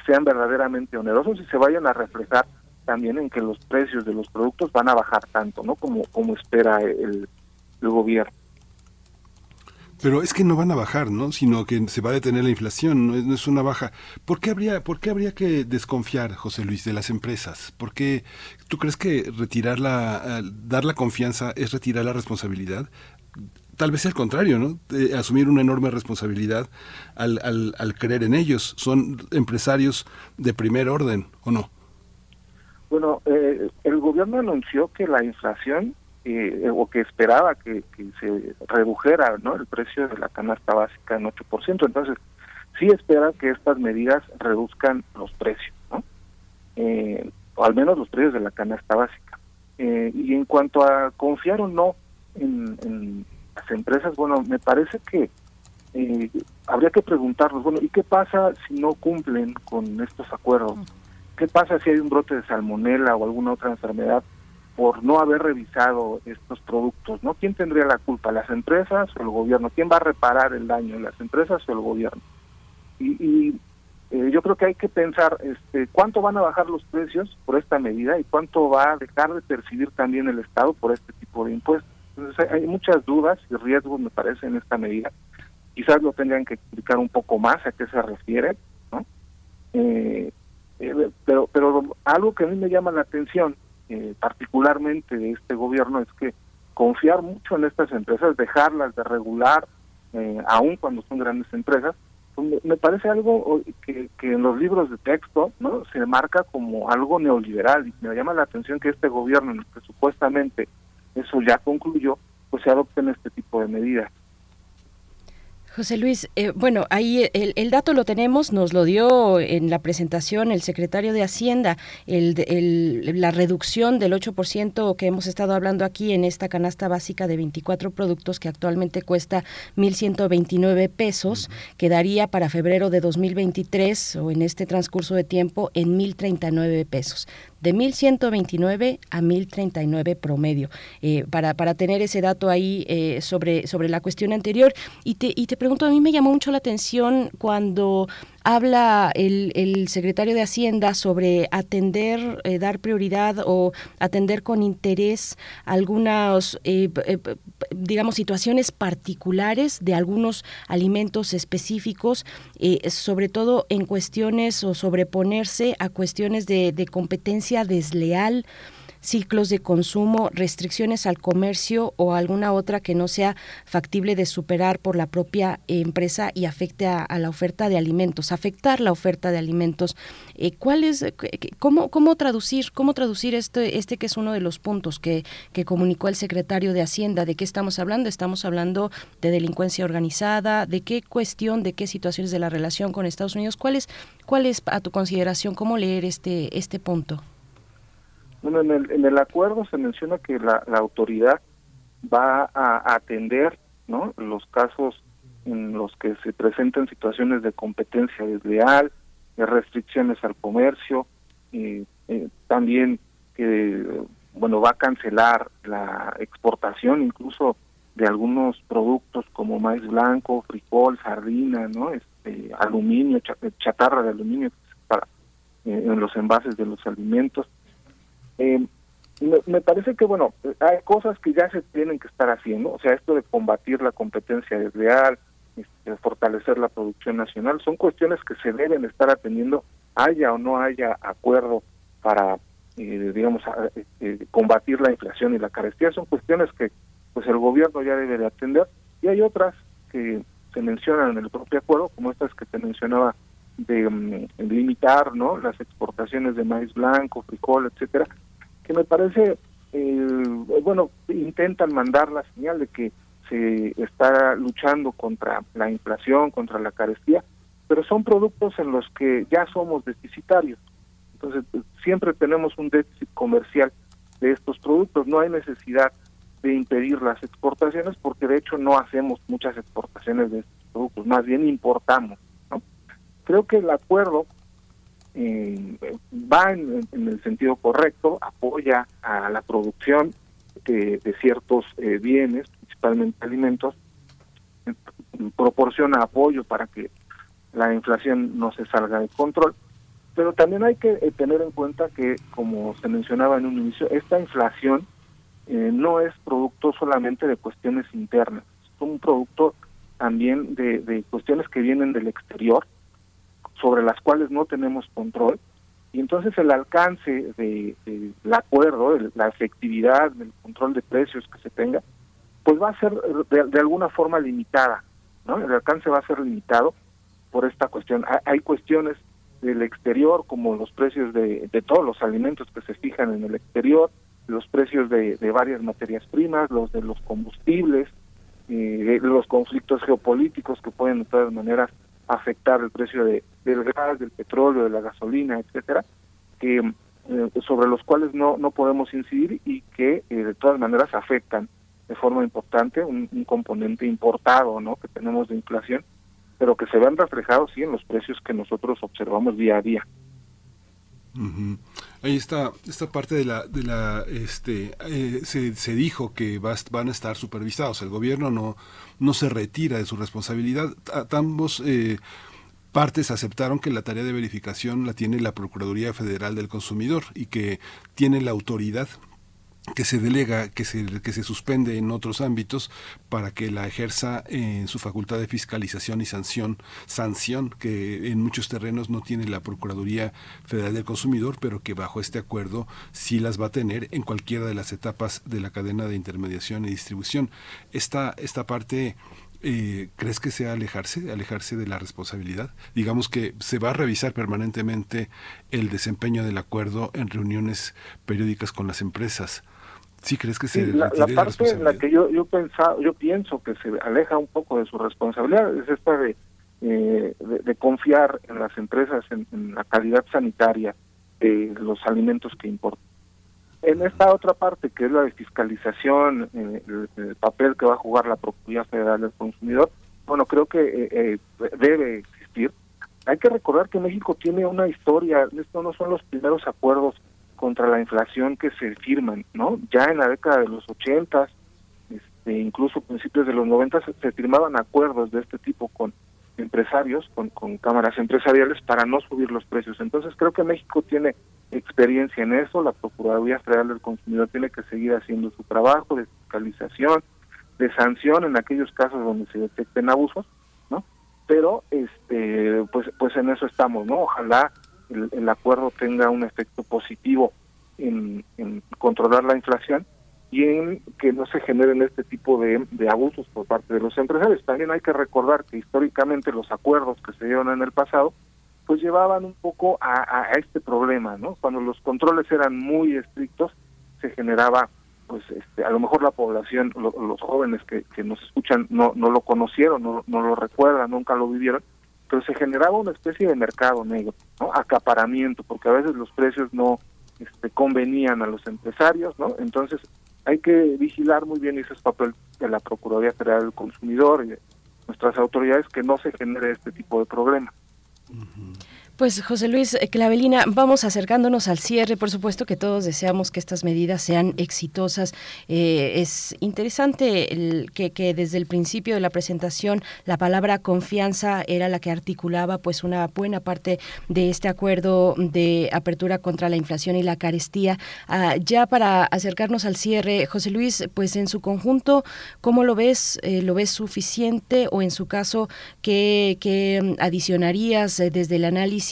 sean verdaderamente onerosos y se vayan a reflejar también en que los precios de los productos van a bajar tanto, ¿no? Como como espera el, el gobierno.
Pero es que no van a bajar, ¿no? Sino que se va a detener la inflación, no es, una baja. ¿Por qué habría, por qué habría que desconfiar, José Luis, de las empresas? ¿Por qué tú crees que retirar la, dar la confianza es retirar la responsabilidad? Tal vez al contrario, ¿no? asumir una enorme responsabilidad al, al, al creer en ellos. Son empresarios de primer orden, ¿o no?
Bueno, eh, el gobierno anunció que la inflación eh, o que esperaba que, se redujera ¿no? el precio de la canasta básica en 8%. Entonces, sí espera que estas medidas reduzcan los precios, ¿no? Eh, o al menos los precios de la canasta básica. Eh, y en cuanto a confiar o no en, las empresas, bueno, me parece que habría que preguntarnos, bueno, ¿y qué pasa si no cumplen con estos acuerdos? ¿Qué pasa si hay un brote de salmonela o alguna otra enfermedad por no haber revisado estos productos, ¿no? ¿Quién tendría la culpa? ¿Las empresas o el gobierno? ¿Quién va a reparar el daño? ¿Las empresas o el gobierno? Y, eh, yo creo que hay que pensar este, cuánto van a bajar los precios por esta medida y cuánto va a dejar de percibir también el Estado por este tipo de impuestos. Hay, muchas dudas y riesgos, me parece, en esta medida. Quizás lo tendrían que explicar un poco más a qué se refiere, ¿no? Eh, eh, pero, pero algo que a mí me llama la atención eh, particularmente de este gobierno es que confiar mucho en estas empresas, dejarlas de regular, eh, aun cuando son grandes empresas, pues, me parece algo que, que, en los libros de texto no se marca como algo neoliberal y me llama la atención que este gobierno en el que supuestamente eso ya concluyó pues se adopten este tipo de medidas.
José Luis, eh, bueno, ahí el, dato lo tenemos, nos lo dio en la presentación el secretario de Hacienda, el, la reducción del 8% que hemos estado hablando aquí en esta canasta básica de 24 productos que actualmente cuesta 1.129 pesos, quedaría para febrero de 2023 o en este transcurso de tiempo en 1.039 pesos de 1.129 a 1.039 promedio, eh, para, para tener ese dato ahí eh, sobre, sobre la cuestión anterior. Y te, y te pregunto, a mí me llamó mucho la atención cuando habla el, el, secretario de Hacienda sobre atender, eh, dar prioridad o atender con interés algunas, eh, eh, digamos, situaciones particulares de algunos alimentos específicos, sobre todo en cuestiones o sobreponerse a cuestiones de, de competencia desleal ciclos de consumo, restricciones al comercio o alguna otra que no sea factible de superar por la propia empresa y afecte a, la oferta de alimentos, afectar la oferta de alimentos. Eh, ¿Cuál es, cómo, cómo traducir, cómo traducir este, este que es uno de los puntos que, que comunicó el secretario de Hacienda? ¿De qué estamos hablando? Estamos hablando de delincuencia organizada, de qué cuestión, de qué situaciones de la relación con Estados Unidos. ¿Cuál es, cuál es a tu consideración, cómo leer este, este punto?
Bueno, en el, en el acuerdo se menciona que la, autoridad va a atender ¿no? los casos en los que se presentan situaciones de competencia desleal, de restricciones al comercio, eh, también que bueno va a cancelar la exportación incluso de algunos productos como maíz blanco, frijol, sardina, no, este, aluminio, chatarra de aluminio para eh, en los envases de los alimentos. Eh, me, parece que, bueno, hay cosas que ya se tienen que estar haciendo, o sea, esto de combatir la competencia desleal, este, fortalecer la producción nacional, son cuestiones que se deben estar atendiendo, haya o no haya acuerdo para, eh, digamos, este, combatir la inflación y la carestía, son cuestiones que pues el gobierno ya debe de atender, y hay otras que se mencionan en el propio acuerdo, como estas que te mencionaba de mm, limitar no las exportaciones de maíz blanco, frijol, etcétera, que me parece, eh, bueno, intentan mandar la señal de que se está luchando contra la inflación, contra la carestía, pero son productos en los que ya somos deficitarios. Entonces, siempre tenemos un déficit comercial de estos productos. No hay necesidad de impedir las exportaciones porque de hecho no hacemos muchas exportaciones de estos productos, más bien importamos. Creo que el acuerdo eh, va en, el sentido correcto, apoya a la producción de, ciertos eh, bienes, principalmente alimentos, proporciona apoyo para que la inflación no se salga de control, pero también hay que eh, tener en cuenta que, como se mencionaba en un inicio, esta inflación eh, no es producto solamente de cuestiones internas, es un producto también de cuestiones que vienen del exterior, sobre las cuales no tenemos control y entonces el alcance del de, acuerdo, la efectividad del control de precios que se tenga, pues va a ser de, alguna forma limitada. El alcance va a ser limitado por esta cuestión. Hay, cuestiones del exterior, como los precios de, de, todos los alimentos que se fijan en el exterior, los precios de, de varias materias primas, los de los combustibles, eh, los conflictos geopolíticos que pueden de todas maneras afectar el precio de, del gas, del petróleo, de la gasolina, etcétera, que eh, sobre los cuales no, no podemos incidir y que eh, de todas maneras afectan de forma importante un, componente importado ¿no? que tenemos de inflación, pero que se ven reflejados sí en los precios que nosotros observamos día a día.
Ahí está esta parte de la este eh, se, se dijo que van a estar supervisados. El gobierno no no se retira de su responsabilidad. ambos partes aceptaron que la tarea de verificación la tiene la Procuraduría Federal del Consumidor y que tiene la autoridad que se delega, que se, que se suspende en otros ámbitos para que la ejerza en su facultad de fiscalización y sanción, sanción que en muchos terrenos no tiene la Procuraduría Federal del Consumidor, pero que bajo este acuerdo sí las va a tener en cualquiera de las etapas de la cadena de intermediación y distribución. Esta, esta parte eh, ¿crees que sea alejarse, alejarse de la responsabilidad? Digamos que se va a revisar permanentemente el desempeño del acuerdo en reuniones periódicas con las empresas. ¿Sí crees que se
la, parte en la que yo yo pensado, yo pienso que se aleja un poco de su responsabilidad es esta de eh, de, confiar en las empresas en, la calidad sanitaria de los alimentos que importan. En esta otra parte, que es la de fiscalización, eh, el, papel que va a jugar la Procuraduría Federal del Consumidor, bueno, creo que eh, debe existir. Hay que recordar que México tiene una historia, estos no son los primeros acuerdos contra la inflación que se firman, ¿no? Ya en la década de los 80, este, incluso principios de los 90 se, firmaban acuerdos de este tipo con empresarios, con, con cámaras empresariales para no subir los precios. Entonces creo que México tiene experiencia en eso, la Procuraduría Federal del Consumidor tiene que seguir haciendo su trabajo de fiscalización, de sanción en aquellos casos donde se detecten abusos, ¿no? Pero este pues pues en eso estamos, ¿no? Ojalá el, acuerdo tenga un efecto positivo en, controlar la inflación y en que no se generen este tipo de abusos por parte de los empresarios. También hay que recordar que históricamente los acuerdos que se dieron en el pasado pues llevaban un poco a, este problema, ¿no? Cuando los controles eran muy estrictos, se generaba pues este, a lo mejor la población, lo- los jóvenes que, nos escuchan no, no lo conocieron, no, no lo recuerdan, nunca lo vivieron, pero se generaba una especie de mercado negro, ¿no? acaparamiento, porque a veces los precios no este, convenían a los empresarios, ¿no? Entonces hay que vigilar muy bien y ese es papel de la Procuraduría Federal del Consumidor y de nuestras autoridades que no se genere este tipo de problema.
Pues José Luis eh, Clavelina, vamos acercándonos al cierre. Por supuesto que todos deseamos que estas medidas sean exitosas. Eh, es interesante el, que, desde el principio de la presentación la palabra confianza era la que articulaba pues una buena parte de este acuerdo de apertura contra la inflación y la carestía. Ah, ya para acercarnos al cierre, José Luis, pues en su conjunto, ¿cómo lo ves? Eh, ¿Lo ves suficiente o en su caso qué, qué adicionarías desde el análisis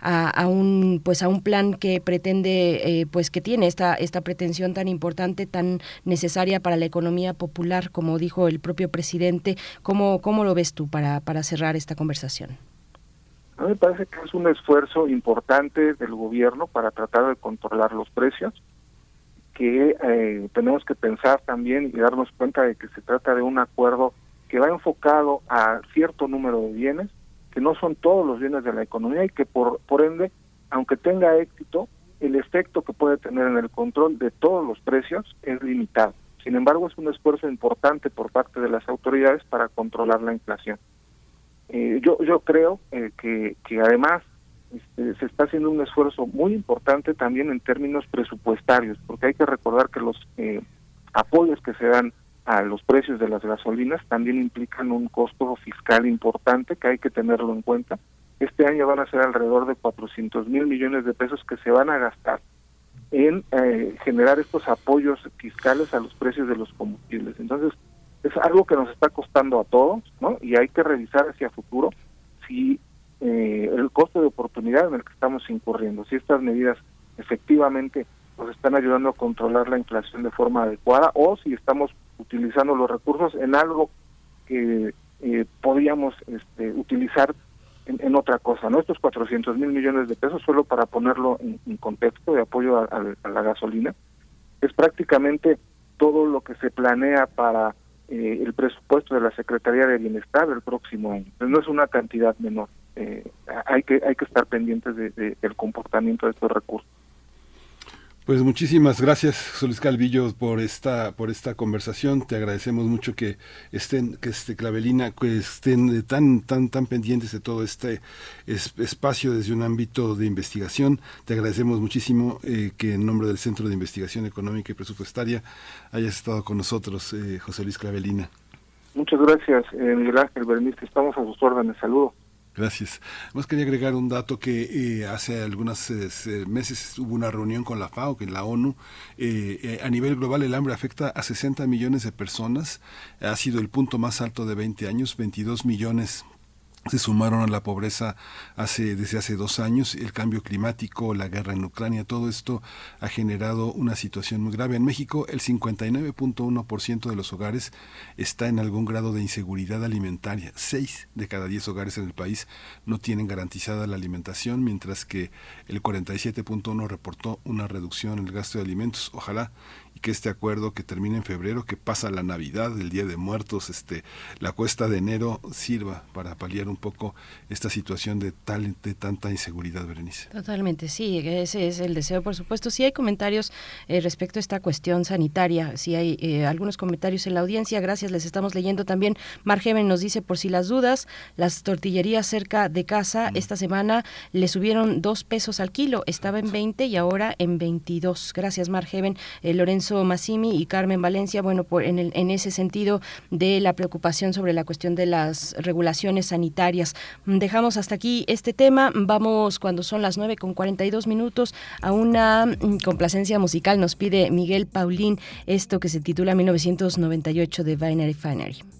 a, a un pues a un plan que pretende eh, pues que tiene esta esta pretensión tan importante tan necesaria para la economía popular como dijo el propio presidente. Cómo cómo lo ves tú para para cerrar esta conversación
A mí me parece que es un esfuerzo importante del gobierno para tratar de controlar los precios, que eh, tenemos que pensar también y darnos cuenta de que se trata de un acuerdo que va enfocado a cierto número de bienes, que no son todos los bienes de la economía y que por, por ende, aunque tenga éxito, el efecto que puede tener en el control de todos los precios es limitado. Sin embargo, es un esfuerzo importante por parte de las autoridades para controlar la inflación. Eh, yo, yo creo eh, que, que además este, se está haciendo un esfuerzo muy importante también en términos presupuestarios, porque hay que recordar que los eh, apoyos que se dan a los precios de las gasolinas también implican un costo fiscal importante que hay que tenerlo en cuenta. Este año van a ser alrededor de 400 mil millones de pesos que se van a gastar en eh, generar estos apoyos fiscales a los precios de los combustibles. Entonces, es algo que nos está costando a todos, ¿no? Y hay que revisar hacia futuro si eh, el costo de oportunidad en el que estamos incurriendo, si estas medidas efectivamente nos están ayudando a controlar la inflación de forma adecuada o si estamos utilizando los recursos en algo que eh, podríamos este, utilizar en, otra cosa, ¿no? Estos 400 mil millones de pesos, solo para ponerlo en, contexto de apoyo a, la gasolina, es prácticamente todo lo que se planea para eh, el presupuesto de la Secretaría de Bienestar del próximo año. No es una cantidad menor. Eh, hay que hay que estar pendientes de- de- del comportamiento de estos recursos.
Pues muchísimas gracias, Solís Calvillo, por esta, por esta conversación. Te agradecemos mucho que estén, que este Clavelina, que estén eh, tan, tan, tan pendientes de todo este es- espacio desde un ámbito de investigación. Te agradecemos muchísimo eh, que en nombre del Centro de Investigación Económica y Presupuestaria hayas estado con nosotros, eh, José Luis Clavelina.
Muchas gracias, eh, Miguel Ángel Bernice. Estamos a sus órdenes. Saludos.
Gracias. Más quería agregar un dato que eh, hace algunos eh, se- meses hubo una reunión con la FAO, que la ONU. eh, eh, a nivel global el hambre afecta a 60 millones de personas. Ha sido el punto más alto de 20 años, 22 millones se sumaron a la pobreza hace desde hace dos años el cambio climático la guerra en Ucrania todo esto ha generado una situación muy grave. En México el 59.1% de los hogares está en algún grado de inseguridad alimentaria. Seis de cada diez hogares en el país no tienen garantizada la alimentación mientras que el 47.1 reportó una reducción en el gasto de alimentos. Ojalá y que este acuerdo que termina en febrero, que pasa la Navidad, el Día de Muertos, este, la cuesta de enero, sirva para paliar un poco esta situación de tal, de tanta inseguridad, Berenice.
Totalmente, sí, ese es el deseo, por supuesto. Si hay comentarios eh, respecto a esta cuestión sanitaria, si hay eh, algunos comentarios en la audiencia, gracias, les estamos leyendo también. Margeven nos dice, por si las dudas, las tortillerías cerca de casa esta semana le subieron dos pesos al kilo, estaba en 20 y ahora en 22. Gracias, Margeven. Eh, Lorenzo Massimi y Carmen Valencia, bueno, por, en, el, en ese sentido de la preocupación sobre la cuestión de las regulaciones sanitarias. Dejamos hasta aquí este tema. Vamos cuando son las 9 con 42 minutos a una mm, complacencia musical. Nos pide Miguel Paulín esto que se titula 1998 de Binary Finery.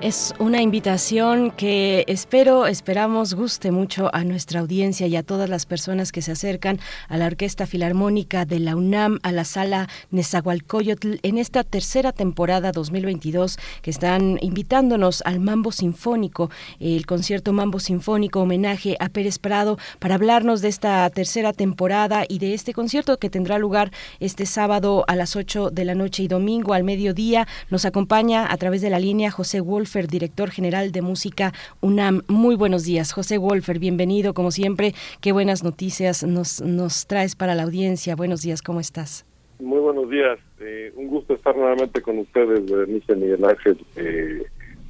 Es una invitación que espero, esperamos guste mucho a nuestra audiencia y a todas las personas que se acercan a la Orquesta Filarmónica de la UNAM, a la sala Nezahualcóyotl, en esta tercera temporada 2022, que están invitándonos al Mambo Sinfónico, el concierto Mambo Sinfónico, homenaje a Pérez Prado, para hablarnos de esta tercera temporada y de este concierto que tendrá lugar este sábado a las 8 de la noche y domingo al mediodía. Nos acompaña a través de la línea José Wolf director general de música UNAM. Muy buenos días, José Wolfer, bienvenido como siempre. Qué buenas noticias nos, nos traes para la audiencia. Buenos días, ¿cómo estás?
Muy buenos días. Eh, un gusto estar nuevamente con ustedes, Berenice Miguel Ángel. Eh,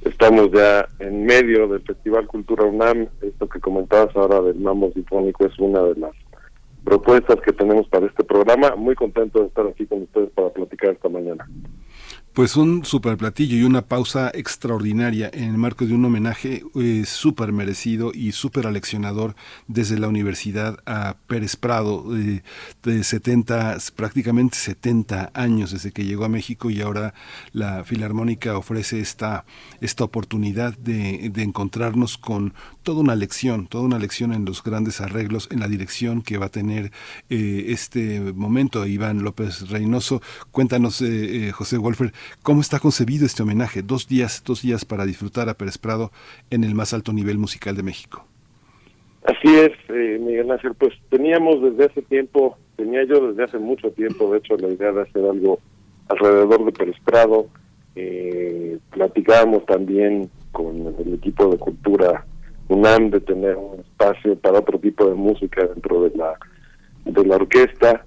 estamos ya en medio del Festival Cultura UNAM. Esto que comentabas ahora del Mambo Sinfónico es una de las propuestas que tenemos para este programa. Muy contento de estar aquí con ustedes para platicar esta mañana.
Pues un super platillo y una pausa extraordinaria en el marco de un homenaje eh, súper merecido y súper aleccionador desde la universidad a Pérez Prado, eh, de 70, prácticamente 70 años desde que llegó a México y ahora la Filarmónica ofrece esta, esta oportunidad de, de encontrarnos con toda una lección, toda una lección en los grandes arreglos, en la dirección que va a tener eh, este momento. Iván López Reynoso, cuéntanos, eh, José Wolfer, ¿Cómo está concebido este homenaje? Dos días, dos días para disfrutar a Pérez Prado en el más alto nivel musical de México.
Así es, eh, Miguel Ángel, pues teníamos desde hace tiempo, tenía yo desde hace mucho tiempo, de hecho, la idea de hacer algo alrededor de Pérez Prado. Eh, platicábamos también con el equipo de cultura UNAM de tener un espacio para otro tipo de música dentro de la de la orquesta.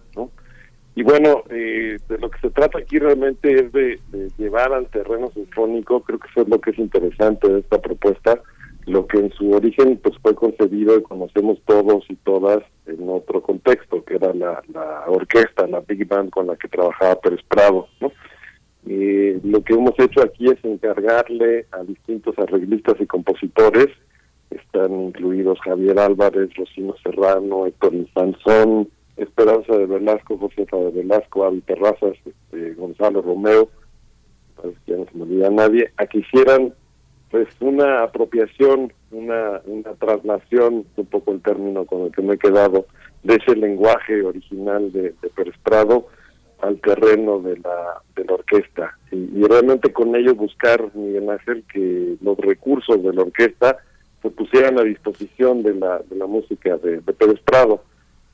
Y bueno, eh, de lo que se trata aquí realmente es de, llevar al terreno sinfónico, creo que eso es lo que es interesante de esta propuesta, lo que en su origen pues fue concebido y conocemos todos y todas en otro contexto, que era la, orquesta, la big band con la que trabajaba Pérez Prado, ¿no? Y lo que hemos hecho aquí es encargarle a distintos arreglistas y compositores, están incluidos Javier Álvarez, Rocino Serrano, Héctor Insanzón, Esperanza de Velasco, Josefa de Velasco, Avi Terrazas, este, Gonzalo Romeo, que ya no se me olvida nadie, a que hicieran pues una apropiación, una, una traslación, un poco el término con el que me he quedado, de ese lenguaje original de, Pérez Prado al terreno de la, de la orquesta. Y, realmente con ello buscar, Miguel Ángel, que los recursos de la orquesta se pusieran a disposición de la, de la música de, de Pérez Prado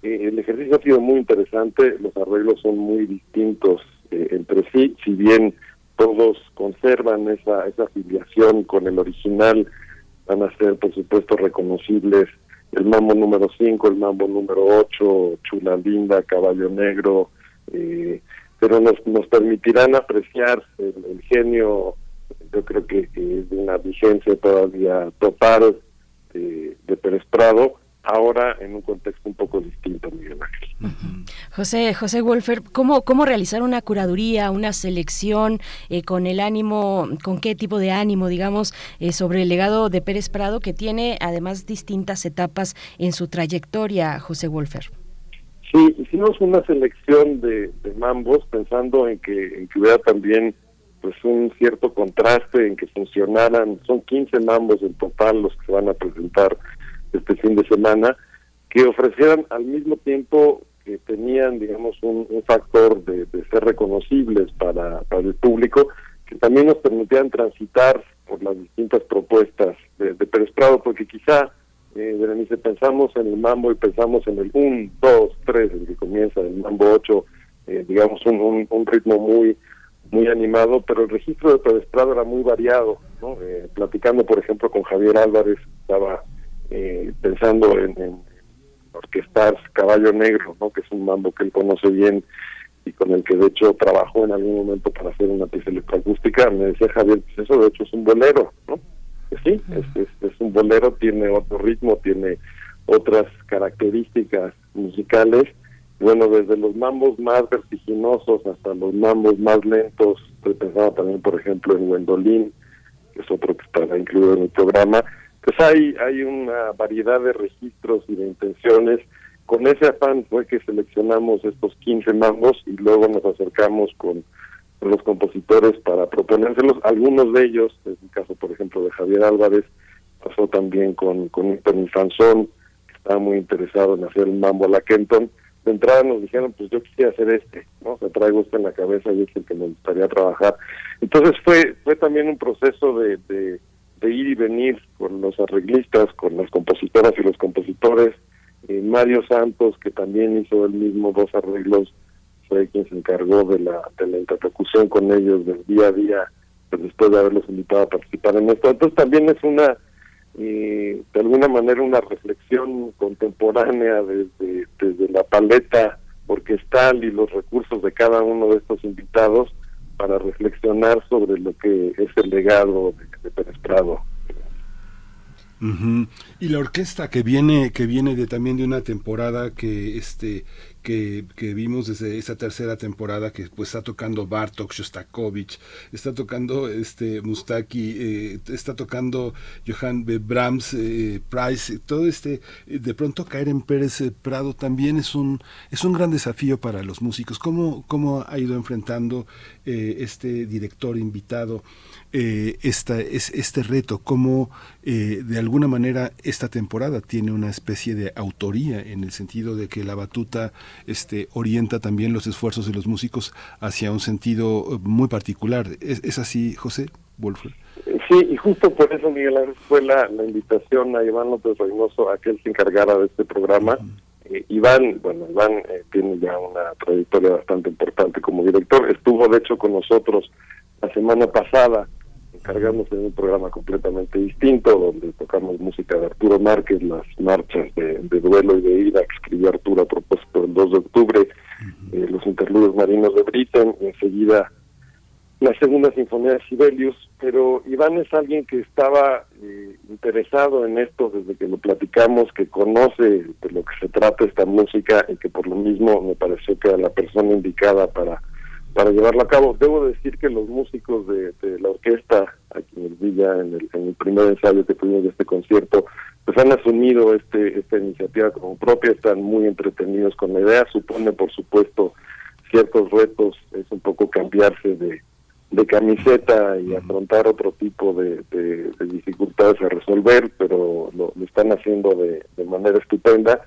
eh, el ejercicio ha sido muy interesante, los arreglos son muy distintos eh, entre sí, si bien todos conservan esa, esa afiliación con el original, van a ser por supuesto reconocibles. El mambo número 5, el mambo número 8, Chula Linda, Caballo Negro, eh, pero nos, nos permitirán apreciar el, genio, yo creo que, es de una vigencia todavía total de, de Pérez Prado, ahora en un contexto un poco distinto, Miguel Ángel.
José, José Wolfer, ¿cómo, ¿cómo realizar una curaduría, una selección eh, con el ánimo, con qué tipo de ánimo, digamos, eh, sobre el legado de Pérez Prado, que tiene además distintas etapas en su trayectoria, José Wolfer?
Sí, hicimos una selección de, mambos pensando en que, en que hubiera también pues un cierto contraste en que funcionaran, son 15 mambos en total los que se van a presentar este fin de semana, que ofrecieran al mismo tiempo que tenían, digamos, un, factor de, ser reconocibles para, para el público, que también nos permitieran transitar por las distintas propuestas de, de Pérez porque quizá, eh, Berenice, pensamos en el mambo y pensamos en el 1, 2, 3, el que comienza, el mambo 8, eh, digamos, un, un, ritmo muy muy animado, pero el registro de Pérez Prado era muy variado, ¿no? Eh, platicando, por ejemplo, con Javier Álvarez, estaba eh, pensando en, en, orquestar Caballo Negro, ¿no? que es un mambo que él conoce bien y con el que de hecho trabajó en algún momento para hacer una pieza electroacústica, me decía Javier, pues eso de hecho es un bolero, ¿no? pues sí, es, es, es un bolero, tiene otro ritmo, tiene otras características musicales. Bueno, desde los mambos más vertiginosos hasta los mambos más lentos, estoy pensando también, por ejemplo, en Wendolin, que es otro que está incluido en el programa, pues hay, hay una variedad de registros y de intenciones. Con ese afán fue que seleccionamos estos 15 mambos y luego nos acercamos con, los compositores para proponérselos. Algunos de ellos, en el caso, por ejemplo, de Javier Álvarez, pasó también con, con Anthony Sansón, estaba muy interesado en hacer el mambo a la Kenton. De entrada nos dijeron, pues yo quisiera hacer este, ¿no? O sea, traigo esto en la cabeza y es el que me gustaría trabajar. Entonces fue fue también un proceso de, de, de ir y venir con los arreglistas, con las compositoras y los compositores. Eh, Mario Santos, que también hizo el mismo dos arreglos, fue quien se encargó de la, de la interlocución con ellos del día a día, pues después de haberlos invitado a participar en esto. Entonces también es una y de alguna manera una reflexión contemporánea desde, desde la paleta orquestal y los recursos de cada uno de estos invitados para reflexionar sobre lo que es el legado de, de.
Y la orquesta que viene que viene de también de una temporada que este que, que vimos desde esa tercera temporada que pues está tocando Bartok, Shostakovich, está tocando este Mustaki, eh, está tocando Johann. Brahms, eh, Price, todo este de pronto caer en Pérez eh, Prado también es un es un gran desafío para los músicos. ¿Cómo cómo ha ido enfrentando este director invitado eh, esta, es, este reto, cómo eh, de alguna manera esta temporada tiene una especie de autoría en el sentido de que la batuta este, orienta también los esfuerzos de los músicos hacia un sentido eh, muy particular. ¿Es, es así, José Wolfer?
Sí, y justo por eso, Miguel Ángel, fue la, la invitación a Iván López Reynoso a que él se encargara de este programa. Eh, Iván, bueno, Iván eh, tiene ya una trayectoria bastante importante como director. Estuvo, de hecho, con nosotros la semana pasada encargándose de un programa completamente distinto, donde tocamos música de Arturo Márquez, las marchas de, de duelo y de ira que escribió Arturo a propósito del 2 de octubre, eh, los interludios marinos de Britten, y enseguida la segunda sinfonía de Sibelius, pero Iván es alguien que estaba eh, interesado en esto desde que lo platicamos, que conoce de lo que se trata esta música y que por lo mismo me pareció que era la persona indicada para para llevarlo a cabo. Debo decir que los músicos de, de la orquesta, a quienes vi ya en el, en el primer ensayo que tuvimos de este concierto, pues han asumido este esta iniciativa como propia, están muy entretenidos con la idea, supone por supuesto ciertos retos, es un poco cambiarse de, de camiseta y afrontar otro tipo de, de, de dificultades a resolver, pero lo, lo están haciendo de, de manera estupenda.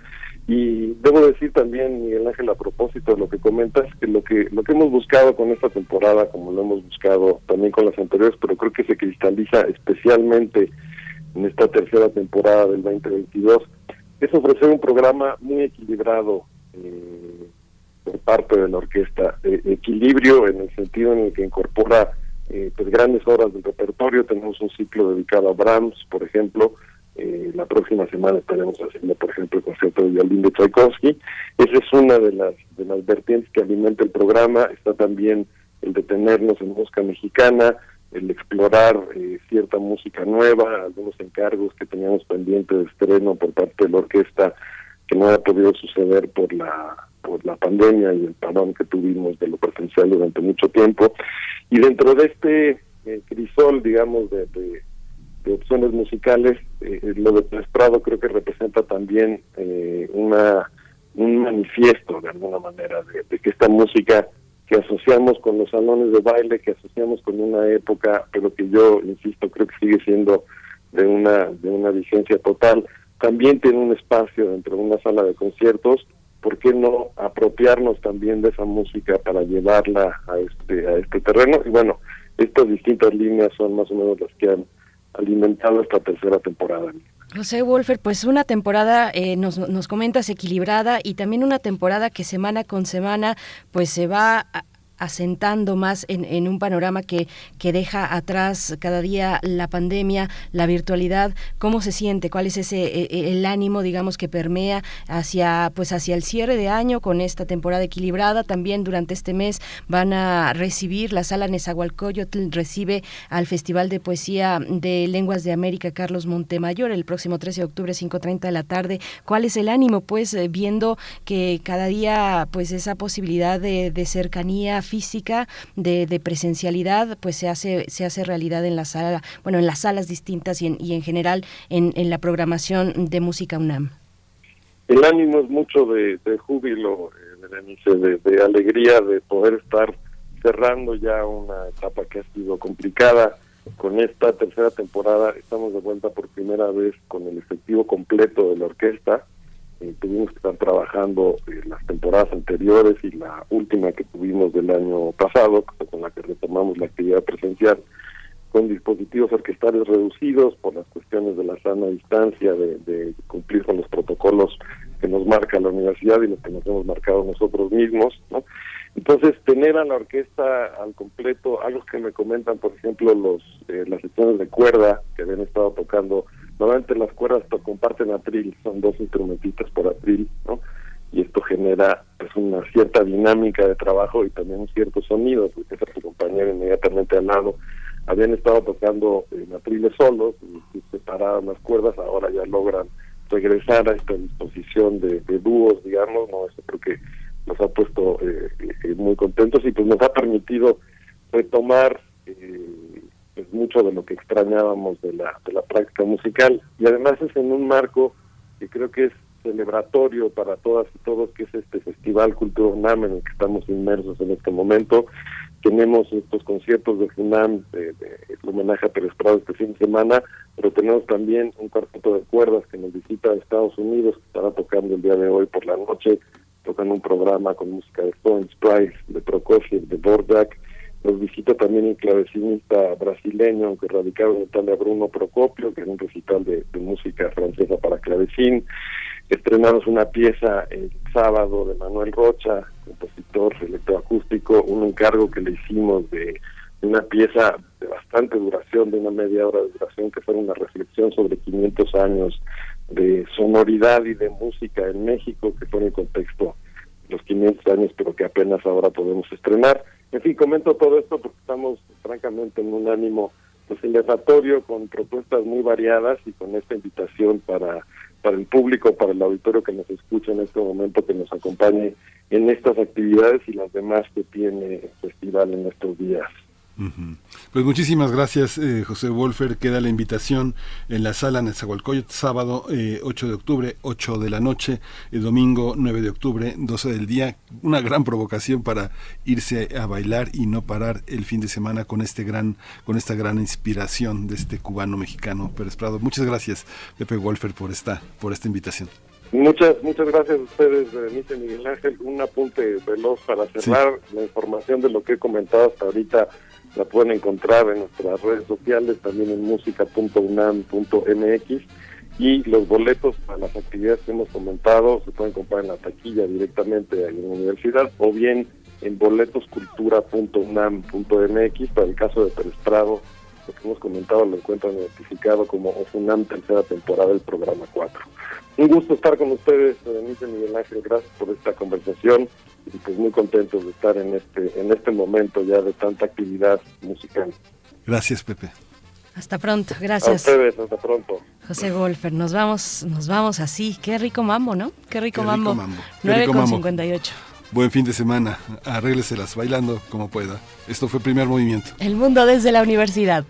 Y debo decir también, Miguel Ángel, a propósito de lo que comentas, que lo que lo que hemos buscado con esta temporada, como lo hemos buscado también con las anteriores, pero creo que se cristaliza especialmente en esta tercera temporada del 2022, es ofrecer un programa muy equilibrado eh, por parte de la orquesta. Eh, equilibrio en el sentido en el que incorpora eh, pues grandes obras del repertorio. Tenemos un ciclo dedicado a Brahms, por ejemplo. Eh, la próxima semana estaremos haciendo, por ejemplo, el concierto de violín de Tchaikovsky. Esa es una de las, de las vertientes que alimenta el programa. Está también el detenernos en música mexicana, el explorar eh, cierta música nueva, algunos encargos que teníamos pendientes de estreno por parte de la orquesta que no ha podido suceder por la por la pandemia y el parón que tuvimos de lo presencial durante mucho tiempo. Y dentro de este eh, crisol, digamos, de, de, de opciones musicales, eh, lo de Prado creo que representa también eh, una un manifiesto, de alguna manera, de, de que esta música que asociamos con los salones de baile, que asociamos con una época, pero que yo, insisto, creo que sigue siendo de una, de una vigencia total, también tiene un espacio dentro de una sala de conciertos, ¿por qué no apropiarnos también de esa música para llevarla a este, a este terreno? Y bueno, estas distintas líneas son más o menos las que han alimentado esta tercera temporada.
José Wolfer, pues una temporada, eh, nos, nos comentas, equilibrada y también una temporada que semana con semana pues se va asentando más en, un panorama que, que deja atrás cada día la pandemia, la virtualidad. ¿Cómo se siente? ¿Cuál es ese e, e, el ánimo, digamos, que permea hacia pues hacia el cierre de año con esta temporada equilibrada? También durante este mes van a recibir la sala Nezahualcóyotl recibe al Festival de Poesía de Lenguas de América Carlos Montemayor el próximo 13 de octubre 5:30 de la tarde. ¿Cuál es el ánimo pues viendo que cada día pues esa posibilidad de cercanía física, de, de, presencialidad, pues se hace se hace realidad en la sala, bueno, en las salas distintas y en, y en general en, la programación de música UNAM?
El ánimo es mucho de, de júbilo, eh, de, de alegría de poder estar cerrando ya una etapa que ha sido complicada. Con esta tercera temporada estamos de vuelta por primera vez con el efectivo completo de la orquesta. Eh, tuvimos que estar trabajando eh, las temporadas anteriores y la última que tuvimos del año pasado, con la que retomamos la actividad presencial, con dispositivos orquestales reducidos por las cuestiones de la sana distancia, de, cumplir con los protocolos que nos marca la universidad y los que nos hemos marcado nosotros mismos, ¿no? Entonces, tener a la orquesta al completo, algo que me comentan, por ejemplo, los eh, las secciones de cuerda que habían estado tocando, normalmente las cuerdas comparten atril, son dos instrumentistas por atril, ¿no? Y esto genera pues una cierta dinámica de trabajo y también un cierto sonido, porque es tu compañero inmediatamente al lado. Habían estado tocando en atriles solos, y separaban las cuerdas, ahora ya logran regresar a esta disposición de, de dúos, digamos, no, eso creo que nos ha puesto eh, eh, muy contentos y pues nos ha permitido retomar eh, pues mucho de lo que extrañábamos de la, de la práctica musical y además es en un marco que creo que es celebratorio para todas y todos, que es este Festival Cultura UNAM en el que estamos inmersos en este momento. Tenemos estos conciertos de FUNAM, de, de, homenaje a Pérez este fin de semana, pero tenemos también un cuarteto de cuerdas que nos visita de Estados Unidos, que estará tocando el día de hoy por la noche, tocan un programa con música de Stone Price, de Prokofiev, de Bordak. Nos visita también un clavecinista brasileño, aunque radicado en Italia, Bruno Procopio, que es un recital de, música francesa para clavecín. Estrenamos una pieza el sábado de Manuel Rocha, compositor electroacústico, un encargo que le hicimos de una pieza de bastante duración, de una media hora de duración, que fue una reflexión sobre 500 años de sonoridad y de música en México, que fue en contexto los 500 años, pero que apenas ahora podemos estrenar. En fin, comento todo esto porque estamos francamente en un ánimo pues celebratorio con propuestas muy variadas y con esta invitación para para el público, para el auditorio que nos escucha en este momento, que nos acompañe en estas actividades y las demás que tiene el festival en estos días.
Uh -huh. Pues muchísimas gracias, eh, José Wolfer. Queda la invitación en la sala Nezahualcóyotl, sábado eh, 8 de octubre, 8 de la noche, el domingo 9 de octubre, 12 del día. Una gran provocación para irse a bailar y no parar el fin de semana con este gran, con esta gran inspiración de este cubano mexicano Pérez Prado. Muchas gracias, Pepe Wolfer, por esta, por esta invitación.
Muchas, muchas gracias a ustedes, Berenice Miguel Ángel. Un apunte veloz para cerrar sí. la información de lo que he comentado hasta ahorita la pueden encontrar en nuestras redes sociales, también en música.unam.mx y los boletos para las actividades que hemos comentado se pueden comprar en la taquilla directamente en la universidad o bien en boletoscultura.unam.mx para el caso de Pérez Prado, lo que hemos comentado lo encuentran identificado como OFUNAM tercera temporada del programa 4. Un gusto estar con ustedes, Berenice Miguel Ángel, gracias por esta conversación y pues muy contentos de estar en este en este momento ya de tanta actividad musical.
Gracias, Pepe.
Hasta pronto, gracias.
A ustedes, hasta pronto.
José Golfer, nos vamos, nos vamos así. Qué rico mambo, ¿no? Qué rico
Qué
mambo.
Rico mambo.
9 con 58.
Buen fin de semana. Arrégleselas bailando como pueda. Esto fue Primer Movimiento.
El mundo desde la universidad.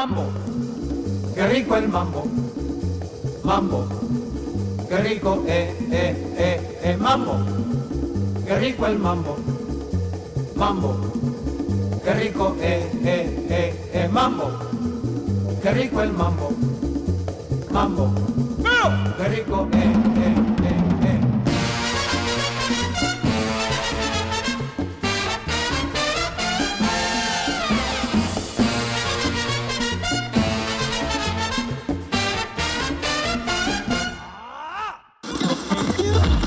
Mambo, qué rico el mambo. Mambo, qué rico, eh, eh, eh, eh, mambo. Qué rico el mambo. Mambo, qué rico, eh, eh, eh, eh, mambo. Qué rico el mambo. Mambo, qué rico, eh, eh, eh,